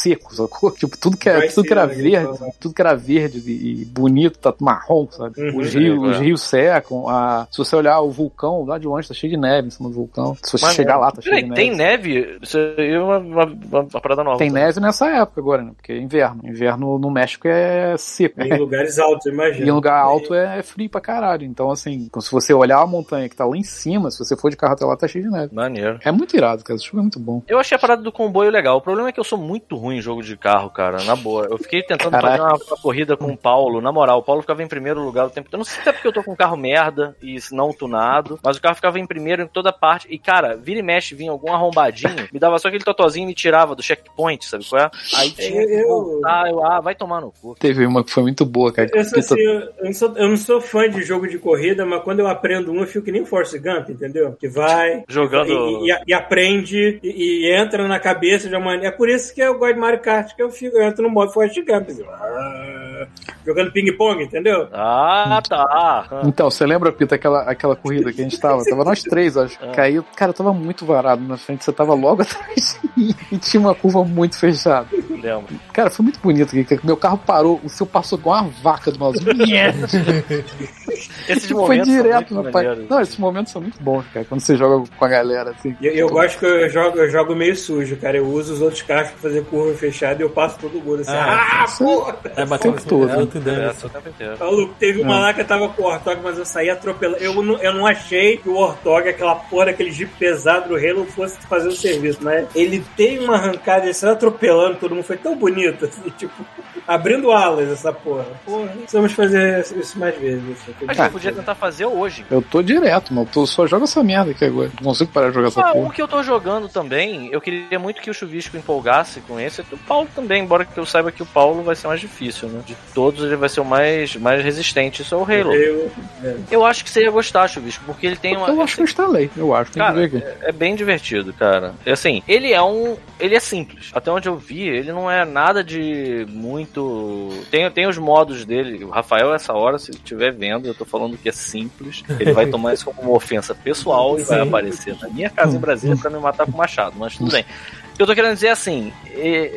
seco, [LAUGHS] sacou? Tipo, tudo que, é, Vai tudo que ser, era né, verde, então. tudo que era verde e, bonito, tá marrom, sabe? Uhum. os, rios, É, os é. rios secam. A, se você olhar o vulcão lá de longe, tá cheio de neve em cima do vulcão. Se você Mas, chegar lá, tá cheio Peraí, de tem neve. neve? Isso aí é uma, uma, uma- parada nova. Tem tá? neve nessa época agora, né? Porque é inverno. Inverno no México é seco. Em lugares altos, imagina. E em lugar alto é frio pra caralho. Então, assim, se você olhar a montanha que tá lá em cima, se você for de carro até lá, tá cheio de neve. Maneiro. É muito irado, cara. Esse jogo é muito bom. Eu achei a parada do comboio legal. O problema é que eu sou muito ruim em jogo de carro, cara. Na boa. Eu fiquei tentando Caraca. fazer uma, uma corrida com o Paulo. Na moral, o Paulo ficava em primeiro lugar o tempo todo. Eu não sei se é porque eu tô com um carro merda e não tunado, mas o carro ficava em primeiro em toda parte. E, cara, vira e mexe, vinha algum arrombadinho, me dava só aquele totozinho e me tirava do checkpoint, sabe qual é? Aí tinha que Eu- voltar. Eu, ah, vai tomar no cu. Teve uma que foi muito boa, cara. Eu, sou assim, eu, eu não sou, eu não sou fã de jogo de corrida, mas quando eu aprendo um, eu fico que nem Force Gump, entendeu? Que vai Jogando. e, e- e aprende e, e entra na cabeça de uma maneira. É por isso que eu gosto de Mario Kart, que eu, fico, eu entro no modo Force Gump. assim, jogando ping-pong, entendeu? Ah, tá. Então, você lembra, Pita, aquela, aquela corrida que a gente tava? Tava nós três, acho. Ah. Caiu. Cara, eu tava muito varado na frente, você tava logo [LAUGHS] atrás de mim e tinha uma curva muito fechada. Lembro. Cara, foi muito bonito. Meu carro parou, o seu passou igual uma vaca do malzinho. [LAUGHS] Esses Foi momentos são direto, meu pai. Não, esses momentos são muito bons, cara. Quando você joga com a galera, assim. Eu, eu gosto que eu jogo, eu jogo meio sujo, cara. Eu uso os outros carros pra fazer curva fechada e eu passo todo mundo assim. Ah, Ah, porra! É todo, É. É, o tempo inteiro. Maluco, teve uma lá que eu tava com o Warthog, mas eu saí atropelando. Eu não, eu não achei que o Warthog, aquela porra, aquele jeep pesado do Halo, fosse fazer o serviço, mas ele tem uma arrancada, ele saiu atropelando todo mundo, foi tão bonito, assim, tipo, abrindo alas essa porra. Porra, precisamos fazer isso mais vezes. Assim, A gente podia tentar fazer hoje. Eu tô direto, mano. Eu só jogo essa merda aqui agora. Não consigo parar de jogar essa Ah, um porra. que eu tô jogando também, eu queria muito que o Chuvisco empolgasse com esse. O Paulo também, embora que eu saiba que o Paulo vai ser mais difícil, né? De todos, ele vai ser o mais, mais resistente. Isso é o Halo. Eu, Eu acho que você ia gostar, Chuvisco, porque ele tem uma. Eu acho que eu instalei, eu acho. Tem que Cara, ver aqui. é, é bem divertido, cara. É Assim, ele é um. Ele é simples. Até onde eu vi, ele não é nada de muito. Tem, tem os modos dele. O Rafael, essa hora, se estiver vendo, eu tô falando que é simples. Ele vai tomar isso como uma ofensa pessoal e vai aparecer na minha casa em Brasília pra me matar com machado. Mas tudo bem. Eu tô querendo dizer assim,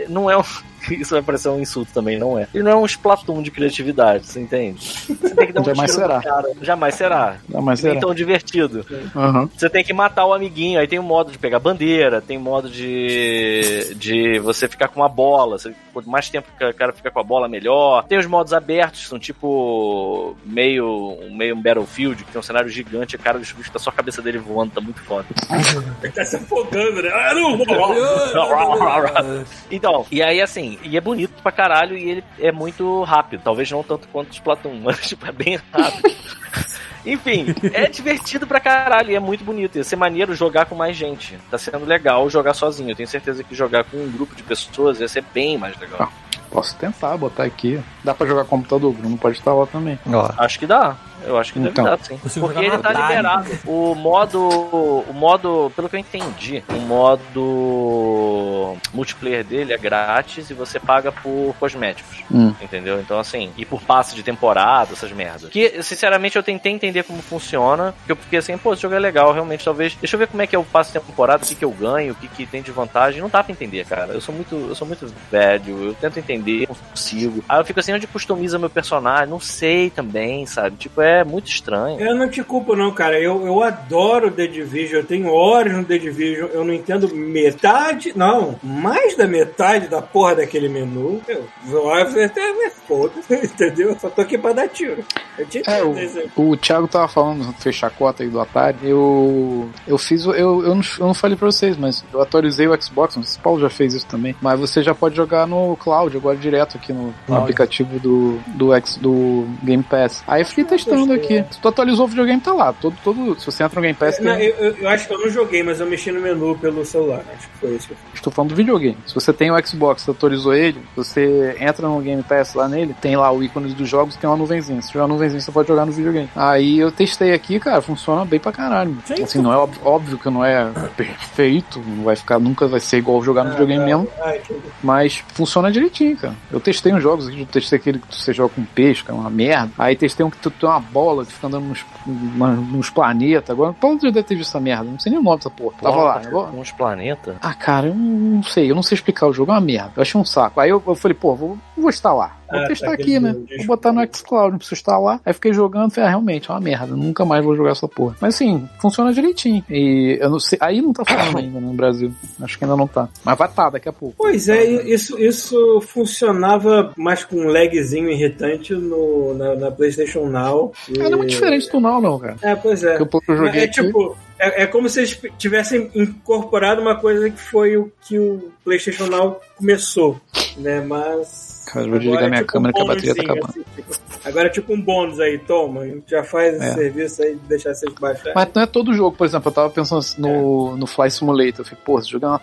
não é um. [LAUGHS] Isso vai parecer um insulto também, não é. Ele não é um Splatoon de criatividade, você entende? Você tem que dar um Jamais será. cara. Jamais será. Nem será. tão divertido. Aham. Você tem que matar o amiguinho. Aí tem o modo de pegar bandeira, tem modo de, de você ficar com uma bola. Você, quanto mais tempo que o cara fica com a bola, melhor. Tem os modos abertos, que são tipo meio, meio um Battlefield, que tem um cenário gigante, a cara dos bichos tá só a cabeça dele voando, tá muito foda. [LAUGHS] ele tá se afogando, né? Ah, não, vou. [LAUGHS] Então, e aí assim, e é bonito pra caralho e ele é muito rápido. Talvez não tanto quanto o Splatoon, [LAUGHS] mas tipo, é bem rápido. [LAUGHS] Enfim, é divertido pra caralho e é muito bonito. Ia ser maneiro jogar com mais gente. Tá sendo legal jogar sozinho. Eu tenho certeza que jogar com um grupo de pessoas ia ser bem mais legal. Posso tentar botar aqui. Dá pra jogar computador, o Bruno pode instalar também. Ó, Acho que dá. Eu acho que Então. deve dar, sim. Porque ele tá liberado. O modo. O modo. Pelo que eu entendi, o modo multiplayer dele é grátis e você paga por cosméticos. Hum. Entendeu? Então, assim, e por passe de temporada, essas merdas. Que, sinceramente, eu tentei entender como funciona. Porque eu fiquei assim, pô, esse jogo é legal, realmente, talvez. Deixa eu ver como é que é o passe de temporada, o que, que eu ganho, o que, que tem de vantagem. Não dá pra entender, cara. Eu sou muito, eu sou muito velho, eu tento entender, não consigo. Aí eu fico assim, onde customiza meu personagem? Não sei também, sabe? Tipo, é muito estranho. Eu não te culpo, não, cara. Eu, eu adoro The Division, eu tenho horas no The Division, eu não entendo metade, não, mais da metade da porra daquele menu. Eu vou até me foda, entendeu? Eu só tô aqui pra dar tiro. Eu te É, isso aí. o, o Thiago tava falando, fechar a cota aí do Atari. Eu. Eu fiz. o- Eu, eu, não, eu não falei pra vocês, mas eu atualizei o Xbox. Não sei se o Paulo já fez isso também. Mas você já pode jogar no cloud, agora direto aqui no, no aplicativo do, do, X, do Game Pass. Aí eu fiquei testando aqui. Se tu atualizou o videogame, tá lá. Todo, todo, se você entra no Game Pass, Não, tem, eu, eu- acho que eu não joguei, mas eu mexi no menu pelo celular. Acho que foi isso que eu fiz. Estou falando do videogame. Se você tem o Xbox, você atualizou ele, você entra no Game Pass lá nele, tem lá o ícone dos jogos, tem uma nuvenzinha. Se tiver uma nuvenzinha, você pode jogar no videogame. Aí eu testei aqui, cara, funciona bem pra caralho. Sim. Assim, não é óbvio, óbvio que não é perfeito, não vai ficar, nunca vai ser igual jogar no videogame mesmo, Ah, mas funciona direitinho, cara. Eu testei uns jogos aqui, eu testei aquele que você joga com peixe, que é uma merda. Aí testei um que tu tem uma bola que fica andando nos, nos planetas. Agora, o Paulo já deve ter visto essa merda, não sei nem o nome dessa porra. Tava lá. agora- Com uns planetas. ah, cara, eu não sei, eu não sei explicar o jogo, é uma merda. Eu achei um saco. Aí eu, eu falei, pô, vou, vou instalar. Vou Ah, testar tá, aqui, né? Vou botar no xCloud, não preciso instalar. Aí fiquei jogando, falei, ah, realmente, é uma merda. Nunca mais vou jogar essa porra. Mas assim, funciona direitinho. E eu não sei, aí não tá falando ainda no Brasil. Acho que ainda não tá. Mas vai tá daqui a pouco. Pois é, isso, isso funcionava mais com um lagzinho irritante no, na, na PlayStation Now. E- Cara, é muito diferente do não, não, cara. É, pois é. Que eu joguei é aqui- tipo, é, é como se eles tivessem incorporado uma coisa que foi o que o PlayStation Now começou, né? Mas. Cara, eu vou desligar agora é minha tipo câmera que a um bateria tá acabando. assim, tipo, agora é tipo um bônus aí, toma. Já faz esse É. serviço aí de deixar vocês baixarem. Mas não é todo jogo, por exemplo, eu tava pensando assim, no, no Fly Simulator. Eu falei, pô, esse jogo é uma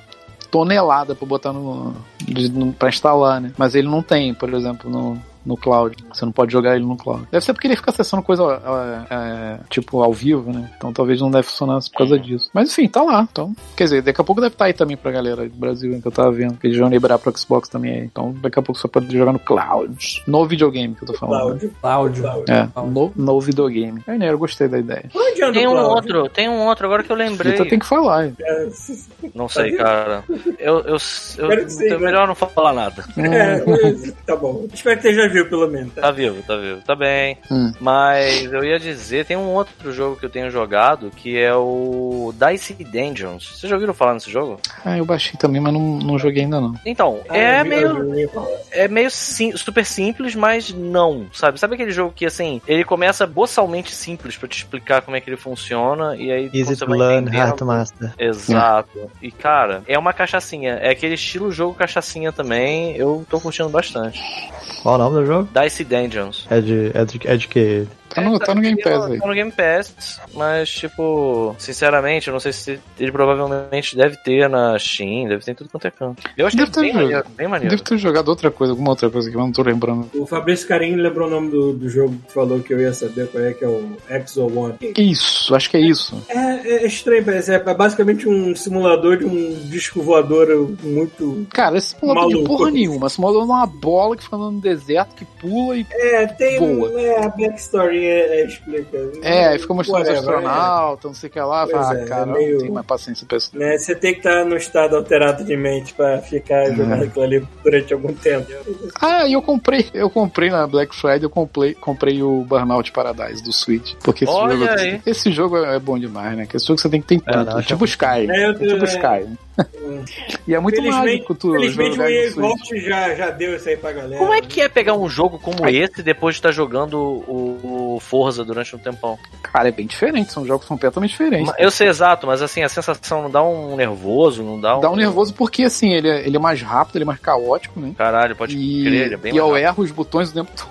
tonelada pra botar no, de- no. pra instalar, né? Mas ele não tem, por exemplo, no. No cloud. Você não pode jogar ele no cloud. Deve ser porque ele fica acessando coisa é, é, tipo ao vivo, né? Então talvez não deve funcionar por causa disso. Mas enfim, tá lá. Então, quer dizer, daqui a pouco deve estar aí também pra galera do Brasil, hein, que eu tava vendo. Que eles vão liberar pro Xbox também aí. Então daqui a pouco você pode jogar no cloud. No videogame que eu tô falando. né? Cláudio. Cláudio. Cláudio. É, no, no videogame. É, né? Eu gostei da ideia. Tem um outro, tem um outro, agora que eu lembrei. Rita tem que falar. É, Não sei, cara. Eu, eu, eu, sim, é né? melhor não falar nada. É, mas tá bom. Espero que esteja vivo, pelo menos. Tá? Vivo, tá vivo, tá bem. Hum. Mas eu ia dizer, tem um outro jogo que eu tenho jogado que é o Dice Dungeons. Vocês já ouviram falar nesse jogo? Ah, eu baixei também, mas não, não joguei ainda não. Então, Ah, é eu vi- meio. eu. É meio sim- super simples, mas não, sabe? Sabe aquele jogo que, assim, ele começa boçalmente simples pra te explicar como é que ele funciona, e aí Easy você vai learn, entendendo- hard to master. Exato. E, cara, é uma cachaçinha. É aquele estilo jogo cachaçinha também. Eu tô curtindo bastante. Qual o nome do jogo? Dice Dungeons. É de, é de, é de que? Tá no, tá no Game Pass aí. Tá no Game Pass, mas, tipo, sinceramente, eu não sei se ele provavelmente deve ter na Steam, deve ter em tudo quanto é canto. Eu achei Deve ter bem jogo. maneiro, bem maneiro. Devo ter jogado outra coisa, alguma outra coisa que eu não tô lembrando. O Fabrício Carinho lembrou o nome do, do jogo que falou que eu ia saber qual é, que é o Exo One. Isso, acho que é isso. É, é estranho, parece. É basicamente um simulador de um disco voador muito. Cara, esse simulador de Maluco. porra nenhuma. Simulador de uma bola que fica andando no deserto, que pula e. É, tem. Voa. É, a backstory é, é, explica. É, aí fica mostrando os Whatever, astronautas, não sei o que lá. Pois Fala, é, ah, cara, é meio- não tenho mais paciência pra isso. é. Né, você tem que estar no estado alterado de mente pra ficar jogando aquilo ali durante algum tempo. Ah, e eu comprei, eu comprei na Black Friday, eu comprei, comprei o Burnout Paradise do Switch. Porque esse Olha jogo, aí. esse jogo é bom demais, né? Que esse jogo você tem que ter em É, tudo. não, tipo que- Sky. É, eu- É, tipo é. Sky. E é muito mágico tu felizmente o. Vault já, já deu isso aí pra galera. Como é que é pegar um jogo como esse depois de estar jogando o, o Forza durante um tempão? Cara, é bem diferente, são jogos completamente diferentes. Eu sei exato, mas assim, a sensação não dá um nervoso, não dá um. Dá um nervoso porque, assim, ele é, ele é mais rápido, ele é mais caótico, né? Caralho, pode E, crer, ele é bem e eu erro os botões o tempo todo,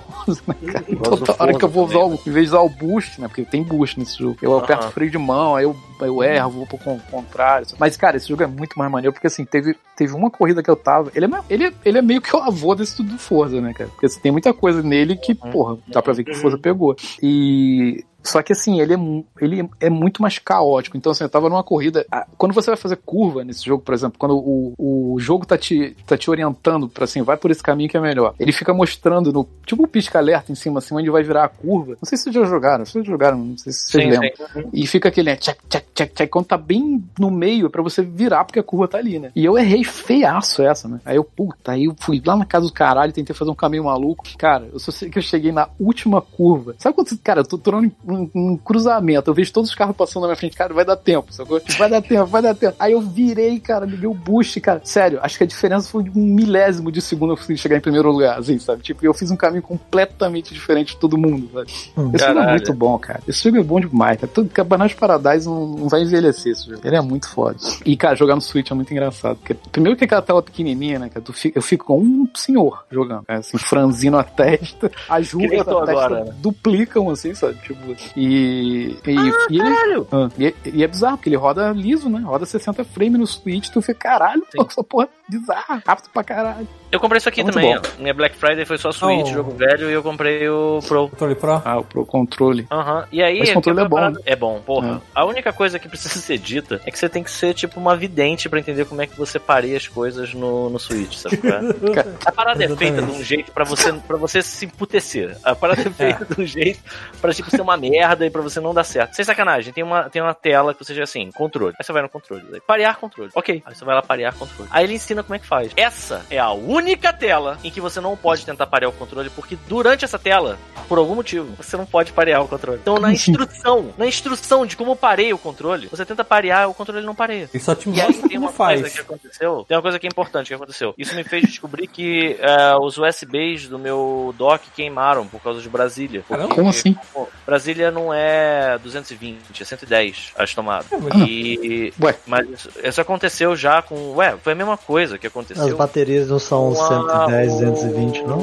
né, cara? Igual os do Toda hora que eu vou usar o, em vez de usar o boost, né? Porque tem boost nesse jogo. Eu Aham. aperto o freio de mão, aí eu, eu erro, vou pro con- contrário. Mas, cara, esse jogo é muito mais maneiro, porque assim, teve, teve uma corrida que eu tava. Ele é, ele, é- ele é meio que o avô desse tudo do Forza, né, cara? Porque assim, tem muita coisa nele que, porra, dá pra ver que o Forza pegou. E. Só que assim, ele é, ele é muito mais caótico. Então, assim, eu tava numa corrida. Quando você vai fazer curva nesse jogo, por exemplo, quando o, o jogo tá te, tá te orientando pra assim, vai por esse caminho que é melhor. Ele fica mostrando no. Tipo um pisca-alerta em cima, assim, onde vai virar a curva. Não sei se vocês já jogaram, vocês já jogaram, não sei se vocês Sim, lembram. sim. E fica aquele né, check, check, check, check. Quando tá bem no meio, é pra você virar, porque a curva tá ali, né? E eu errei feiaço essa, né? Aí eu, puta, aí eu fui lá na casa do caralho, tentei fazer um caminho maluco. Cara, eu só sei que eu cheguei na última curva. Sabe quando, cara, eu tô tornando um, um cruzamento, eu vejo todos os carros passando na minha frente, cara, vai dar tempo, sacou? Vai dar tempo, vai dar tempo. Aí eu virei, cara, liguei o boost, cara. Sério, acho que a diferença foi de um milésimo de segundo eu consegui chegar em primeiro lugar, assim, sabe? Tipo, eu fiz um caminho completamente diferente de todo mundo, sabe? Esse jogo é Caralho. muito bom, cara. Esse jogo é bom demais, cara. Todo Cabanagem Paradise não, não vai envelhecer esse jogo. Ele é muito foda. E, cara, jogar no Switch é muito engraçado. Porque, primeiro que aquela tela pequenininha, né, cara? Tu fica- eu fico com um senhor jogando, cara, assim, franzino a testa. As ruas da testa agora, né? duplicam, assim, sabe? Tipo, e... E, e ele, Caralho! ah, e, é- e é bizarro, porque ele roda liso, né? Roda 60 frames no Switch, tu fica, caralho, Sim. [LAUGHS] essa porra é bizarra, rápido pra caralho. Eu comprei isso aqui É muito também. Minha Black Friday foi só Switch, Oh. jogo velho, e eu comprei o Pro. Controle Pro. Ah, o Pro Controle. Aham. E aí. Esse controle é bom, parada- É bom, porra. É. A única coisa que precisa [LAUGHS] ser dita é que você tem que ser tipo uma vidente pra entender como é que você pareia as coisas no, no Switch, sabe? é? [LAUGHS] A parada é feita de um jeito pra você, pra você se emputecer. A parada é feita de um jeito pra tipo, ser uma merda e pra você não dar certo. Sem sacanagem, tem uma, tem uma tela que você já assim, controle. Aí você vai no controle. Daí, parear controle. Ok. Aí você vai lá parear controle. Aí ele ensina como é que faz. Essa é a única tela em que você não pode tentar parear o controle, porque durante essa tela, por algum motivo, você não pode parear o controle. Então na [LAUGHS] instrução, na instrução de como pareia o controle, você tenta parear, o controle não pareia. Ele só te E aí mostra tem uma coisa faz. que aconteceu. Tem uma coisa que é importante que aconteceu. Isso me fez descobrir que eh, os USBs do meu dock queimaram por causa de Brasília. Porque, Como assim? pô, Brasília não é 220, é 110 as tomadas. É, mas- E. Ué. Mas isso, isso aconteceu já com. Ué, foi a mesma coisa que As aconteceu. baterias não são com a- 110, 220, não?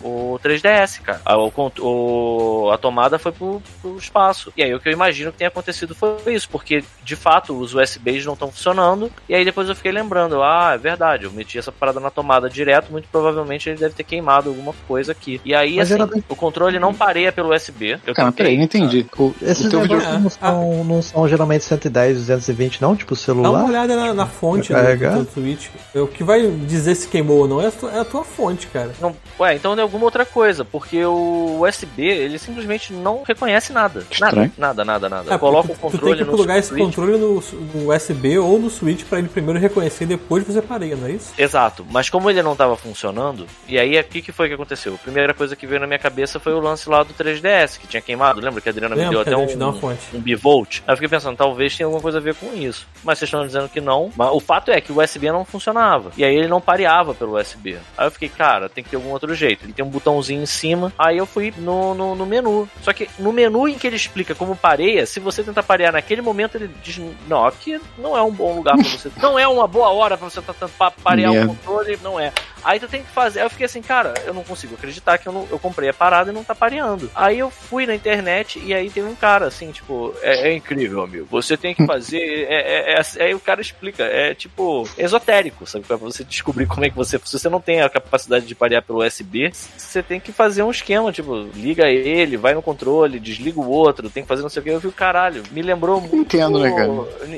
O, o 3DS, cara. A, o, a tomada foi pro, pro espaço. E aí o que eu imagino que tenha acontecido foi isso, porque de fato os USBs não estão funcionando. E aí depois eu fiquei lembrando, ah, é verdade, eu meti essa parada na tomada direto, muito provavelmente ele deve ter queimado alguma coisa aqui. E aí, Mas assim, geralmente- o controle não pareia pelo USB. Eu Cara, tentei, peraí, não entendi. O, Esses o teu vídeo... não são, não são geralmente 110, 220, não? Tipo Dá uma celular? olhada na, na fonte do, do Switch. O que vai dizer se queimou ou não é a tua, é a tua fonte, cara. Não, ué, então é alguma outra coisa, porque o USB, ele simplesmente não reconhece nada. Nada, Estranho. nada, nada, nada. É, Coloca o controle tem que no plugar esse Switch. controle no, no USB ou no Switch pra ele primeiro reconhecer e depois você pareia, não é isso? Exato, mas como ele não tava funcionando, e aí o que, que foi que aconteceu? A primeira coisa que veio na minha cabeça foi o lance lá do 3DS, que tinha queimado. Lembra que a Adriana me Lembro deu que até um, fonte. um bivolt? Aí eu fiquei pensando, talvez tenha alguma coisa a ver com isso. Mas vocês estão dizendo que não. Mas o fato é que o USB não funcionava. E aí ele não pareava pelo USB. Aí eu fiquei, cara, tem que ter algum outro jeito. Ele tem um botãozinho em cima. Aí eu fui no, no, no menu. Só que no menu em que ele explica como pareia, se você tentar parear naquele momento, ele diz: Não, aqui não é um bom lugar pra você. [LAUGHS] Não é uma boa hora pra você estar tentando pa- parear o Merda. controle, não é. Aí tu tem que fazer. Aí eu fiquei assim, cara, eu não consigo acreditar que eu, não- eu comprei a parada e não tá pareando. Aí eu fui na internet e aí tem um cara assim, tipo, é, é incrível, amigo. Você tem que [LAUGHS] fazer. É, é- é- aí o cara explica, é tipo esotérico, sabe? Pra você descobrir como é que você. Se você não tem a capacidade de parear pelo USB, você tem que fazer um esquema, tipo, liga ele, vai no controle, desliga o outro, tem que fazer não sei o que. Eu vi o caralho. Me lembrou muito. Entendo, né, cara?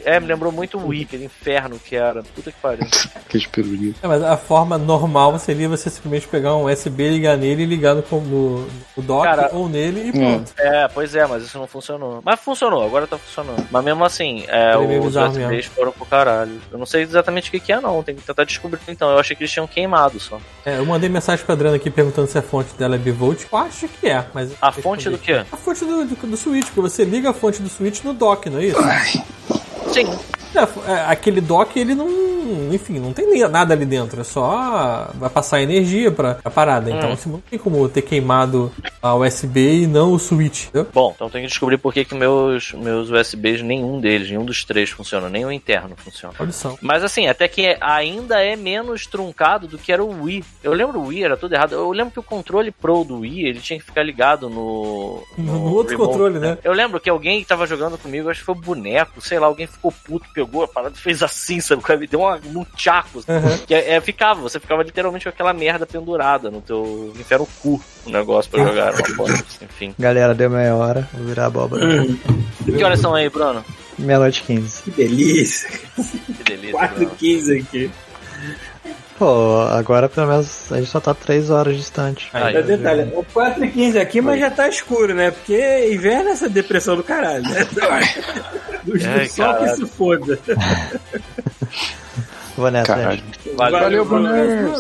É, me lembrou muito o Wii, aquele inferno que era. Puta que pariu. [LAUGHS] Aqueles pirulitos. É, mas a forma normal seria você simplesmente pegar um USB, ligar nele e ligar no, no, no dock Cara, ou nele e pronto. É, pois é, mas isso não funcionou. Mas funcionou, agora tá funcionando. Mas mesmo assim, é, é os USBs mesmo. foram pro caralho. Eu não sei exatamente o que, que é, não. Tem que tentar descobrir então. Eu achei que eles tinham queimado só. É, eu mandei mensagem pra Adriana aqui perguntando se a fonte dela é bivolt. Eu acho que é, mas. A fonte do quê? A fonte do, do, do Switch, porque você liga a fonte do Switch no dock, não é isso? Sim. É, é, aquele dock, ele não. Enfim, não tem nada ali dentro. É só. Vai passar energia pra, pra parada. Então, assim, não tem como ter queimado a USB e não o Switch. Entendeu? Bom, então tem que descobrir por que, que meus, meus USBs, nenhum deles, nenhum dos três funciona. Nem o interno funciona. Mas assim, até que ainda é menos truncado do que era o Wii. Eu lembro o Wii, era tudo errado. Eu lembro que o controle Pro do Wii, ele tinha que ficar ligado no... No outro remote, controle, né? Eu lembro que alguém que tava jogando comigo, acho que foi o boneco, sei lá, alguém ficou puto, pegou a parada e fez assim, sabe? Deu uma, um tchaco. Uhum. Que é, é, ficava, você ficava literalmente com aquela merda pendurada no teu... Enfia no cu o negócio pra jogar. Era uma bosta, Enfim. Galera, deu meia hora. Vou virar abóbora. Que horas são aí, Bruno? Meia-noite 15. Que delícia. Que delícia. 4 Bruno. 15 aqui. Pô, agora pelo menos a gente só tá 3 horas distante. Aí, É detalhe, é 4 15 aqui, mas já tá escuro, né? Porque inverno é essa depressão do caralho, né? [LAUGHS] Do, do Ai, sol que caralho. se foda. [LAUGHS] Vou nessa, Caralho. Valeu, Valeu, Bruno.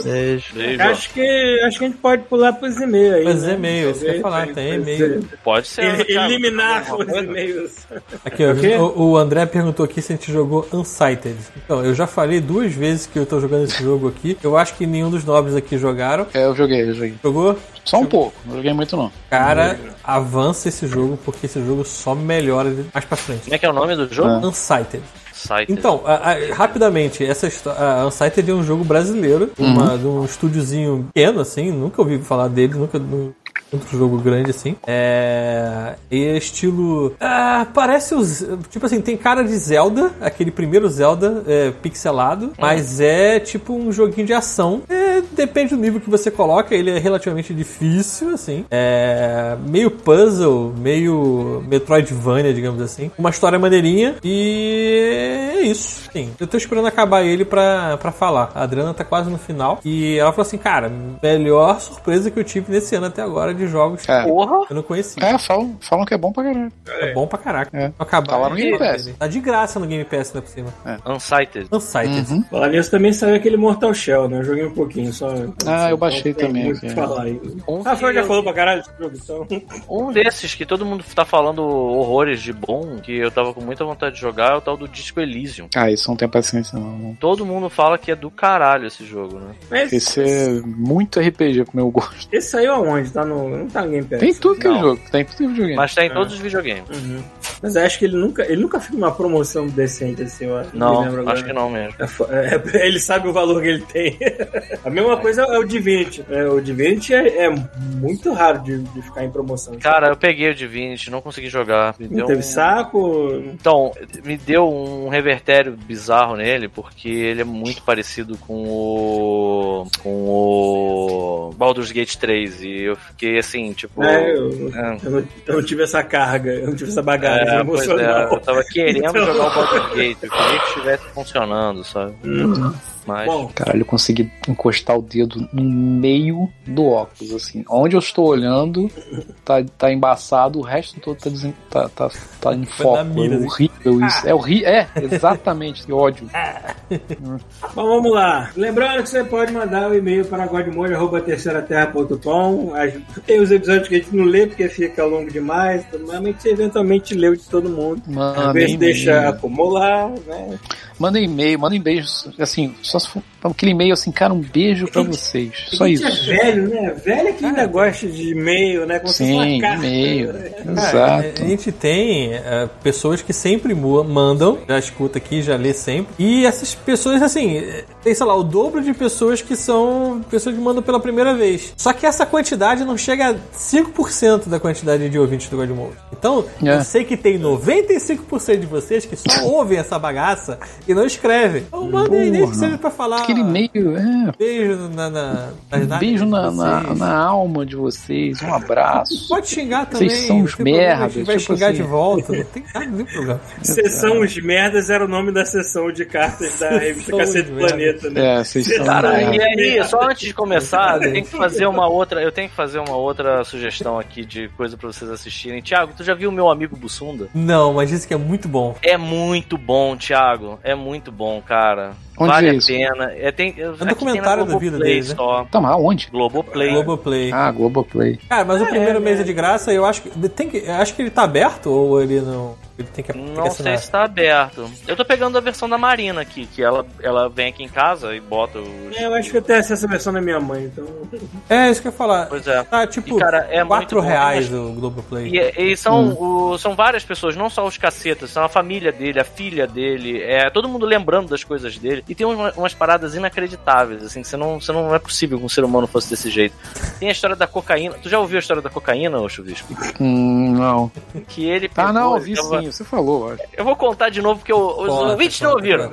Beijo. Acho que, acho que a gente pode pular pros e-mails aí. Mas né? e-mail, isso que eu ia falar, tem e-mail. Pode ser. cara. Eliminar os e-mails. Aqui, ó, O o, André perguntou aqui se a gente jogou Unsighted. Então, eu já falei duas vezes que eu tô jogando esse jogo aqui. Eu acho que nenhum dos nobres aqui jogaram. É, eu joguei, eu joguei. Jogou? Só um pouco, não joguei muito não. Cara, avança esse jogo, porque esse jogo só melhora mais pra frente. Como é que é o nome do jogo? Unsighted. Site. Então, a- a- rapidamente, essa a Unsighted é um jogo brasileiro, uma- de um estúdiozinho pequeno, assim, nunca ouvi falar dele, nunca. nu- Outro jogo grande assim. É. E é estilo. Ah, parece os. Tipo assim, tem cara de Zelda, aquele primeiro Zelda é, pixelado, mas é tipo um joguinho de ação. É, depende do nível que você coloca, ele é relativamente difícil, assim. É. Meio puzzle, meio Metroidvania, digamos assim. Uma história maneirinha e é isso. Sim, eu tô esperando acabar ele pra, pra falar. A Adriana tá quase no final. E ela falou assim: cara, melhor surpresa que eu tive nesse ano até agora de jogos É. Porra! eu não conhecia. É, falam, falam que é bom pra caralho. É, bom pra caraca. É. Acabar Tá lá no Game Pass. Tá de graça no Game Pass, né, por cima. Unsighted. Unsighted. Uhum. Falar nisso também saiu aquele Mortal Shell, né? Eu joguei um pouquinho só. Ah, eu baixei Não tem também muito é. falar aí. Um Ah, foi que já eu- falou pra caralho desse jogo, então. Um desses que todo mundo tá falando horrores de bom, que eu tava com muita vontade de jogar, é o tal do Disco Elysium. Ah, isso não tem paciência não. Todo mundo fala que é do caralho esse jogo, né? Mas Esse é muito RPG pro meu gosto. esse saiu aonde? Tá no. Não tá no Game Pass. Tem tudo que é jogo, tem tudo que é videogame. Mas tá em todos os videogames. Uhum. Mas eu acho que ele nunca, ele nunca fica numa promoção decente assim, eu acho. Não, lembro agora. acho que não mesmo. É é- [LAUGHS] ele sabe o valor que ele tem. A mesma coisa é o Divinity. É, o Divinity é, é muito raro de, de ficar em promoção. Cara, eu peguei o Divinity, não consegui jogar. Me não deu teve um... saco. Então, me deu um revertério bizarro nele, porque ele é muito parecido com o. com o. Baldur's Gate 3. E eu fiquei assim, tipo. É, eu, é. eu não, eu não tive essa carga, eu não tive essa bagagem É, é, emocional. eu tava querendo Então- jogar o Baldur's Gate, eu queria que estivesse funcionando, sabe? Uhum. Mas. Bom, Caralho, eu consegui encostar o dedo no meio do óculos, assim. Onde eu estou olhando, tá, tá embaçado, o resto todo tá, desen... tá, tá, tá em Foi foco. na mira, é assim. horrível isso. É horrível. É, exatamente. Que ódio. Bom, vamos lá. Lembrando que você pode mandar um e-mail para godmode.terceiraterra.com. As- Tem os episódios que a gente não lê porque fica longo demais, mas a gente eventualmente leu de todo mundo. Às Manda vezes deixa e-mail. acumular, né? Manda e-mail, manda beijos. Assim, só se for aquele e-mail assim, cara, um beijo pra vocês. Só a gente isso. é velho, né? Velho é que ainda gosta de e-mail, né? Como se fosse Sim, uma carta. e-mail. Cara, Exato. a gente tem é, pessoas que sempre mandam, já escuta aqui, já lê sempre. E essas pessoas, assim, é, tem, sei lá, o dobro de pessoas que são pessoas que mandam pela primeira vez. Só que essa quantidade não chega a 5% da quantidade de ouvintes do Godmode. Então, É. eu sei que tem 95% de vocês que só [LAUGHS] ouvem essa bagaça e não escrevem. Então, mandem aí, nem que seja pra falar. Aquele e-mail, é. Beijo na, na, nádegas beijo na, na, na alma de vocês, um abraço. [LAUGHS] Pode xingar também. Vocês são não uns tem problema, merda, A gente vai tipo xingar assim. de volta. Não tem nada, tem problema. [LAUGHS] Sessão Os Merdas era o nome da sessão de cartas da revista Cacete Os do Planeta, né? É, vocês são. Cara, e aí, só antes de começar, eu tenho que fazer uma outra, eu tenho que fazer uma outra sugestão aqui de coisa pra vocês assistirem. Tiago, tu já viu o meu amigo Bussunda? Não, mas disse que é muito bom. É muito bom, Thiago. É muito bom, cara. Onde vale é a isso? pena. É, tem, é um documentário da vida dele, né? só. Tá, mas aonde? Globoplay. Globoplay. Ah, Globoplay. Cara, mas o primeiro mês é de graça eu acho que. Tem que eu acho que ele tá aberto ou ele não. Ele tem que, tem que Não sei assinar. se tá aberto. Eu tô pegando a versão da Marina aqui, que ela, ela vem aqui em casa e bota os. É, eu acho que eu tenho acesso à versão da minha mãe, então. É, isso que eu ia falar. Pois é. Tá tipo E, cara, é 4 muito bom. reais o Globoplay. E, e são, o- são várias pessoas, não só os cacetas, são a família dele, a filha dele, é todo mundo lembrando das coisas dele. E tem uma- umas paradas inacreditáveis, assim, que você não, você não é possível que um ser humano fosse desse jeito. Tem a história da cocaína. Tu já ouviu a história da cocaína, ô Chuvisco? Hum, não. Que ele. Tá, pegou, não, ele ouvi tava- sim, você falou, acho. Eu vou contar de novo, porque o- os ouvintes não ouviram.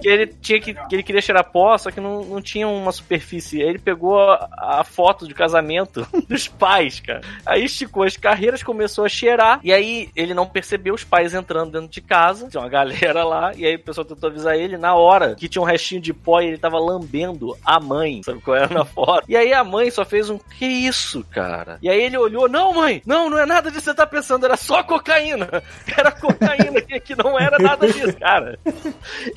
Que ele tinha que, que ele queria cheirar pó, só que não, não tinha uma superfície. Aí ele pegou a, a foto de casamento [LAUGHS] dos pais, cara. Aí esticou as carreiras, começou a cheirar. E aí ele não percebeu os pais entrando dentro de casa. Tinha uma galera lá. E aí o pessoal tentou avisar ele na hora que tinha um restinho de pó e ele tava lambendo a mãe. Sabe qual era na foto? E aí a mãe só fez um que isso, cara? E aí ele olhou: Não, mãe, não, não é nada disso que você tá pensando, era só cocaína. [LAUGHS] Era cocaína, que, que não era nada disso, cara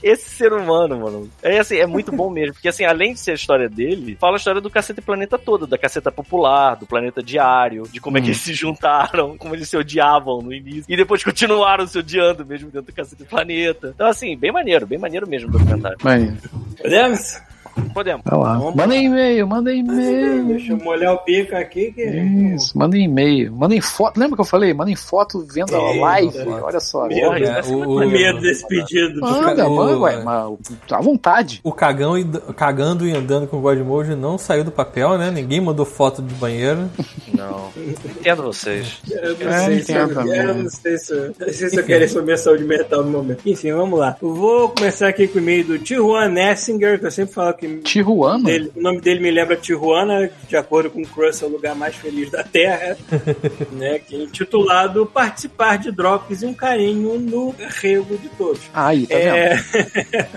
esse ser humano, mano. É assim, é muito bom mesmo. Porque assim, além de ser a história dele, fala a história do Caceta Planeta todo, da Caceta Popular, do Planeta Diário, de como é que eles se juntaram, como eles se odiavam no início. E depois continuaram se odiando mesmo dentro do Caceta Planeta. Então, assim, bem maneiro, bem maneiro mesmo documentário. Mas, Podemos? Podemos. tá lá. Vamos Manda e-mail, manda Deixa e-mail. eu molhar o pico aqui que. Isso, manda e-mail. Mandem foto. Lembra que eu falei? Mandem foto vendo a live. Olha só. Meu isso É, o- o- medo desse pedido. Manda, O- manda, ué, mas à vontade. O cagão e cagando e andando com o Godmode não saiu do papel, né? Ninguém mandou foto do banheiro. Não. Entendo vocês. Eu não É, sei se eu, eu não sei se eu, não sei se eu quero sobre minha saúde mental no momento. Enfim, vamos lá. Vou começar aqui com o e-mail do Tijuana Nessinger, que eu sempre falo que Tijuana? dele- o nome dele me lembra Tijuana, de acordo com o Crust, é o lugar mais feliz da Terra, [LAUGHS] né? Que é intitulado Participar de Drops e um carinho no rego de todos. Aí, tá vendo? É...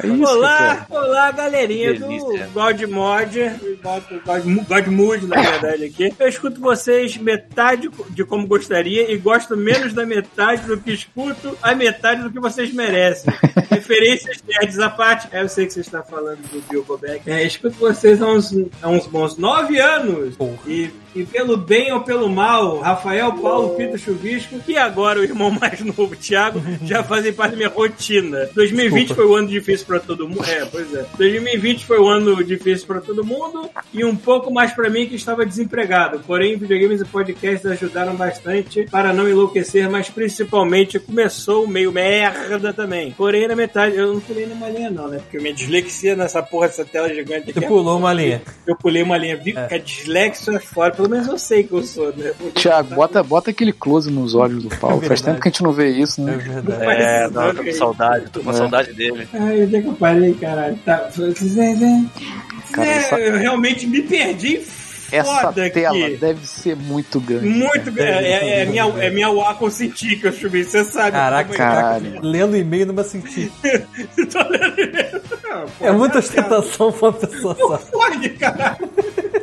É olá, olá, galerinha Delícia. do Godmod, God- God- Godmood, na verdade, aqui. Eu escuto vocês metade de como gostaria e gosto menos da metade do que escuto a metade do que vocês merecem. [LAUGHS] Referências nerds à parte. É, eu sei que você está falando do Bill Bobeck. É, escuto vocês há uns, há uns bons nove anos. Porra. E, e pelo bem ou pelo mal, Rafael, Paulo, Pito Chuvisco e agora o irmão [LAUGHS] mais novo, Thiago, já fazem parte da minha rotina. 2020 Desculpa. foi um ano difícil pra todo mundo. É, pois é. 2020 foi um ano difícil pra todo mundo e um pouco mais pra mim que estava desempregado. Porém, videogames e podcasts ajudaram bastante para não enlouquecer, mas principalmente começou meio merda também. Porém, na metade, eu não pulei numa linha não, né? Porque minha dislexia nessa porra dessa tela gigante aqui Você é pulou uma linha. eu pulei uma linha, vi que a dislexia é fora, pelo menos eu sei que eu sou, né? Porque Tiago, bota, bota aquele close nos olhos do Paulo. Faz verdade. tempo que a gente não vê isso, É né? verdade. É, não, tô com saudade, tô com É. saudade dele. Ai, onde é que eu parei, caralho? Tá. Cara, É, essa- Eu realmente me perdi Essa foda tela aqui. deve ser muito grande. Muito é, é, é minha, é minha Wacom Cintiq que eu chubi, você sabe. Caraca, como é que caralho. Lendo e-mail numa sentido. [LAUGHS] Tô lendo. É, pô, É muita tá- ostentação pra uma pessoa Não só. pode, cara.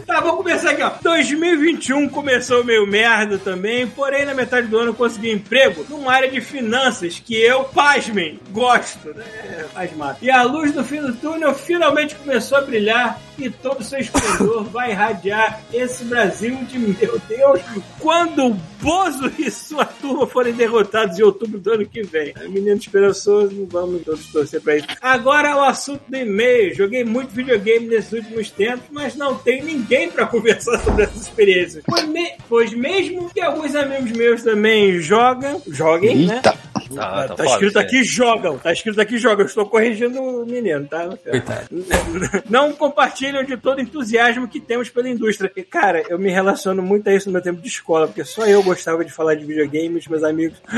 Tá, vamos começar aqui, ó. 2021 começou meio merda também, porém na metade do ano eu consegui emprego numa área de finanças que eu, pasmem, gosto, né? É, pasmado. E a luz no fim do túnel finalmente começou a brilhar e todo seu esplendor vai irradiar esse Brasil de meu Deus, quando o Bozo e sua turma forem derrotados em outubro do ano que vem. Menino esperançoso, vamos todos torcer pra isso. Agora o assunto do e-mail. Joguei muito videogame nesses últimos tempos, mas não tenho ninguém pra conversar sobre essas experiências. Pois, me- pois mesmo que alguns amigos meus também jogam, joguem, né? Eita. Tá, Tá, foda, escrito sério. aqui jogam, tá escrito aqui jogam. Eu estou corrigindo o menino, tá? Coitado. [LAUGHS] Não compartilham de todo o entusiasmo que temos pela indústria. E, cara, eu me relaciono muito a isso no meu tempo de escola, porque só eu gostava de falar de videogames, meus amigos. [GASPS]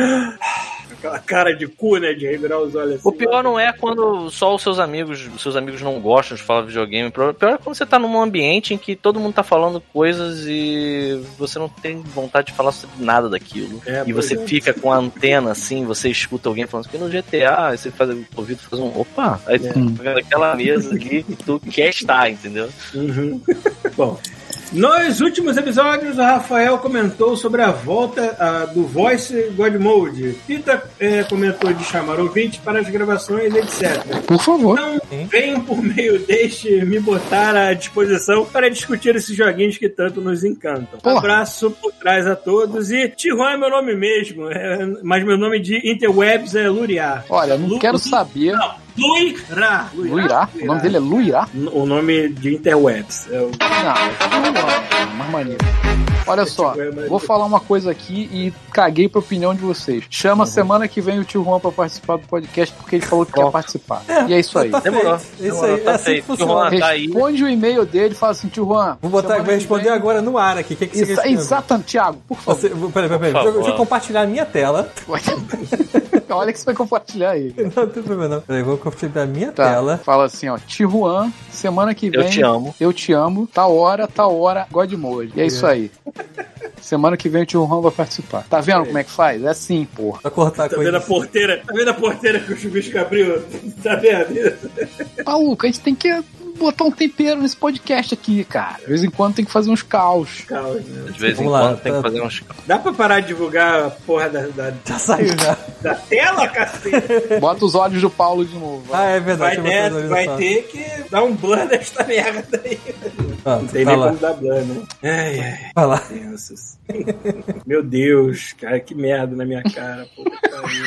Aquela cara de cu, né? De revirar os olhos assim. O pior não é quando só os seus amigos, os seus amigos não gostam de falar videogame. O pior é quando você tá num ambiente em que todo mundo tá falando coisas e você não tem vontade de falar sobre nada daquilo. É, e você é. fica com a antena assim, você escuta alguém falando que no GTA, aí você faz o ouvido faz um opa, aí tu fica naquela mesa ali e tu quer estar, entendeu? Uhum. [LAUGHS] Bom, nos últimos episódios, o Rafael comentou sobre a volta ah, do Voice God Mode. Pita eh, comentou de chamar ouvintes para as gravações, etc. Por favor. Então, venham por meio deste me botar à disposição para discutir esses joguinhos que tanto nos encantam. Porra. Abraço por trás a todos e Tijuana é meu nome mesmo, é, mas meu nome de interwebs é Luriar. Olha, não Lu- quero saber. Não, Luirá. Luirá? O nome dele é Luirá? O nome de interwebs. É o... Não, não, não, mais maneiro. Olha só, Tio Juan é vou falar uma coisa aqui e caguei pra opinião de vocês. Chama semana que vem o tio Juan pra participar do podcast porque ele falou que quer participar. E é isso aí. Tá Demorou. Isso aí, tá é assim que. Juan, tá aí. Responde o e-mail dele e fala assim, tio Juan. Vou botar, vou responder vem- agora no ar aqui. O que, que você Exa quer exatamente, Thiago, por favor. Você, peraí, peraí, peraí. Por Deixa, eu- deixa eu favor. compartilhar a minha tela. [LAUGHS] Olha que você vai compartilhar aí. [LAUGHS] Não tem problema não. Peraí, vou compartilhar a minha Tá, tela. fala assim, ó, Tijuan, semana que Eu vem. te amo. Eu te amo, tá hora, tá hora, God Mode. E é isso aí. Semana que vem o tio Juan vai participar. Tá vendo como é que faz? É assim, porra. Pra cortar Tá coisa. vendo a porteira? Tá vendo a porteira que o chuvisco abriu? [LAUGHS] Tá vendo? Maluco, a gente tem que botar um tempero nesse podcast aqui, cara. De vez em quando tem que fazer uns caos. Calma, né? De vez em Vamos lá, quando tem tá- que fazer uns. Dá pra parar de divulgar a porra da, da, Já saiu já. da tela, cacete? Bota os olhos do Paulo de novo. Ah, é verdade. Vai, olhos vai ter que dar um blur nesta merda aí. Ah, Não tem tá nem lá. como dar blur, né? Ai, ai, Vai lá. crianças. [LAUGHS] Meu Deus, cara, que merda na minha cara. Pariu.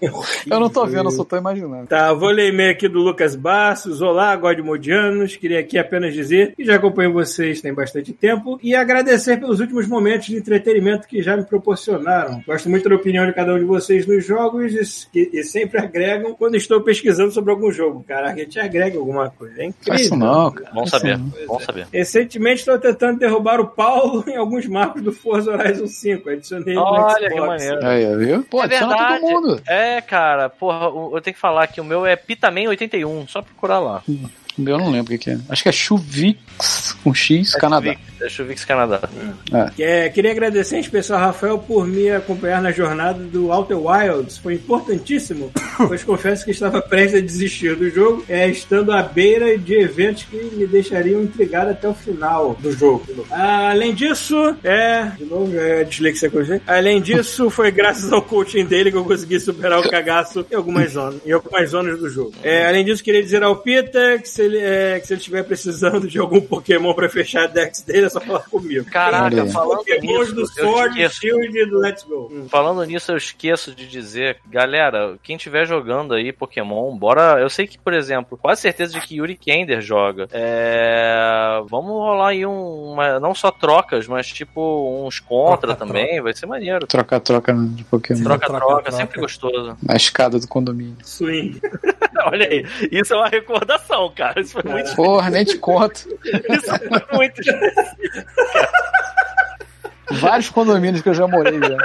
É [LAUGHS] Eu não tô vendo, eu só tô imaginando. Tá, vou ler e-mail aqui do Lucas Bastos. Olá, Godmodianos. Queria aqui apenas dizer que já acompanho vocês tem bastante tempo e agradecer pelos últimos momentos de entretenimento que já me proporcionaram. Gosto muito da opinião de cada um de vocês nos jogos e, e sempre agregam quando estou pesquisando sobre algum jogo. Caraca, a gente agrega alguma coisa. É Faz isso incrível. não, cara. Bom saber. não. Bom saber. Recentemente estou tentando derrubar o Paulo [LAUGHS] em alguns marcos do Forza Horizon 5. Adicionei no Olha que Xbox. maneiro. Aí, viu? Pô, É adiciona todo verdade. mundo. É, cara, porra, eu tenho que falar que o meu é Pitaman 81, só procurar lá. Eu não lembro o que, que é. Acho que é Chuvix com X, Canadá. É Chuvix Canadá. É, queria agradecer em especial ao Rafael por me acompanhar na jornada do Outer Wilds. Foi importantíssimo, [LAUGHS] pois confesso que estava prestes a desistir do jogo, é, estando à beira de eventos que me deixariam intrigado até o final do jogo. Ah, além disso, é. De novo, é dislexia você. Além disso, [LAUGHS] foi graças ao coaching dele que eu consegui superar o cagaço em algumas zonas, em algumas zonas do jogo. É, além disso, queria dizer ao Peter que se ele, é, que se ele estiver precisando de algum Pokémon pra fechar a Dex dele, é só falar comigo. Caraca, falando Pokémons nisso, do Sword. Shield e do Let's Go. Falando nisso, eu esqueço de dizer, galera, quem estiver jogando aí Pokémon, bora. Eu sei que, por exemplo, quase certeza de que Yuri Kender joga. É, Vamos rolar aí um, uma, não só trocas, mas tipo uns contra Troca, também, vai ser maneiro. Troca, troca de Pokémon. Troca, troca, troca, troca. sempre gostoso. Na escada do condomínio. Swing. [LAUGHS] Olha aí, isso é uma recordação, cara. Isso foi muito, Porra, nem te conto. isso foi muito Vários condomínios que eu já morei já.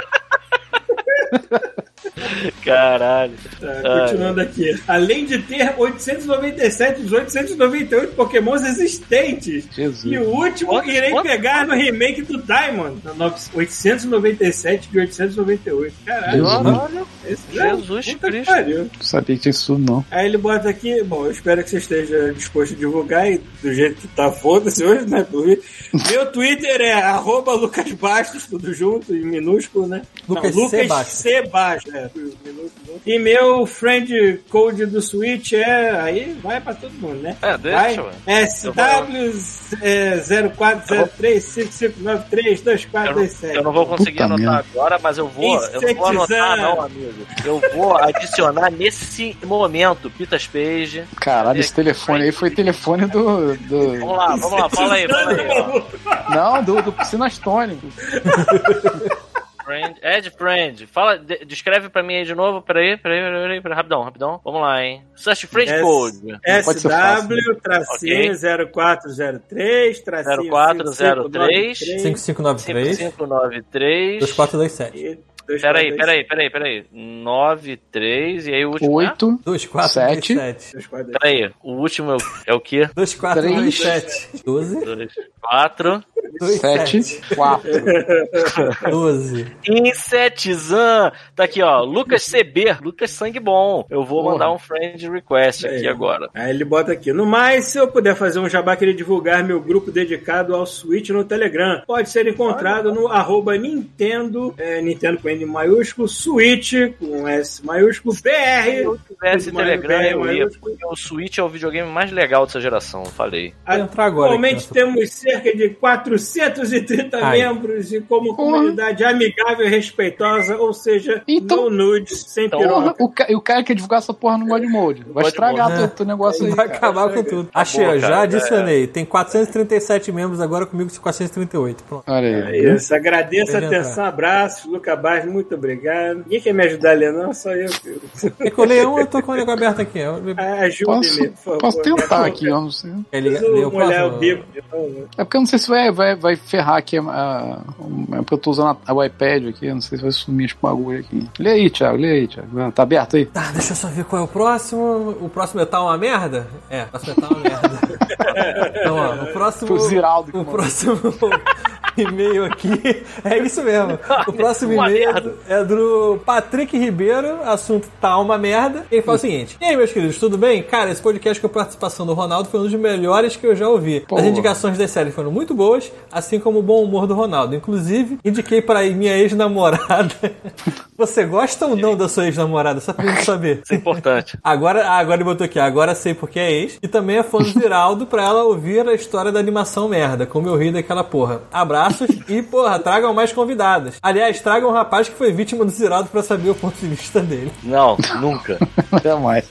[LAUGHS] Caralho. Tá, continuando aqui. Além de ter 897 dos 898 pokémons existentes. Jesus. E o último irei pegar no remake do Diamond. Na no- 897 de 898. Caralho. Olha, Esse Jesus puta que Cristo. pariu. Não sabia que tinha isso não. Aí ele bota aqui, bom, eu espero que você esteja disposto a divulgar e do jeito que tá, foda-se hoje, né? Meu Twitter é arroba Lucas Bastos, tudo junto, em minúsculo, né? Lucas Não, C. Lucas Bastos. C. Bastos, é. E meu friend code do Switch é, aí vai pra todo mundo, né? É, Vai, deixa, ué. SW é, 0403-5593-2427. Eu não vou conseguir Puta anotar merda. agora, mas eu vou. Eu não vou anotar, Insetizan. não, amigo. Eu vou adicionar nesse momento Pitas Page. Caralho, esse telefone aí foi telefone do. do... Vamos lá, vamos lá, fala aí, fala aí. Ó. Não, do, do Piscinastone. [LAUGHS] Friend, Ed Friend. Fala, de- descreve pra mim aí de novo. Peraí, peraí, peraí, peraí, peraí, rapidão, rapidão. Vamos lá, hein. Search Friend S- Code. SW, tracinho 0403, tracinho 0403. 5593 5593. 2427. Peraí, peraí, peraí, peraí. 93 e aí o último. é? 8, 2427. Peraí, o último é o, é o quê? 2427. 12. 2, 4. 7, 27. 4. 12. Insetizan. Tá aqui, ó. Lucas CB. Lucas Sangue Bom. Eu vou Porra. mandar um friend request aqui agora. Aí ele bota aqui. No mais, se eu puder fazer um jabá, queria divulgar meu grupo dedicado ao Switch no Telegram. Pode ser encontrado no arroba Nintendo, é, Nintendo com N maiúsculo, Switch com S maiúsculo, Se eu BR. tivesse Telegram, eu ia. Porque o Switch é o videogame mais legal dessa geração, falei. Vou entrar agora Atualmente temos cerca de 430 Ai. membros e como comunidade amigável e respeitosa, ou seja, Então- no nudes, sem Então, piroca. o, ca- e o cara quer divulgar essa porra no God Mode. Vai God estragar Mode. teu, teu negócio aí. Vai cara. acabar com tudo. Achei, ó, já cara, adicionei. Tem 437 membros agora comigo, 438. Pronto. Olha É aí. isso, agradeço a atenção, abraços, Luca Barros, muito obrigado. Ninguém quer me ajudar a ler, não, só eu. É que o leão eu tô com o negócio aberto aqui. ó. Ajude-me, Posso, por favor. posso tentar aqui, eu não sei. Lê Preciso o molhar próximo? o bico. É porque eu não sei se vai, vai, vai ferrar aqui a, a- É porque eu tô usando a, o iPad aqui, eu não sei se vai sumir esse bagulho aqui. Lê aí, Thiago, lê aí, Thiago. Ah, Tá aberto aí? Tá, deixa eu só ver qual é o próximo. O próximo é tá uma merda? É, o próximo é tá uma merda. [LAUGHS] então, ó, o próximo. O Ziraldo O próximo e-mail aqui é isso mesmo. O próximo e-mail é do Patrick Ribeiro, assunto tá uma merda. Ele fala o seguinte: E aí, meus queridos, tudo bem? Cara, esse podcast com a participação do Ronaldo foi um dos melhores que eu já ouvi. Pô. As indicações das séries foram muito boas, assim como o bom humor do Ronaldo. Inclusive, indiquei para minha ex-namorada. [LAUGHS] Você gosta ou não da sua ex-namorada? Só pra gente saber. Isso é importante. [LAUGHS] Agora, agora ele botou aqui, agora sei porque é ex. E também é fã do Ziraldo pra ela ouvir a história da animação merda, como eu ri daquela porra. Abraços e, porra, tragam mais convidadas. Aliás, tragam um rapaz que foi vítima do Ziraldo pra saber o ponto de vista dele. Não, nunca. [LAUGHS] Jamais.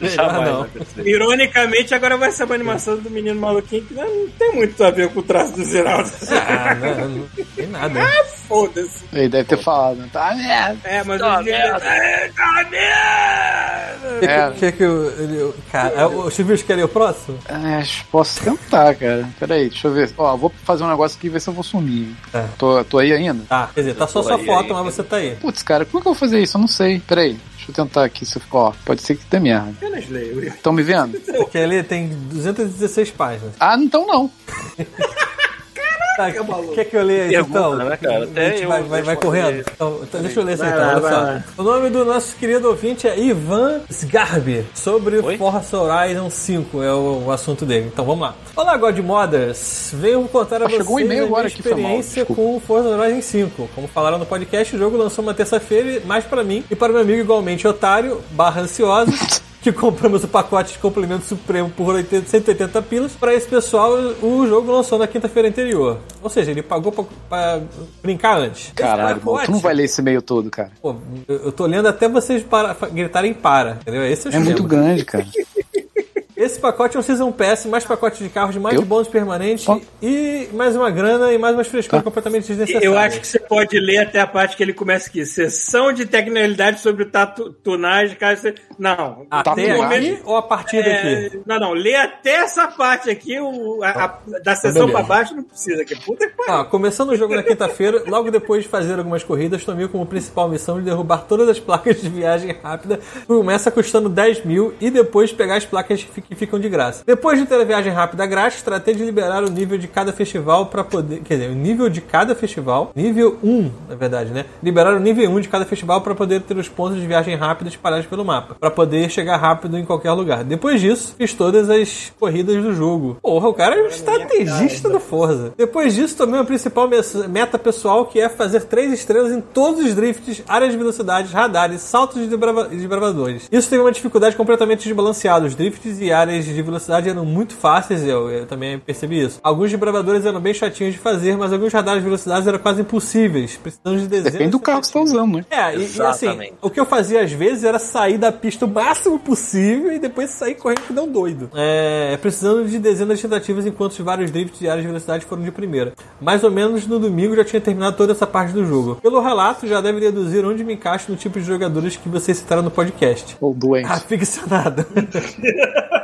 Melhor não. vai acontecer. Ironicamente, agora vai ser uma animação do menino maluquinho que não, não tem muito a ver com o traço do Zeraldo. Ah, não, não tem nada. Foda-se. Ele deve ter falado, né? Tá merda. É, mas Tá ele... merda. É, tá merda! É. O que que eu. ele- cara, o Silvio quer ler o próximo? É, posso tentar, cara. Peraí, deixa eu ver. Ó, vou fazer um negócio aqui e ver se eu vou sumir. É. Tô, tô aí ainda? Tá, quer dizer, tá só sua foto, ainda. mas você tá aí. Putz, cara, como é que eu vou fazer isso? Eu não sei. Peraí, deixa eu tentar aqui. Se eu... Ó, pode ser que dê merda. Apenas leio. Estão me vendo? Quer ler? Tem 216 páginas. Ah, então não. [LAUGHS] Tá, quer que eu leia isso então? né, cara? Até vai, vai, vai correndo. Então, então deixa eu ler isso então, lá. O nome do nosso querido ouvinte é Ivan Sgarbi, sobre Oi? Forza Horizon 5, é o, o assunto dele. Então vamos lá. Olá, God Modders. Venho contar a Ah, vocês um a minha mal, experiência desculpa. com o Forza Horizon 5. Como falaram no podcast, o jogo lançou uma terça-feira, mais pra mim e para meu amigo igualmente otário, barra ansioso. [LAUGHS] Que compramos o pacote de complemento supremo por 80, 180 pilas. Para esse pessoal, o jogo lançou na quinta-feira anterior. Ou seja, ele pagou pra, pra brincar antes. Caralho, mano, tu não vai ler esse e-mail todo, cara. Pô, eu eu tô lendo até vocês para, gritarem para, entendeu? Esse é o É muito grande, cara. [LAUGHS] Esse pacote é um Season Pass, mais pacote de carros, mais Eu? bônus permanente Ó. e mais uma grana e mais umas frescuras completamente desnecessárias. Eu acho que você pode ler até a parte que ele começa aqui. Sessão de tecnologia sobre tatu- tunagem, caso você... Não. Até aqui ou a partir É, daqui? não, não, lê até essa parte aqui, o, a- a- da sessão beleza. pra baixo não precisa aqui. Puta que pariu. Ah, começando o jogo na quinta-feira, logo depois de fazer algumas corridas, tomei como principal missão de derrubar todas as placas de viagem rápida, que começa custando 10 mil, e depois pegar as placas que que ficam de graça. Depois de ter a viagem rápida grátis, tratei de liberar o nível de cada festival para poder. Quer dizer, o nível de cada festival, nível 1, na verdade, né? Liberar o nível 1 de cada festival para poder ter os pontos de viagem rápida espalhados pelo mapa, para poder chegar rápido em qualquer lugar. Depois disso, fiz todas as corridas do jogo. Porra, o cara é um estrategista do Forza. Depois disso, tomei a principal meta pessoal, que é fazer três estrelas em todos os drifts, áreas de velocidade, radares, saltos e e desbravadores. Isso teve uma dificuldade completamente desbalanceada. Os drifts e áreas de velocidade eram muito fáceis, eu, eu também percebi isso. Alguns desbravadores eram bem chatinhos de fazer, mas alguns radares de velocidade eram quase impossíveis, precisando de dezenas Depende do de carro que você tá usando, né? é, e, e assim, Exatamente. o que eu fazia às vezes era sair da pista o máximo possível e depois sair correndo que não doido. É, precisando de dezenas de tentativas enquanto os vários drifts e áreas de velocidade foram de primeira. Mais ou menos no domingo já tinha terminado toda essa parte do jogo. Pelo relato, já deve deduzir onde me encaixo no tipo de jogadores que vocês citaram no podcast. Ou doente. Aficionado. [LAUGHS]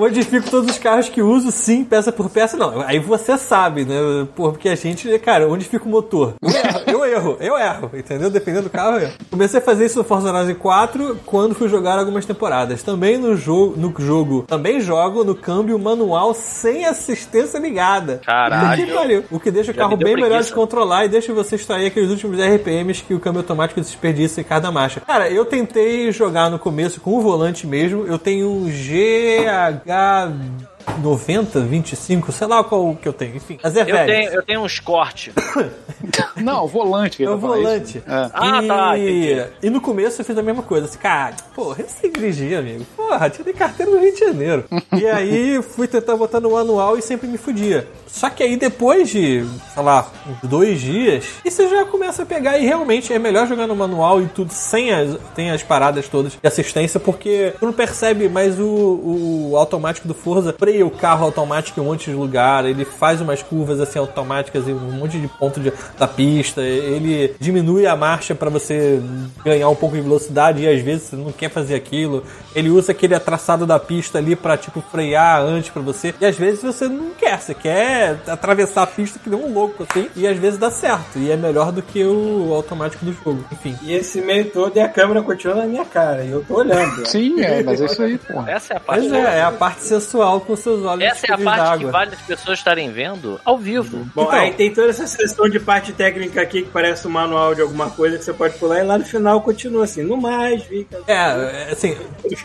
Modifico todos os carros que uso, sim, peça por peça. Não, aí você sabe, né? Porque a gente, cara, onde fica o motor? [LAUGHS] Eu erro, eu erro, entendeu? Dependendo do carro, eu erro. Comecei a fazer isso no Forza Horizon 4 quando fui jogar algumas temporadas. Também no jogo, no jogo, também jogo no câmbio manual sem assistência ligada. Caralho. Que. O que deixa o Já carro bem melhor de controlar e deixa você extrair aqueles últimos RPMs que o câmbio automático desperdiça em cada marcha. Cara, eu tentei jogar no começo com o volante mesmo. Eu tenho um GH God. 90, 25, sei lá qual que eu tenho. Enfim, mas é Eu tenho, eu tenho uns cortes. [COUGHS] Não, o volante. que É o volante. isso. É. Ah, e... tá, entendi. E no começo eu fiz a mesma coisa. Assim, cara, porra, eu sei dirigir, amigo. Porra, tirei carteira no Rio de Janeiro. [LAUGHS] e aí fui tentar botar no manual e sempre me fudia. Só que aí depois de, sei lá, uns dois dias, e você já começa a pegar e realmente é melhor jogar no manual e tudo sem as, tem as paradas todas de assistência, porque tu não percebe, mas o, o automático do Forza freia o carro automático em um monte de lugar, ele faz umas curvas assim automáticas em um monte de ponto de- da pista, ele diminui a marcha para você ganhar um pouco de velocidade e às vezes você não quer fazer aquilo. Ele usa aquele traçado da pista ali para tipo frear antes para você. E às vezes você não quer, você quer atravessar a pista que nem um louco assim, e às vezes dá certo. E é melhor do que o automático do jogo. Enfim. E esse meio todo e a câmera continua na minha cara. E eu tô olhando. Sim, é, mas [LAUGHS] é isso aí, porra. Essa é a parte. Mas é, é a parte sensual com seus olhos Essa é a parte que vale as pessoas estarem vendo ao vivo. Bom, Então. aí tem toda essa sessão de parte técnica aqui que parece um manual de alguma coisa que você pode pular e lá no final continua assim. No mais, fica. É, é, assim,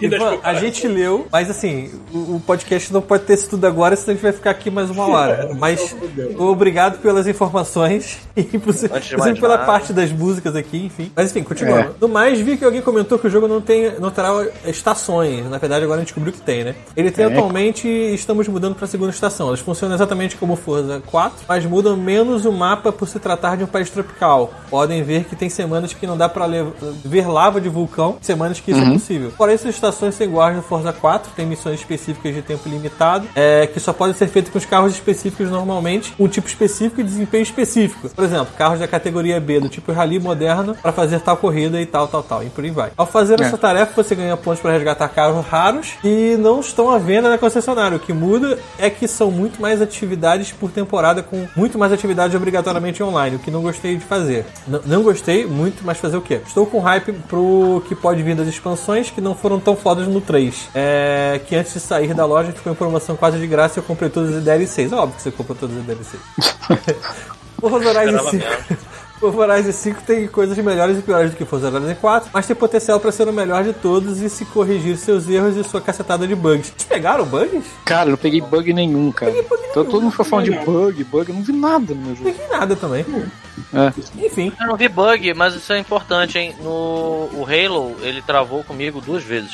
Ivan, a gente leu, mas assim, o, o podcast não pode ter isso tudo agora, senão a gente vai ficar aqui mais uma hora. [LAUGHS] Mas obrigado pelas informações [LAUGHS] e inclusive inclusive pela nada. parte das músicas aqui, enfim. Mas enfim, continuando. No mais, vi que alguém comentou que o jogo não tem não terá estações. Na verdade, agora a gente descobriu que tem, né? Ele tem atualmente e estamos mudando para a segunda estação. Elas funcionam exatamente como Forza 4, mas mudam menos o mapa por se tratar de um país tropical. Podem ver que tem semanas que não dá para ver lava de vulcão, semanas que isso é possível. Fora isso, as estações são iguais no Forza 4, tem missões específicas de tempo limitado, é, que só podem ser feitas com os carros específicos normalmente, um tipo específico e desempenho específico. Por exemplo, carros da categoria B, do tipo rally moderno, para fazer tal corrida e tal, tal, tal, e por aí vai. Ao fazer essa tarefa, você ganha pontos para resgatar carros raros e não estão à venda na concessionária. O que muda é que são muito mais atividades por temporada, com muito mais atividades obrigatoriamente online, o que não gostei de fazer. N- não gostei muito, mas fazer o quê? Estou com hype pro que pode vir das expansões que não foram tão fodas no 3. É, que antes de sair da loja ficou em promoção quase de graça e eu comprei todas as DLCs. Óbvio que você comprou todas as DLCs. Forza [LAUGHS] Horizon Esperava 5. O Horizon 5 tem coisas melhores e piores do que o Forza Horizon 4, mas tem potencial para ser o melhor de todos e se corrigir seus erros e sua cacetada de bugs. Vocês pegaram bugs? Cara, eu não peguei bug nenhum, cara. bug Então, nenhum, todo mundo foi falando de bug, bug, eu não vi nada no meu Não jogo. peguei nada também. É. Enfim. Eu não vi bug, mas isso é importante, hein? No o Halo, ele travou comigo duas vezes.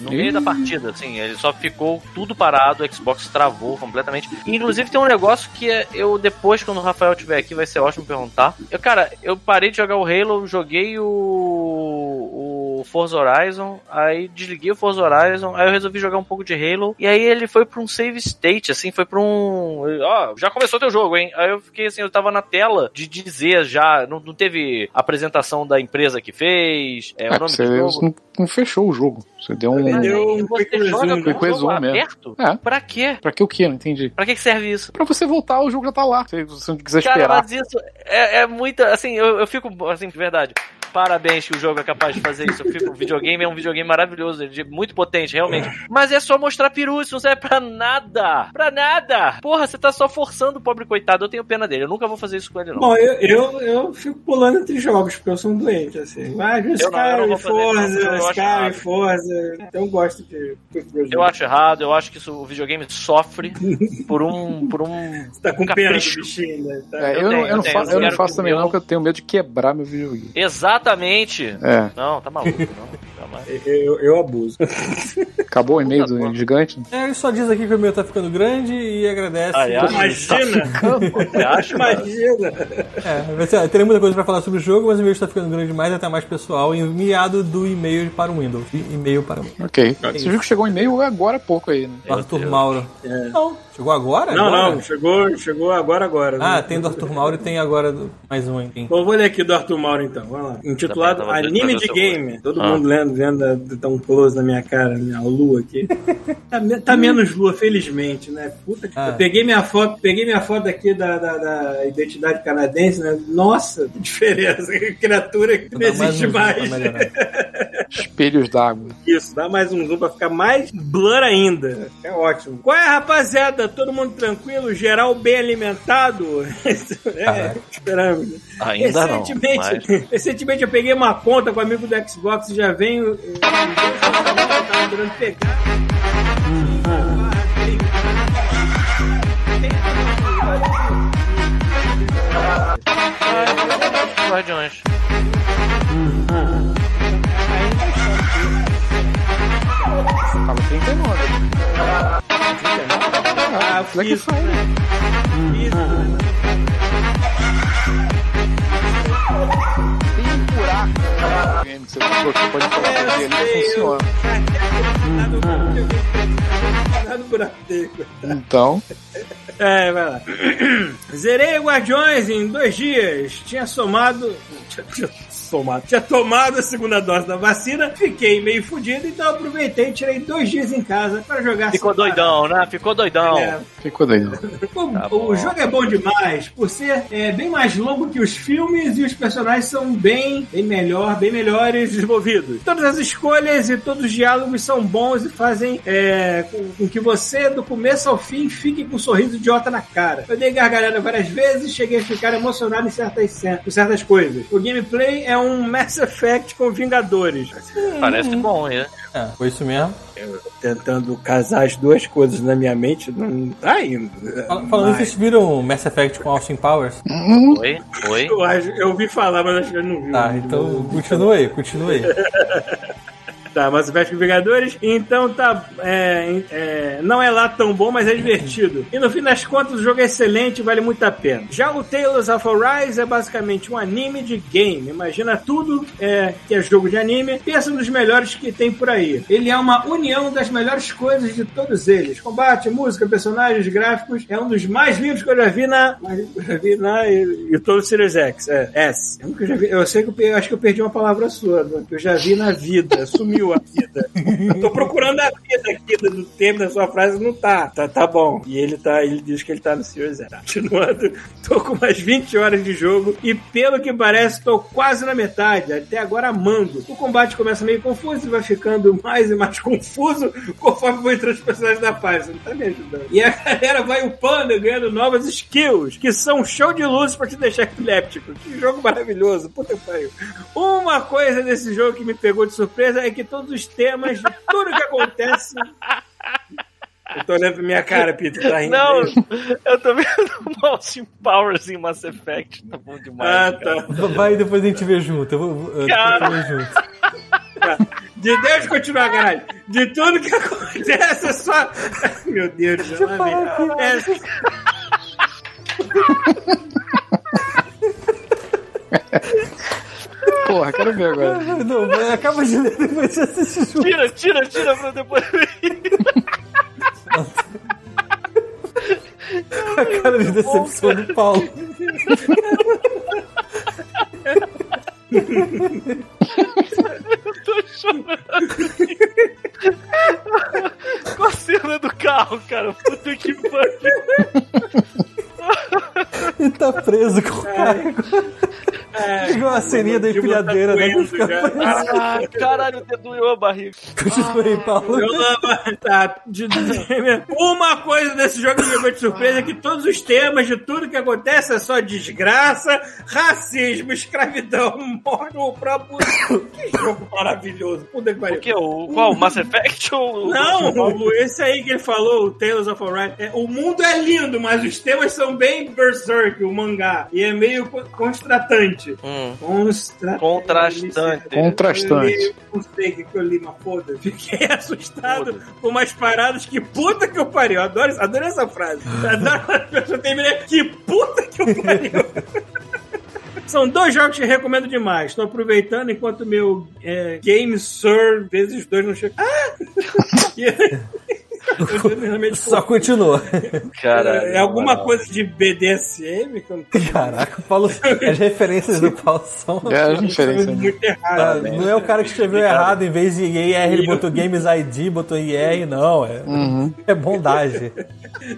No meio da partida, assim, ele só ficou tudo parado, o Xbox travou completamente. Inclusive tem um negócio que é- eu depois, quando o Rafael estiver aqui, vai ser ótimo perguntar. Eu, cara, eu parei de jogar o Halo, joguei o, o Forza Horizon, aí desliguei o Forza Horizon, aí eu resolvi jogar um pouco de Halo, e aí ele foi pra um save state, assim, foi pra um. Ó, já começou teu jogo, hein? Aí eu fiquei assim, eu tava na tela de dizer já, não, não teve apresentação da empresa que fez, é, o É, nome você do jogo. não, não fechou o jogo. Você deu um. Ele deu um Você quick joga o Quick jogo resume, é. aberto? É. Pra quê? Pra que o quê? Não entendi. Pra que que serve isso? Pra você voltar, o jogo já tá lá. Se você não quiser Cara, esperar. mas isso é, é muita. Assim, eu, eu fico. Assim, de verdade. Parabéns que o jogo é capaz de fazer isso. O videogame é um videogame maravilhoso, é muito potente, realmente. Mas é só mostrar peru, isso não serve pra nada. Pra nada. Porra, você tá só forçando o pobre coitado. Eu tenho pena dele. Eu nunca vou fazer isso com ele, não. Bom, eu, eu, eu fico pulando entre jogos, porque eu sou um doente, assim. Mas não, não Skyrim, não. Forza, Skyrim. Forza. Então eu gosto de. Eu acho errado, eu acho que isso, o videogame sofre por um. por um. Você tá com um pena do capricho. bichinho, né? Tá- É, eu eu, não, tenho, eu, não eu tenho. fa- Eu não faço também, não, porque eu tenho medo de quebrar meu videogame. Exatamente. É. Não, tá maluco, não. Eu, eu abuso. [LAUGHS] Acabou o e-mail Tá do gigante? É, ele só diz aqui que o meu tá ficando grande e agradece. Ah, é? Imagina! Você acha? Imagina! É, vai muita coisa pra falar sobre o jogo, mas o e-mail está ficando grande demais, até mais pessoal, enviado do e-mail para o Windows. E-mail para o Windows. Ok. Você viu que chegou um e-mail agora há pouco aí, né? Arthur Mauro. Não, chegou agora? Não, Agora? não, chegou, chegou agora, agora. Ah, né? tem do Arthur Mauro e tem agora do- mais um, enfim. Bom, vou ler aqui do Arthur Mauro então, vamos lá. Intitulado Também tava Anime de Game. Todo Ah. mundo lendo, vendo, tá um close na minha cara, minha lua aqui. [LAUGHS] tá, tá menos lua, felizmente, né? Puta que. Ah. Eu peguei minha foto, peguei minha foto aqui da, da, da identidade canadense, né? Nossa, que diferença. [LAUGHS] Que criatura que não dar mais existe zoom mais. [LAUGHS] Espelhos d'água. Isso, dá mais um zoom pra ficar mais blur ainda. É ótimo. Qual é, rapaziada? Todo mundo tranquilo? Geral bem alimentado? [LAUGHS] é, Caraca. esperamos. Ainda não. recentemente, Mas... recentemente eu peguei uma conta com um amigo do Xbox e já venho. eh, Eu tava querendo pegar. Guardiões. Tava 39. Ah, Black fiz, Friday. Tem um buraco game que você pode colocar ele funciona. No buraco dele. Então, É, vai lá. Zerei o Guardiões em dois dias. Tinha somado. Tinha, tinha somado. Tinha tomado a segunda dose da vacina. Fiquei meio fudido, então aproveitei e tirei dois dias em casa para jogar Ficou separado. doidão, né? Ficou doidão. É, ficou doido. o, Tá o jogo é bom demais por ser é, bem mais longo que os filmes e os personagens são bem, bem melhor, bem melhores desenvolvidos. Todas as escolhas e todos os diálogos são bons e fazem é, com, com que você, do começo ao fim, fique com um sorriso idiota na cara. Eu dei gargalhada várias vezes e cheguei a ficar emocionado em certas, em certas coisas. O gameplay é um Mass Effect com Vingadores. Parece bom, né? É, foi isso mesmo. Tentando casar as duas coisas na minha mente, não tá indo. Fal- Falando isso, vocês viram Mass Effect com Austin Powers? Oi? Oi? Eu, acho- eu ouvi falar, mas acho que eu não vi. Tá, então continua aí, continua aí. [LAUGHS] Tá, Mass Effect Vingadores. Então tá. é, é, não é lá tão bom, mas é divertido. E no fim das contas, o jogo é excelente vale muito a pena. Já o Tales of Arise é basicamente um anime de game. Imagina tudo é, que é jogo de anime. Pensa nos melhores que tem por aí. Ele é uma união das melhores coisas de todos eles: combate, música, personagens, gráficos. É um dos mais lindos que eu já vi na. Eu já vi na. E, e todo Series X. É, S. Eu, nunca já vi, eu sei que eu, eu acho que eu perdi uma palavra sua, né, que eu já vi na vida. Sumiu a vida. Eu tô procurando a vida aqui do tempo da sua frase, não tá. Tá, tá bom. E ele tá, ele diz que ele tá no Series X. Continuando, [LAUGHS] tô com umas 20 horas de jogo e pelo que parece, tô quase na metade. Até agora amando. O combate começa meio confuso e vai ficando mais e mais [LAUGHS] confuso conforme vou entrando os personagens da. Você não tá me ajudando. E a galera vai upando ganhando novas skills, que são um show de luzes pra te deixar epiléptico. Que jogo maravilhoso. Puta que pariu. Uma coisa desse jogo que me pegou de surpresa é que todos os temas de tudo que acontece. Eu tô olhando pra minha cara, Peter, tá rindo. Não, eu tô vendo o Austin Powers em Mass Effect. Tá bom demais. Ah, cara. tá. Vai e depois a gente vê junto. Eu vou, eu Cara. junto. De Deus continuar, caralho. De tudo que acontece é só. Meu Deus. É... [LAUGHS] Porra, quero ver agora. [LAUGHS] Não, mas acaba de ler depois você assiste junto. Tira, tira, tira pra depois. [LAUGHS] A cara de decepção do Paulo. Tô chorando. Com a cena do carro, cara. Puta que pariu. Ele tá preso com o carro. Igual a ceninha da empilhadeira, né? Doendo já. Ah, caralho, até doeu a barriga. Continua aí, Paulo. Eu amo- tá, de- de- uma coisa desse jogo que me de surpresa é que todos os temas de tudo que acontece é só desgraça, racismo, escravidão, morte, o próprio. Que jogo maravilhoso. Puta que pariu. O que? O, qual? O Mass Effect ou o- Não, o- esse aí que ele falou, o Tales of Orion. É, o mundo é lindo, mas os temas são bem berserk, o mangá. E é meio co- constratante. Hum, Constra... Contrastante. Contrastante. Não sei o que, eu li, mas foda Fiquei [LAUGHS] assustado com umas paradas que puta que eu pariu. Adoro, adoro essa frase. Adoro quando a pessoa termina. Que puta que eu pariu. [LAUGHS] São dois jogos que eu recomendo demais. Estou aproveitando enquanto meu é, Game Sir vezes dois não chega. Ah! [LAUGHS] [LAUGHS] Só continua. Caralho. é alguma moral. coisa de BDSM não Caraca, o Paulo. As referências do Paulo são. É a tô diferença. né? muito Ah, né? não é o cara que escreveu errado, em vez de IR, ele botou Games ID, botou IR, não. É, é bondagem.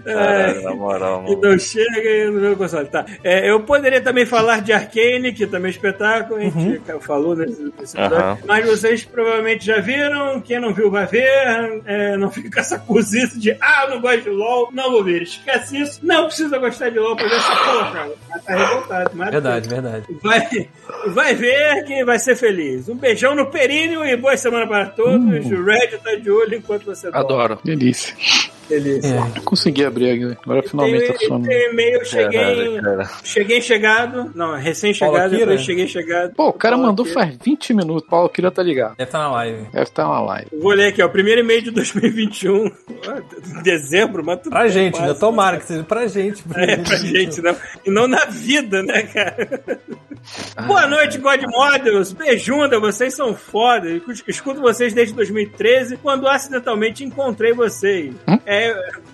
Caralho, na moral, E mano. não chega no meu console. Tá. É, eu poderia também falar de Arcane, que também é espetáculo, a gente falou nesse, nesse episódio. Aham. Mas vocês provavelmente já viram. Quem não viu vai ver. É, não [LAUGHS] fica com essa cozice de ah, eu não gosto de LOL, não vou ver. Esquece isso. Não precisa gostar de LOL pra ver essa porra, cara. Tá revoltado. Mas Verdade, verdade. Vai, vai ver que vai ser feliz. Um beijão no períneo e boa semana para todos. O Red tá de olho enquanto você dorme. Adoro. Delícia. É. Consegui abrir aqui. Agora finalmente tá Tem, funcionando. tem e-mail, cheguei, Caralho, cara. cheguei chegado. Não, recém-chegado, Paulo Akira? depois cheguei chegado. Pô, o cara Paulo mandou Akira. faz 20 minutos. Paulo queria tá ligado. Deve estar na live. Deve estar na live. Vou ler aqui, ó. Primeiro e-mail de 2021. Ó, Dezembro, mas tudo Pra bem, gente, né? quase. Tomara que seja pra gente. É, pra gente, não. E não na vida, né, cara? Boa noite, God Models. Beijunda, vocês são foda. Escuto vocês desde 2013, quando acidentalmente encontrei vocês. É,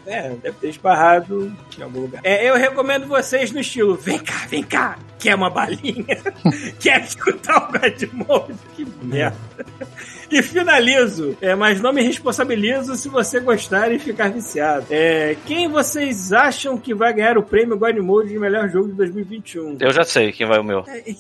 é, deve ter esbarrado em algum lugar. É, eu recomendo vocês no estilo: vem cá, vem cá. Quer uma balinha? [LAUGHS] Quer escutar o God Mode? Que merda. E finalizo, é, mas não me responsabilizo se você gostar e ficar viciado. É, quem vocês acham que vai ganhar o prêmio God Mode de melhor jogo de 2021? Eu já sei quem vai o meu. É, é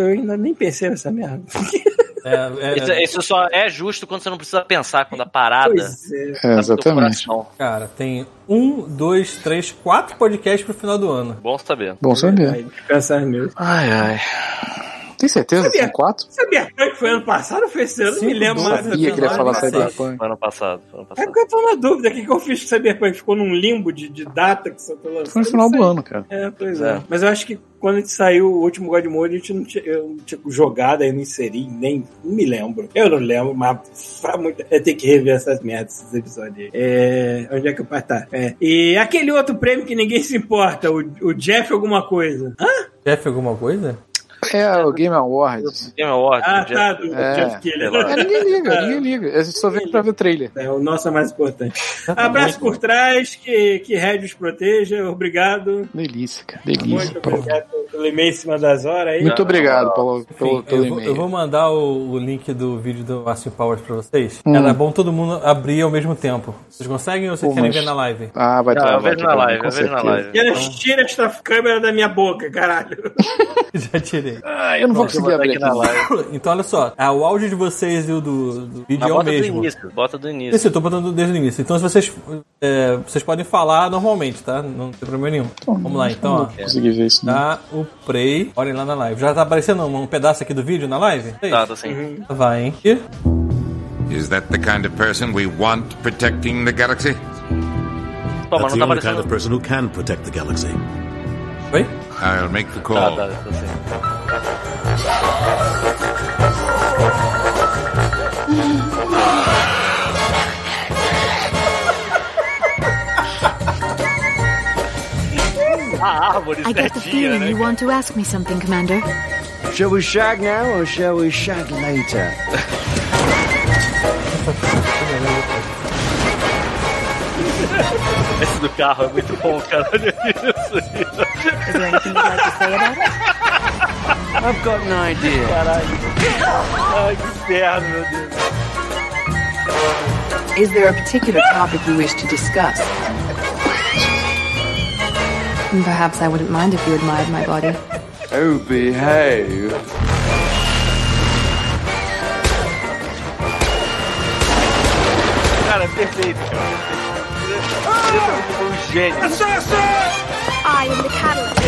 eu ainda nem pensei nessa merda. [LAUGHS] É, é, Isso, isso só é justo quando você não precisa pensar, quando a parada Pois é. É, tá teu exatamente. Cara, tem um, dois, três, quatro podcasts pro final do ano. Bom saber. Bom saber. Mesmo. Ai, ai. Tem certeza? Sabia. São quatro? Cyberpunk foi ano passado ou foi esse ano? Não me lembro mais. Sabia que ele ia falar Cyberpunk. Foi ano passado. Foi ano É passado. porque eu tô na dúvida. O que, que eu fiz com o Cyberpunk? Ficou num limbo de, de data que só tô lançando. Foi no final do ano, cara. É, pois É. é. Mas eu acho que quando a gente saiu o último God Mode, a gente não tinha, eu não tinha jogado, aí não inseri, nem não me lembro. Eu não lembro, mas pra muito, eu tenho que rever essas merdas, esses episódios aí. É, onde é que eu parto? Tá. É. E aquele outro prêmio que ninguém se importa, o, o Jeff alguma coisa. Hã? Jeff, alguma coisa? É, o Game Awards. Game Award. Ah, Jeff- tá, do É. Jeff lá. É, ninguém liga, ninguém [LAUGHS] liga. A gente só vem pra ver trailer. É, o nosso é mais importante. [LAUGHS] Abraço por trás, que, que Red os proteja. Obrigado. Delícia, cara. Delícia, Muito Paulo. obrigado pelo e-mail em cima das horas aí. Muito obrigado Paulo, pelo, pelo eu, vou, eu e-mail. vou mandar o, o link do vídeo do Austin Powers pra vocês. Hum. Era bom todo mundo abrir ao mesmo tempo. Vocês conseguem ou vocês Pô, querem mas- ver na live? Ah, vai Ah, ter eu vai vejo na live, eu vejo na live. Dennis, tira esta câmera da minha boca, caralho. [LAUGHS] Já tirei. Ah, eu não vou eu conseguir abrir aqui na live. [LAUGHS] Então, olha só. ah, O áudio de vocês e o do, do vídeo é o bota do mesmo. início. Bota do início. Isso, eu tô botando desde o início. Então, se vocês, é, vocês podem falar normalmente, tá? Não tem problema nenhum. Vamos lá, então, Não ó. vou conseguir ver isso. Dá o play. Olhem lá na live. Já tá aparecendo um, um pedaço aqui do vídeo na live? É Tá, tá assim. Vai, hein? E- Is that the kind of person we want protecting the galaxy? Pô, That's não the tá only kind of person who can protect the galaxy. Oi? I'll make the call. tá, tá assim. A árvore I get the certinha, feeling you want to ask me something, Commander. Shall we shag now or shall we shag later? [LAUGHS] Esse do carro é muito bom, cara. Is there anything you'd like to say about it? I've got no idea. Is there a particular topic you wish to discuss? Perhaps I wouldn't mind if you admired my body. Oh, behave. Got of 15. Oh. Assassin! I am the catalyst.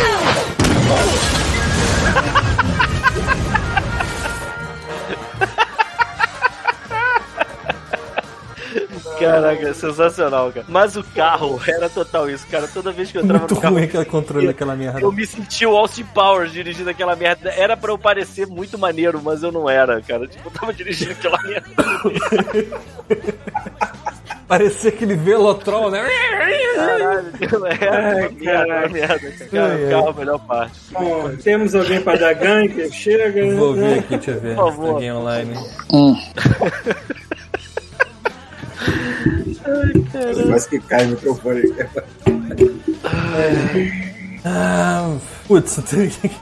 [LAUGHS] Caraca, é sensacional, cara. Mas o carro era total isso, cara. Toda vez que eu entrava Muito no carro, ruim aquele controle daquela merda. eu me sentia o Austin Powers dirigindo aquela merda. Era pra eu parecer muito maneiro, mas eu não era, cara. Tipo, eu tava dirigindo aquela merda. [LAUGHS] Parecia aquele Velotrol, né? Caralho, é, merda, merda, cara. Ai, o carro é a melhor parte. Bom, temos alguém pra dar gank? Chega. Vou ver aqui, deixa eu ver. Por favor. Alguém online. [LAUGHS] Quase que cai o microfone. Ah, putz,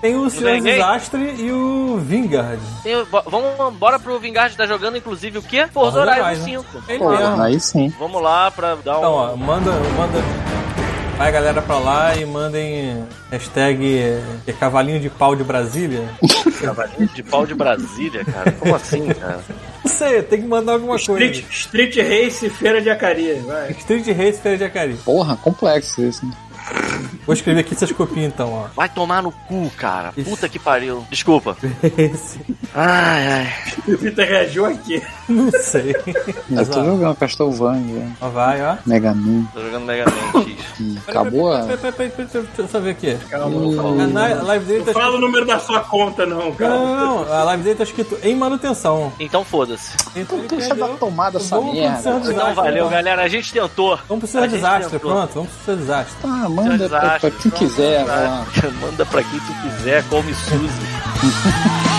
tem, o Senhor? Desastre e o Vingard. Tem vamos bora pro Vingard tá jogando, inclusive, o quê? Forza Horizon Horizon. 5. Ele Pô, mesmo. aí sim. Vamos lá pra dar um. Então, ó, manda, manda. Vai a galera pra lá e mandem hashtag é, cavalinho de pau de Brasília. [LAUGHS] Cavalinho de pau de Brasília, cara. Como assim, cara? Não sei, tem que mandar alguma Street, coisa. Street Race Feira de Acarias, vai. Street Race Feira de Acari. Porra, complexo isso. né? Vou escrever aqui essas copinhas então, ó. Vai tomar no cu, cara. Puta que pariu. Desculpa. Esse. Ai, ai. O Vitor reagiu aqui. Não sei. Eu tô jogando Castlevania, ó, vai, ó. Mega Man. Tô jogando Mega Man X. Acabou a. Peraí, peraí, peraí, peraí, deixa eu ver aqui. Calma, não fala. A live dele tá Não fala o número da sua conta, não, cara. Não, não, a live dele tá escrito em manutenção. Então foda-se. Então ele Deixa dar tomada essa merda. Então valeu, então. galera. A gente tentou. Vamos pro gente Desastre, pronto, vamos pro Senhor Desastre. Ah, manda pra, pra quem quiser. [LAUGHS] Manda pra quem tu quiser, come Suzy. [LAUGHS]